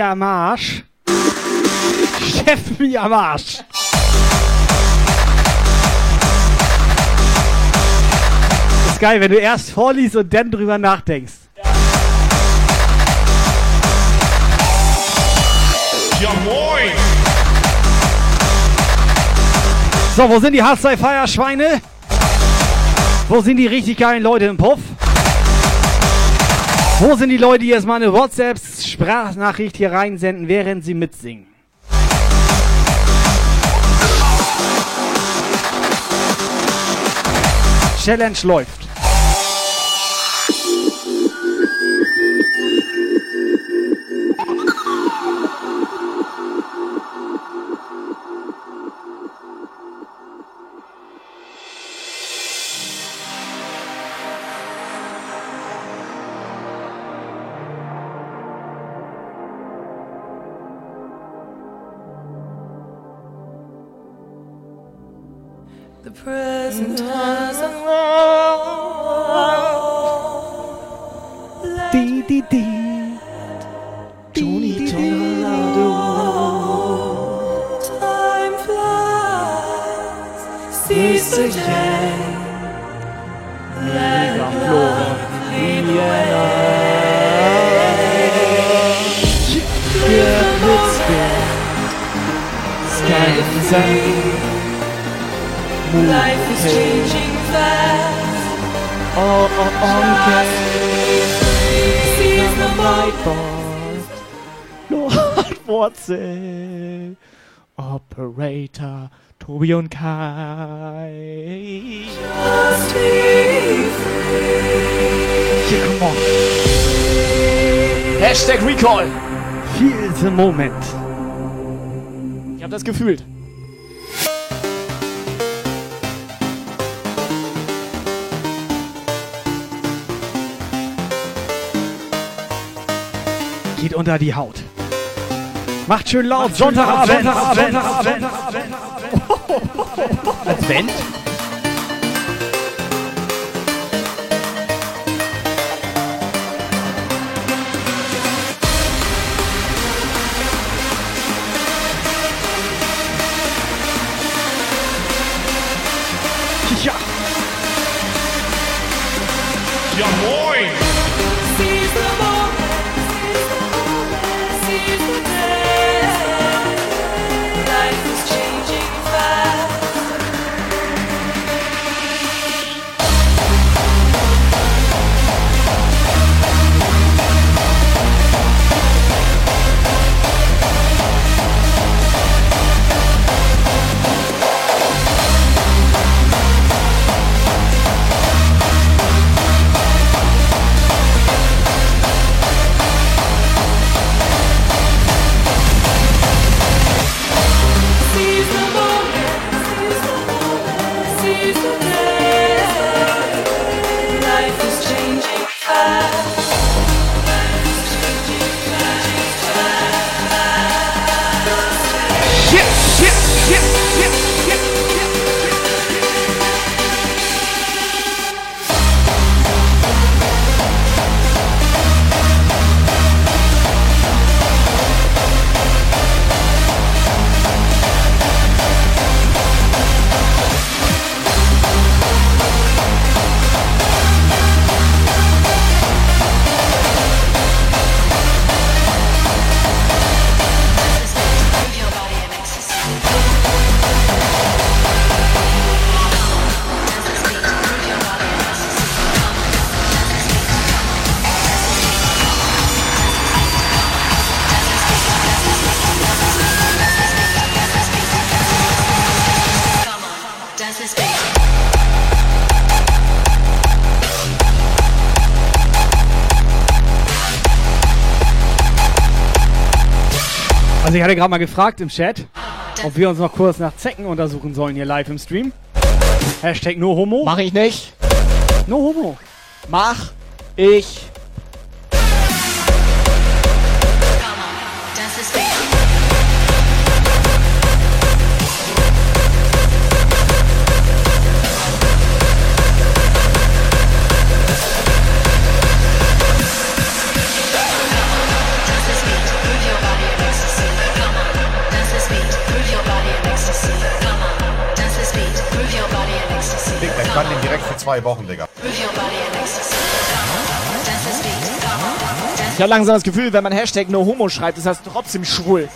Speaker 8: am Arsch. Steffen, am Arsch. ist geil, wenn du erst vorliest und dann drüber nachdenkst.
Speaker 1: Ja moin!
Speaker 8: So, wo sind die Hardstyle-Feierschweine? Wo sind die richtig geilen Leute im Puff? Wo sind die Leute, die jetzt mal eine WhatsApp-Sprachnachricht hier reinsenden, während sie mitsingen? Challenge läuft. Sky and sand.
Speaker 15: Life is changing fast.
Speaker 8: Oh, oh, okay.
Speaker 15: Seize the moment.
Speaker 8: Nordwurzel. Operator Tobi und Kai.
Speaker 15: Just be free.
Speaker 8: Hier, come on.
Speaker 7: Hashtag Recall.
Speaker 8: Feel the moment.
Speaker 7: Ich hab das gefühlt.
Speaker 8: Geht unter die Haut. Macht schön laut. Sonntagabend. Sonntagabend. Sonntagabend.
Speaker 7: Advent?
Speaker 8: Ja. Also ich hatte gerade mal gefragt im Chat, ob wir uns noch kurz nach Zecken untersuchen sollen hier live im Stream. Hashtag no homo.
Speaker 7: Mach ich nicht.
Speaker 8: No homo.
Speaker 7: Mach ich.
Speaker 39: Zwei Wochen, Digga.
Speaker 7: Ich habe langsam das Gefühl, wenn man Hashtag No Homo schreibt, ist das trotzdem schwul.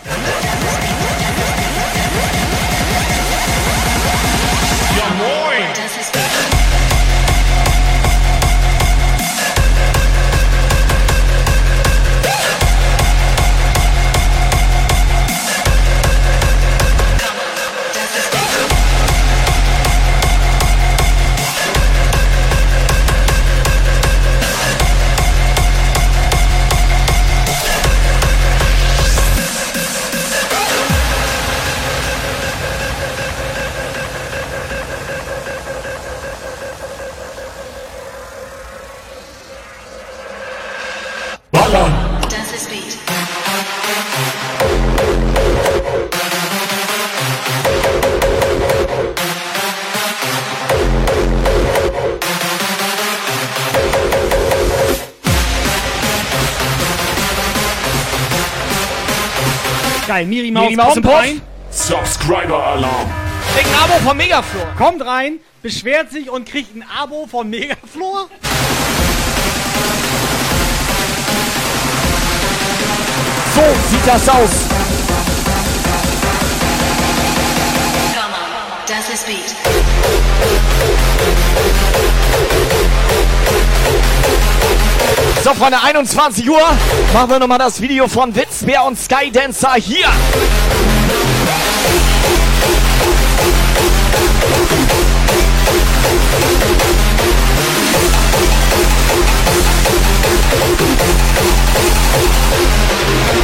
Speaker 8: Geil, Miri Maus,
Speaker 7: Miri Maus im
Speaker 8: kommt
Speaker 7: Puff.
Speaker 8: rein.
Speaker 1: Subscriber-Alarm!
Speaker 7: Krieg ein Abo von Megaflor.
Speaker 8: Kommt rein, beschwert sich und kriegt ein Abo von Megaflor.
Speaker 7: So sieht das aus.
Speaker 4: Das ist Beat.
Speaker 7: So, Freunde, 21 Uhr machen wir nochmal das Video von Witzbär und Skydancer hier.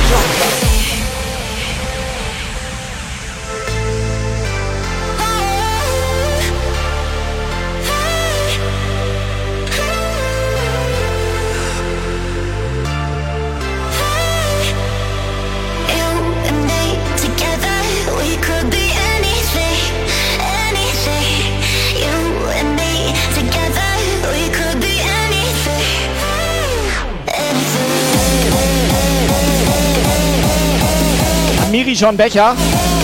Speaker 4: You
Speaker 7: Miri John Becher.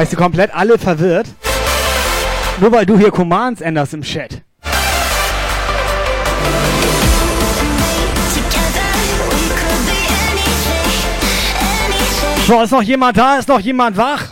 Speaker 8: Weißt du, komplett alle verwirrt. Nur weil du hier Commands änderst im Chat. So, ist noch jemand da? Ist noch jemand wach?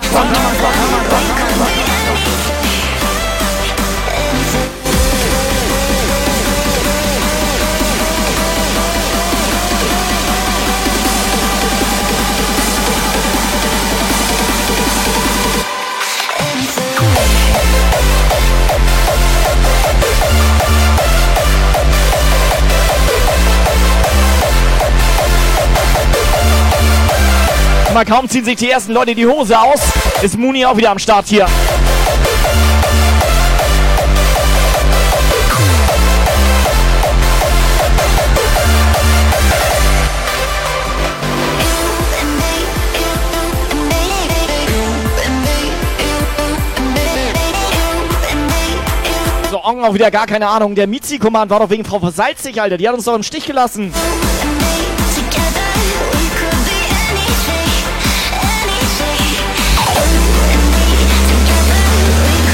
Speaker 7: Mal kaum ziehen sich die ersten Leute die Hose aus, ist Muni auch wieder am Start hier. So, Ong auch wieder gar keine Ahnung. Der Mizi-Command war doch wegen Frau Versalzig, Alter. Die hat uns doch im Stich gelassen.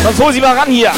Speaker 7: Sonst hol sie mal ran hier.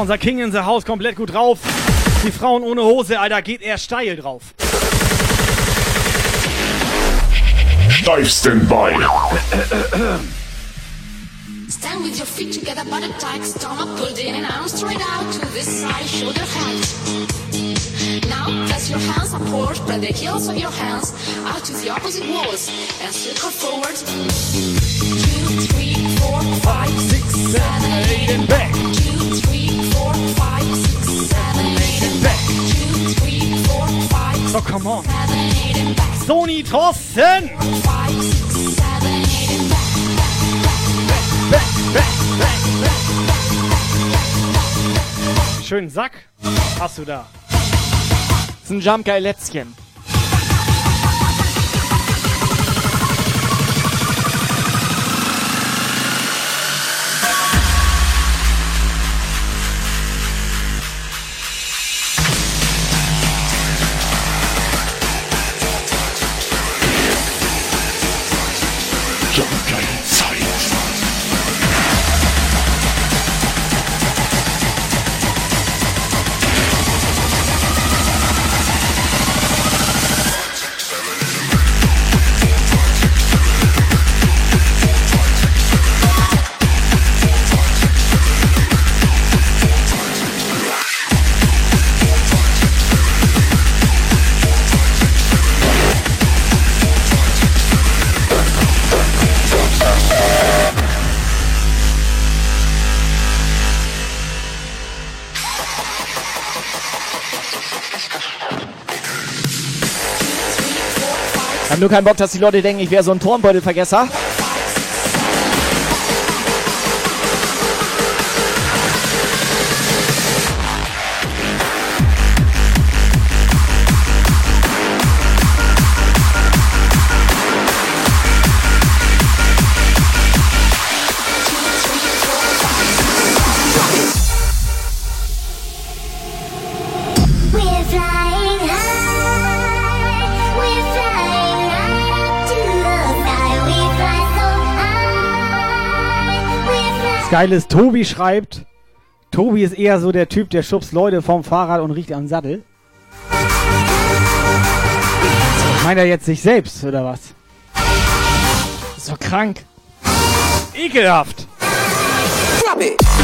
Speaker 8: Unser King in the House komplett gut drauf. Die Frauen ohne Hose, Alter, geht er steil drauf.
Speaker 1: Steif Standby.
Speaker 40: Stand with your feet together, body tight, stomach pulled in and arms straight out to this side, shoulder height. Now place your hands upward, spread the heels of your hands out to the opposite walls and circle forward. Two, three, four, five, six, seven, eight, and back. Two,
Speaker 8: So, come on. Sony Thorsten! Schönen Sack hast du da.
Speaker 7: Das ist ein Jump Guy Lätzchen. Nur keinen Bock, dass die Leute denken, ich wäre so ein Turnbeutelvergesser.
Speaker 8: Geile ist, Tobi schreibt, Tobi ist eher so der Typ, der schubst Leute vom Fahrrad und riecht am Sattel. Meint er jetzt sich selbst, oder was? Doch krank. Ekelhaft.
Speaker 41: Rise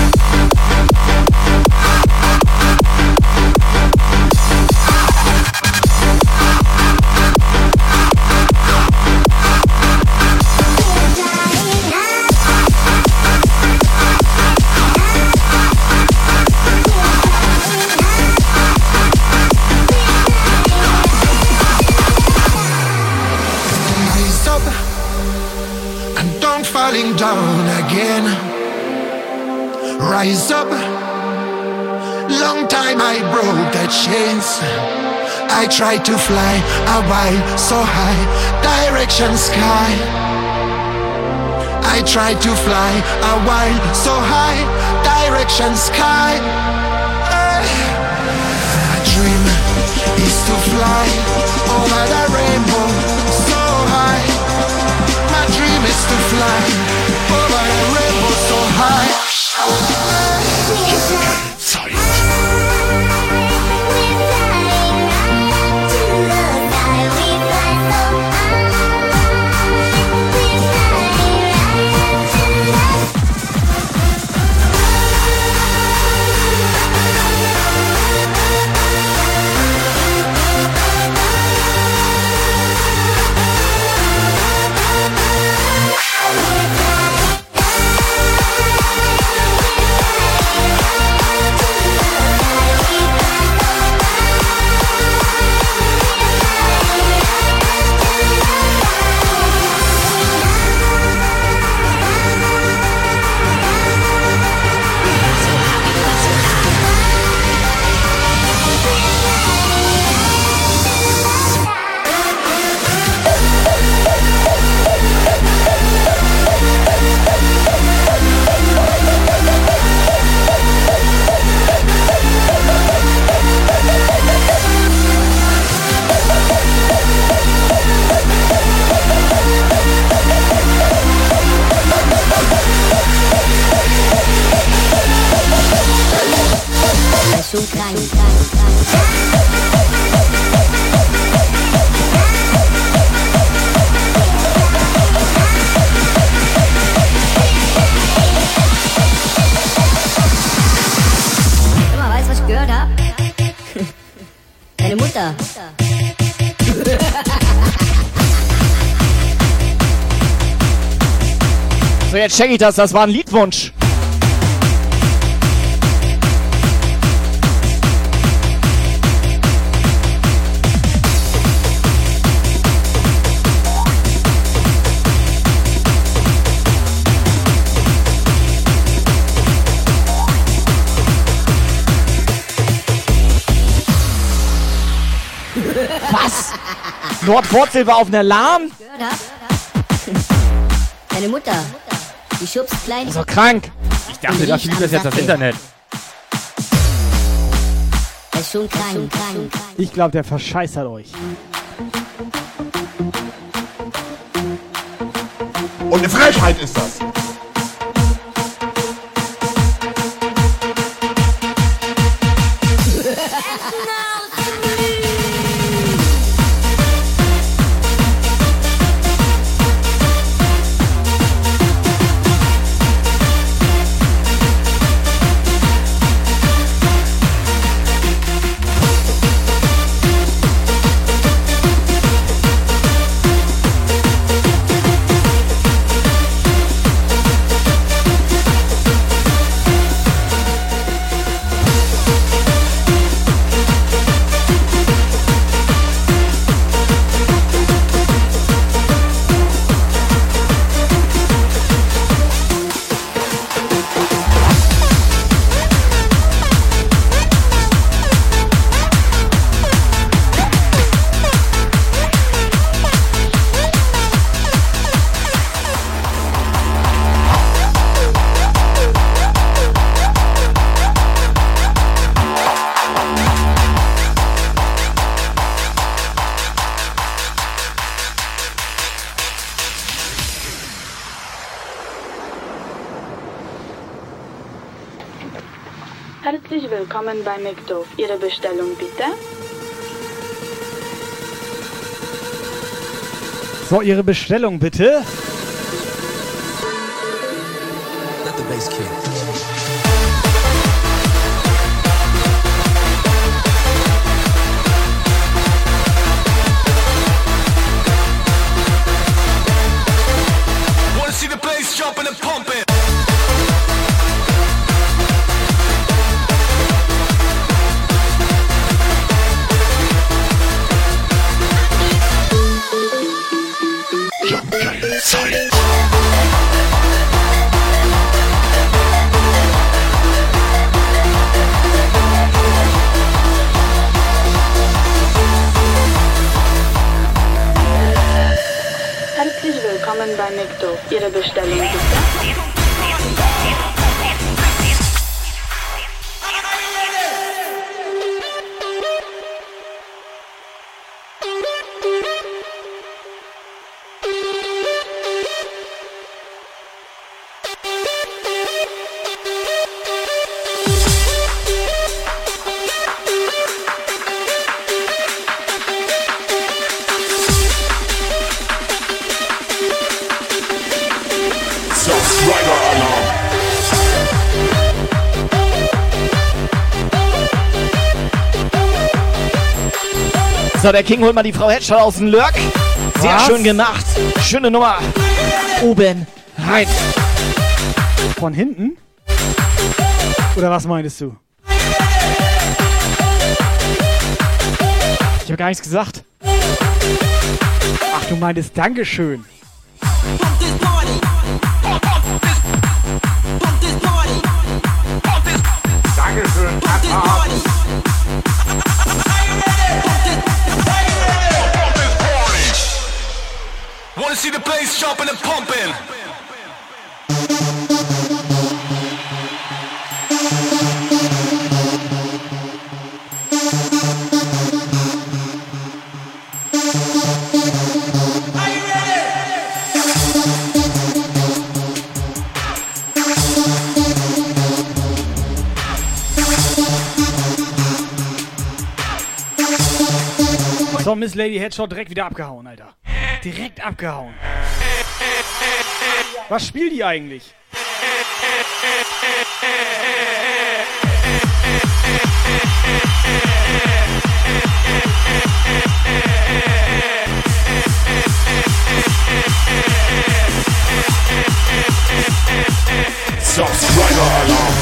Speaker 41: falling down again. Rise up. Long time I broke the chains. I tried to fly a while so high, direction sky. I tried to fly a while so high, direction sky. Eh. My dream is to fly over the rainbow. My dream is to fly over the rainbow so high.
Speaker 42: Deine Mutter.
Speaker 11: So, jetzt check ich das. Das war ein Liedwunsch. Nordwurzel war auf einer
Speaker 42: hab? Deine Mutter. Die schubst klein.
Speaker 11: So krank.
Speaker 43: Ich dachte, dafür gibt es jetzt das Internet.
Speaker 42: Er ist schon krank.
Speaker 8: Ich glaube, der verscheißert euch.
Speaker 1: Und eine Frechheit ist das.
Speaker 44: Willkommen bei McDoof. Ihre Bestellung bitte.
Speaker 8: So, Ihre Bestellung bitte.
Speaker 45: Let the bass kick.
Speaker 7: So, der King holt mal die Frau Hedgehog aus dem Lurk. Sehr
Speaker 8: Was?
Speaker 7: schön gemacht. Schöne Nummer. Oben rein.
Speaker 8: Von hinten? Oder was meinst du?
Speaker 7: Ich habe gar nichts gesagt.
Speaker 8: Ach, du meintest Dankeschön.
Speaker 1: Dankeschön,
Speaker 8: Lady Headshot direkt wieder abgehauen, Alter. Direkt abgehauen. Was spielt die eigentlich?
Speaker 1: Subscriber Alarm.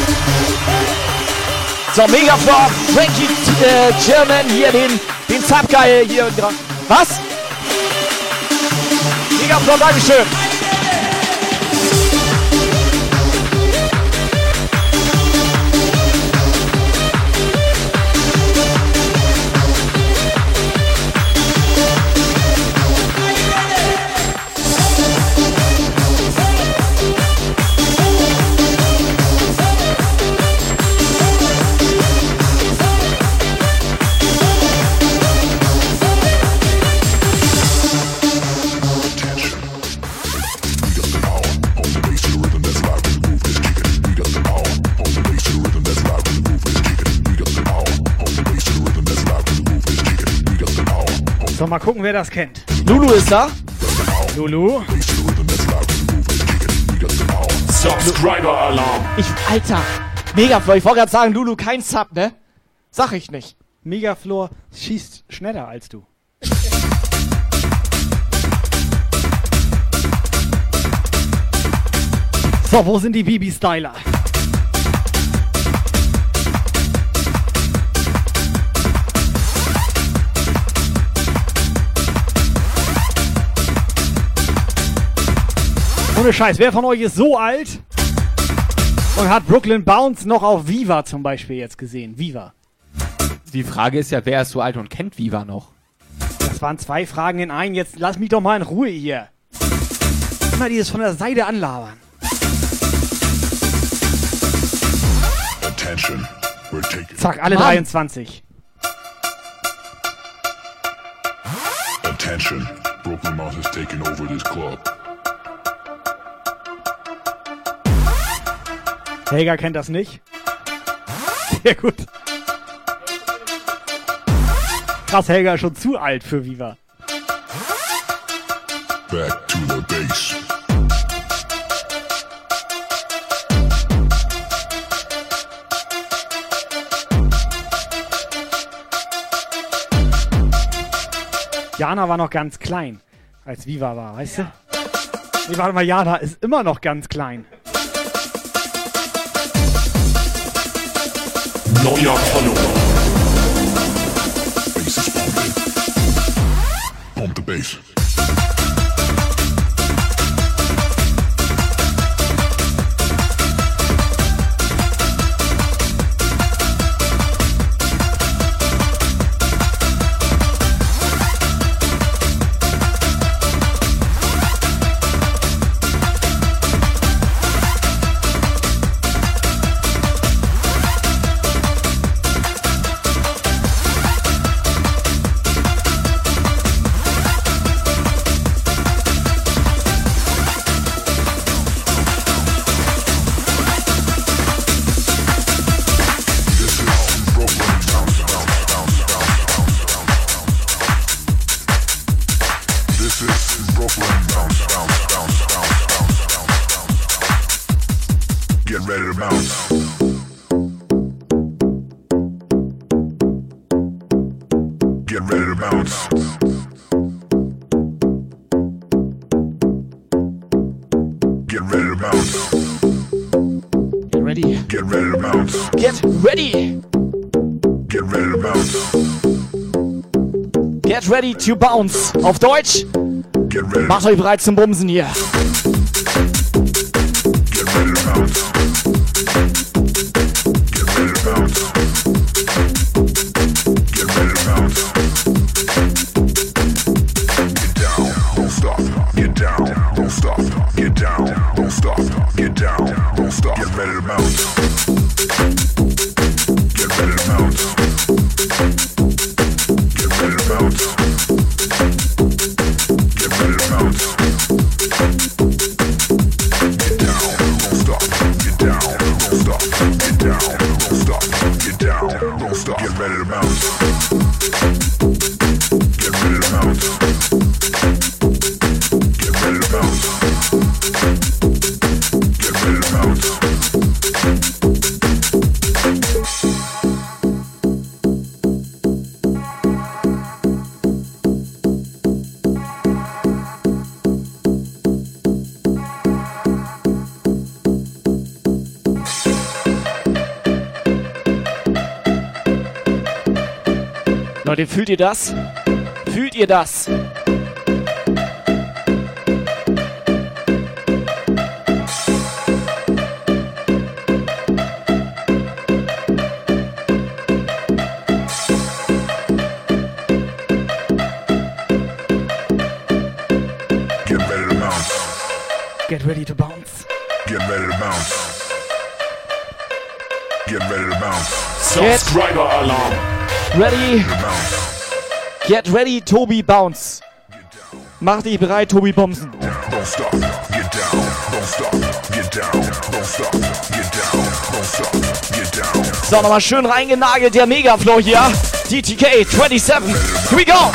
Speaker 7: So, Megaflop, Frankie äh, German, hier den, den Zapgeil hier. Was? Megaflop, Dankeschön.
Speaker 8: Wer das kennt.
Speaker 7: Lulu ist da.
Speaker 8: Lulu.
Speaker 1: Subscriber Alarm.
Speaker 7: Ich, Alter. Megaflop, ich wollte gerade sagen, Lulu, kein Sub, ne? Sag ich nicht.
Speaker 8: Megaflor schießt schneller als du. So, wo sind die Bibi-Styler? Ohne Scheiß, wer von euch ist so alt und hat Brooklyn Bounce noch auf Viva zum Beispiel jetzt gesehen? Viva.
Speaker 10: Die Frage ist ja, wer ist so alt und kennt Viva noch?
Speaker 8: Das waren zwei Fragen in einen. Jetzt lass mich doch mal in Ruhe hier. Immer dieses von der Seite anlabern.
Speaker 1: Attention. We're taking.
Speaker 8: Zack, alle
Speaker 1: Mann.
Speaker 8: 23.
Speaker 1: Attention. Brooklyn Mouse is taking over this club.
Speaker 8: Helga kennt das nicht. Sehr gut. Krass, Helga ist schon zu alt für Viva.
Speaker 7: Back to the base.
Speaker 8: Jana war noch ganz klein, als Viva war, weißt du? Nee, warte mal, Jana ist immer noch ganz klein.
Speaker 7: Neuer Follower. Bass is pumping. Pump the bass. Ready to bounce.
Speaker 5: Auf Deutsch. Macht euch bereit zum Bumsen hier. Fühlt ihr das? Fühlt ihr das?
Speaker 7: Get ready to bounce.
Speaker 8: Get ready to bounce.
Speaker 7: Get ready to bounce. Get ready to bounce.
Speaker 5: Get-. Ready? Tobi Bounce. Mach dich bereit, Tobi
Speaker 7: down.
Speaker 5: So, nochmal schön reingenagelt, der Megaflow hier. DTK 27. Here we go.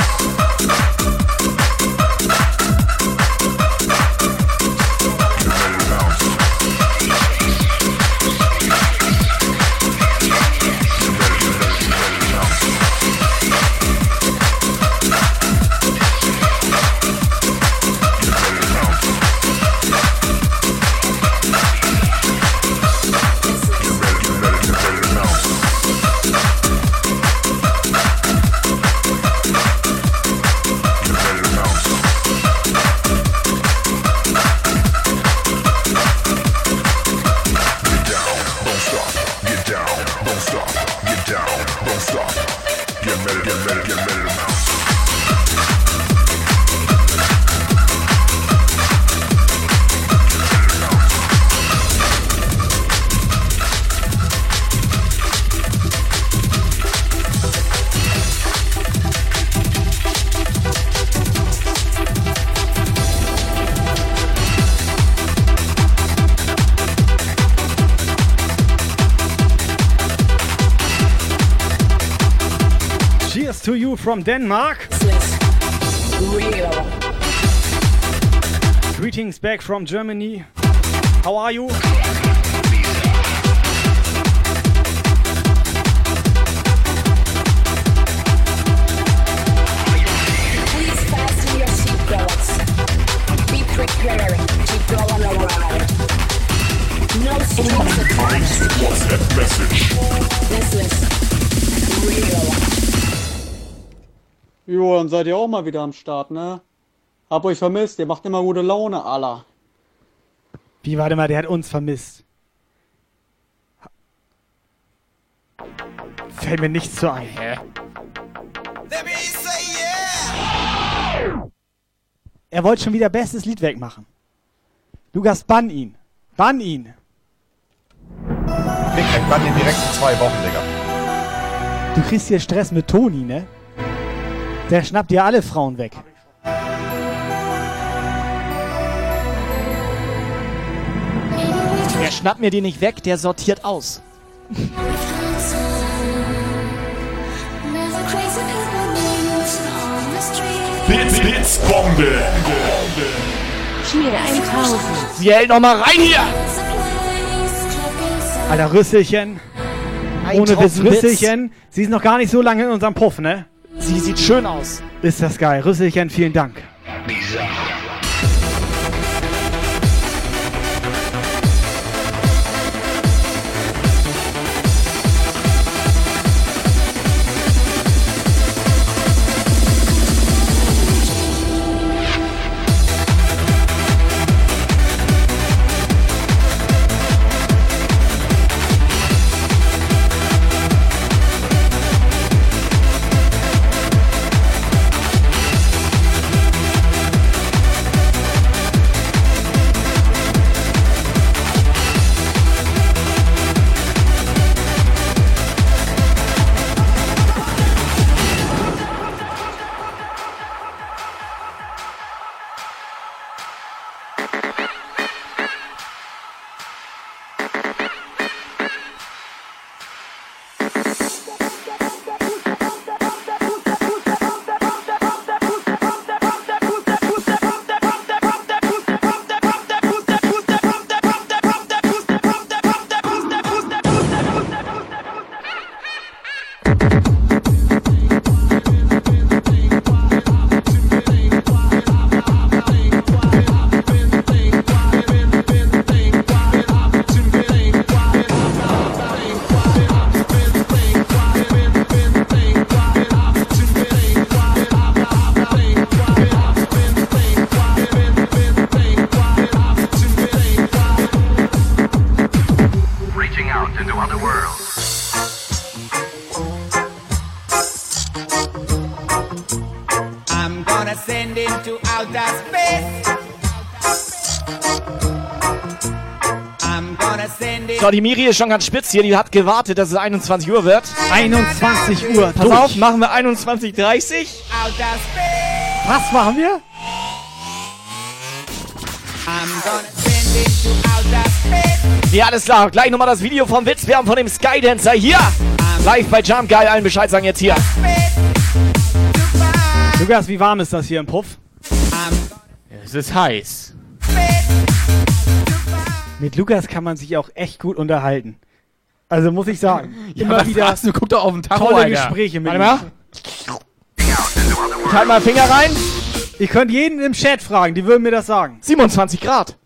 Speaker 8: From Denmark. Greetings back from Germany. How are you?
Speaker 46: Dann seid ihr auch mal wieder am Start, ne? Hab euch vermisst, ihr macht immer gute Laune, Allah.
Speaker 8: Wie, warte mal, der hat uns vermisst. Fällt mir nichts zu ein.
Speaker 10: Hä?
Speaker 8: Er wollte schon wieder bestes Lied wegmachen. Lukas, bann ihn. Bann ihn.
Speaker 30: Dick, ich bann den direkt in zwei Wochen, Digga.
Speaker 8: Du kriegst hier Stress mit Toni, ne? Der schnappt dir alle Frauen weg.
Speaker 7: Der schnappt mir die nicht weg, der sortiert aus.
Speaker 1: Blitz, Blitzbombe.
Speaker 29: Cheer 1000.
Speaker 7: Sie hält noch mal rein hier!
Speaker 8: Alter, Rüsselchen.
Speaker 7: Ein
Speaker 8: Ohne
Speaker 7: Tropfen Witz.
Speaker 8: Rüsselchen. Sie ist noch gar nicht so lange in unserem Puff, ne?
Speaker 7: Sie sieht schön aus.
Speaker 8: Ist das geil. Rüsselchen, vielen Dank.
Speaker 47: Reaching
Speaker 7: So, die Miri ist schon ganz spitz hier. Die hat gewartet, dass es 21 Uhr wird.
Speaker 8: 21 Uhr.
Speaker 7: Pass
Speaker 8: durch.
Speaker 7: auf, machen wir 21.30
Speaker 48: Outer space.
Speaker 8: Was machen wir?
Speaker 48: I'm gonna send into outer space.
Speaker 7: Ja, alles klar. Gleich nochmal das Video vom Witz. Wir haben von dem Skydancer hier. Live bei Jump Geil. Allen Bescheid sagen jetzt hier.
Speaker 8: Lukas, wie warm ist das hier im Puff?
Speaker 10: Es ist heiß.
Speaker 8: Mit Lukas kann man sich auch echt gut unterhalten. Also muss ich sagen.
Speaker 10: Ja,
Speaker 8: immer wieder
Speaker 10: was? Du guck doch auf den Tacho,
Speaker 8: tolle
Speaker 10: Alter.
Speaker 8: Gespräche mit
Speaker 7: Warte mal.
Speaker 8: ihm.
Speaker 7: Ich halt mal Finger rein.
Speaker 8: Ihr könnt jeden im Chat fragen, die würden mir das sagen.
Speaker 7: 27 Grad.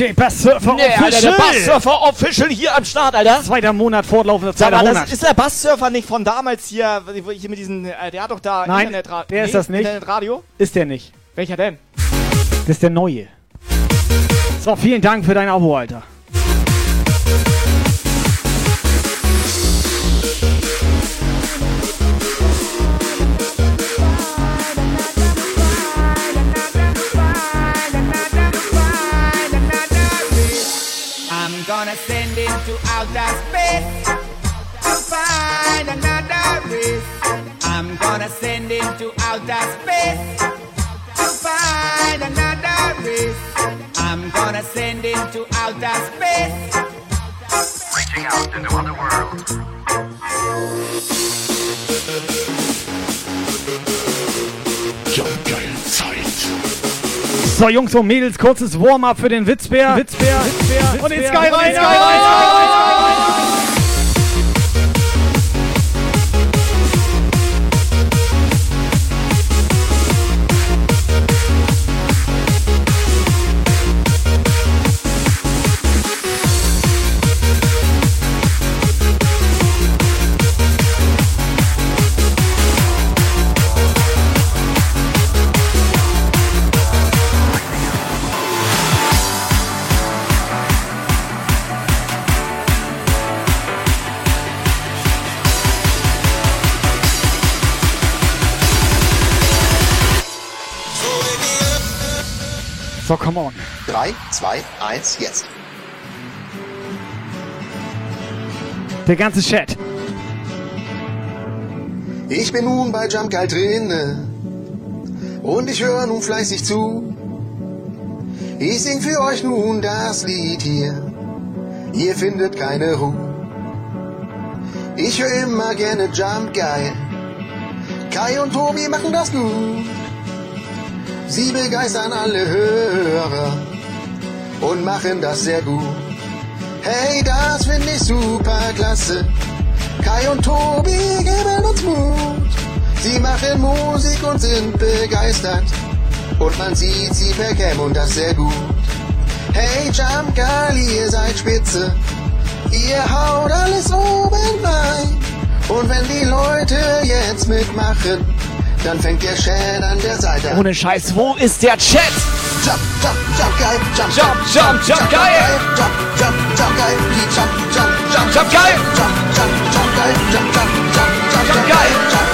Speaker 8: DJ Bass Surfer
Speaker 7: Nee, Alter,
Speaker 8: Official.
Speaker 7: der Basssurfer Official hier am Start, Alter.
Speaker 8: Zweiter Monat, fortlaufender
Speaker 7: Sag
Speaker 8: zweiter
Speaker 7: mal,
Speaker 8: Monat.
Speaker 7: das ist der Basssurfer nicht von damals hier, hier mit diesen, äh, der hat doch da
Speaker 8: Nein,
Speaker 7: Internetra
Speaker 8: der ist das nicht.
Speaker 7: Internetradio?
Speaker 8: Ist der nicht.
Speaker 7: Welcher denn?
Speaker 8: Das ist der neue. So, vielen Dank für dein Abo, Alter.
Speaker 48: Into outer space to find another race. I'm gonna send him to outer space to find another race. I'm gonna send him to outer space.
Speaker 49: Reaching out into other worlds.
Speaker 8: So, Jungs und Mädels, kurzes Warm-up für den Witzbär. Witzbär, Witzbär, und den Sky rein. So, come on.
Speaker 9: 3, 2, 1, jetzt.
Speaker 8: Der ganze Chat.
Speaker 9: Ich bin nun bei Jump Guy drinne und ich höre nun fleißig zu. Ich sing für euch nun das Lied hier, ihr findet keine Ruhe. Ich höre immer gerne Jump Guy. Kai und Tobi machen das gut. Sie begeistern alle Hörer und machen das sehr gut. Hey, das finde ich super klasse. Kai und Tobi geben uns Mut. Sie machen Musik und sind begeistert. Und man sieht sie per Cam und das sehr gut. Hey, Jump ihr seid spitze. Ihr haut alles oben rein. Und wenn die Leute jetzt mitmachen, dann fängt der Chat an der Seite an.
Speaker 7: Ohne Scheiß, wo ist der Chat?
Speaker 9: Jump, jump, jump geil, jump,
Speaker 7: Jump, jump, jump geil.
Speaker 9: Jump, jump, jump geil, die jump, jump, jump,
Speaker 7: Jump geil.
Speaker 9: Jump, jump, jump geil, jump, jump, jump, jump, jump geil,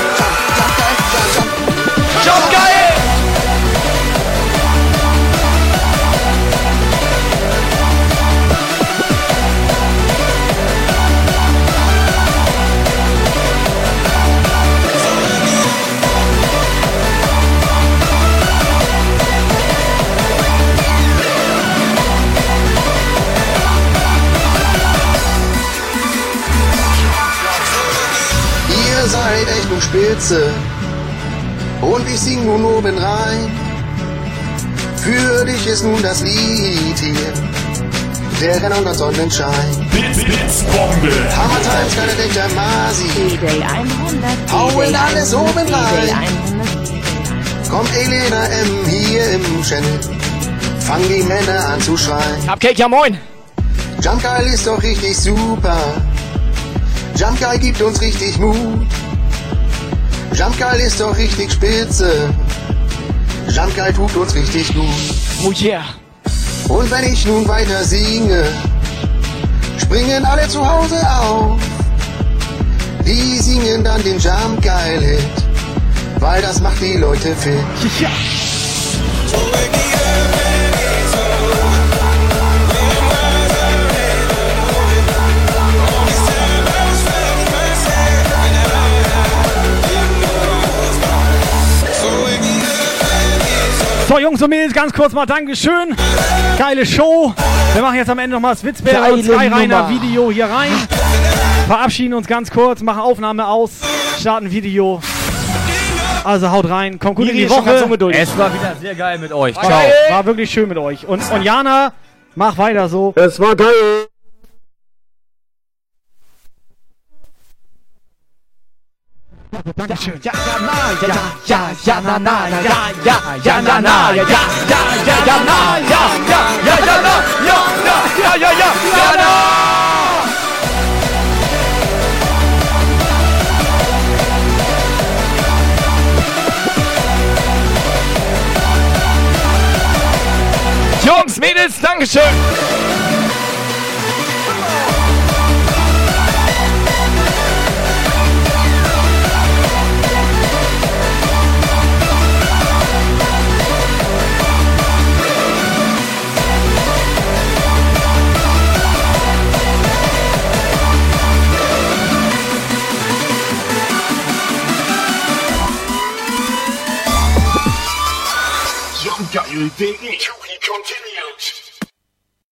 Speaker 9: Echt nun spitze und ich sing nun oben rein. Für dich ist nun das Lied hier, der Renner und Sonnenschein.
Speaker 1: Blitz, Blitzbombe.
Speaker 9: Hammer Times, keine Dichter Masi.
Speaker 17: D-Day 100.
Speaker 9: Hauen alles oben rein.
Speaker 17: 100.
Speaker 9: Kommt Elena M hier im Channel, fang die Männer an zu schreien.
Speaker 7: Cupcake, ja moin.
Speaker 9: Jump Guy ist doch richtig super. Jump Guy gibt uns richtig Mut. Jump Guy ist doch richtig spitze. Jump Guy tut uns richtig gut.
Speaker 7: Oh yeah.
Speaker 9: Und wenn ich nun weiter singe, springen alle zu Hause auf. Die singen dann den Jump Guy Hit, weil das macht die Leute fit.
Speaker 8: Ja. So, Jungs und Mädels, ganz kurz mal Dankeschön. Geile Show. Wir machen jetzt am Ende nochmal das Witzbär und Skyrainer
Speaker 7: Nummer.
Speaker 8: Video hier rein. Verabschieden uns ganz kurz, machen Aufnahme aus, starten Video. Also haut rein, kommt gut in die
Speaker 7: ist schon ganz
Speaker 8: Woche.
Speaker 10: Es war wieder sehr geil mit euch. Ciao.
Speaker 8: war wirklich schön mit euch. Und, und Jana, mach weiter so.
Speaker 9: Es war geil.
Speaker 8: Dankeschön.
Speaker 7: Ja, ja, na, ja, ja, ja, na, na, ja, ja, ja, na, na, ja, ja, ja, ja, na, ja, ja, ja, ja, na, ja, ja, ja, ja, ja, ja, na. Jungs, Mädels, Dankeschön.
Speaker 1: got you digging. He Continues.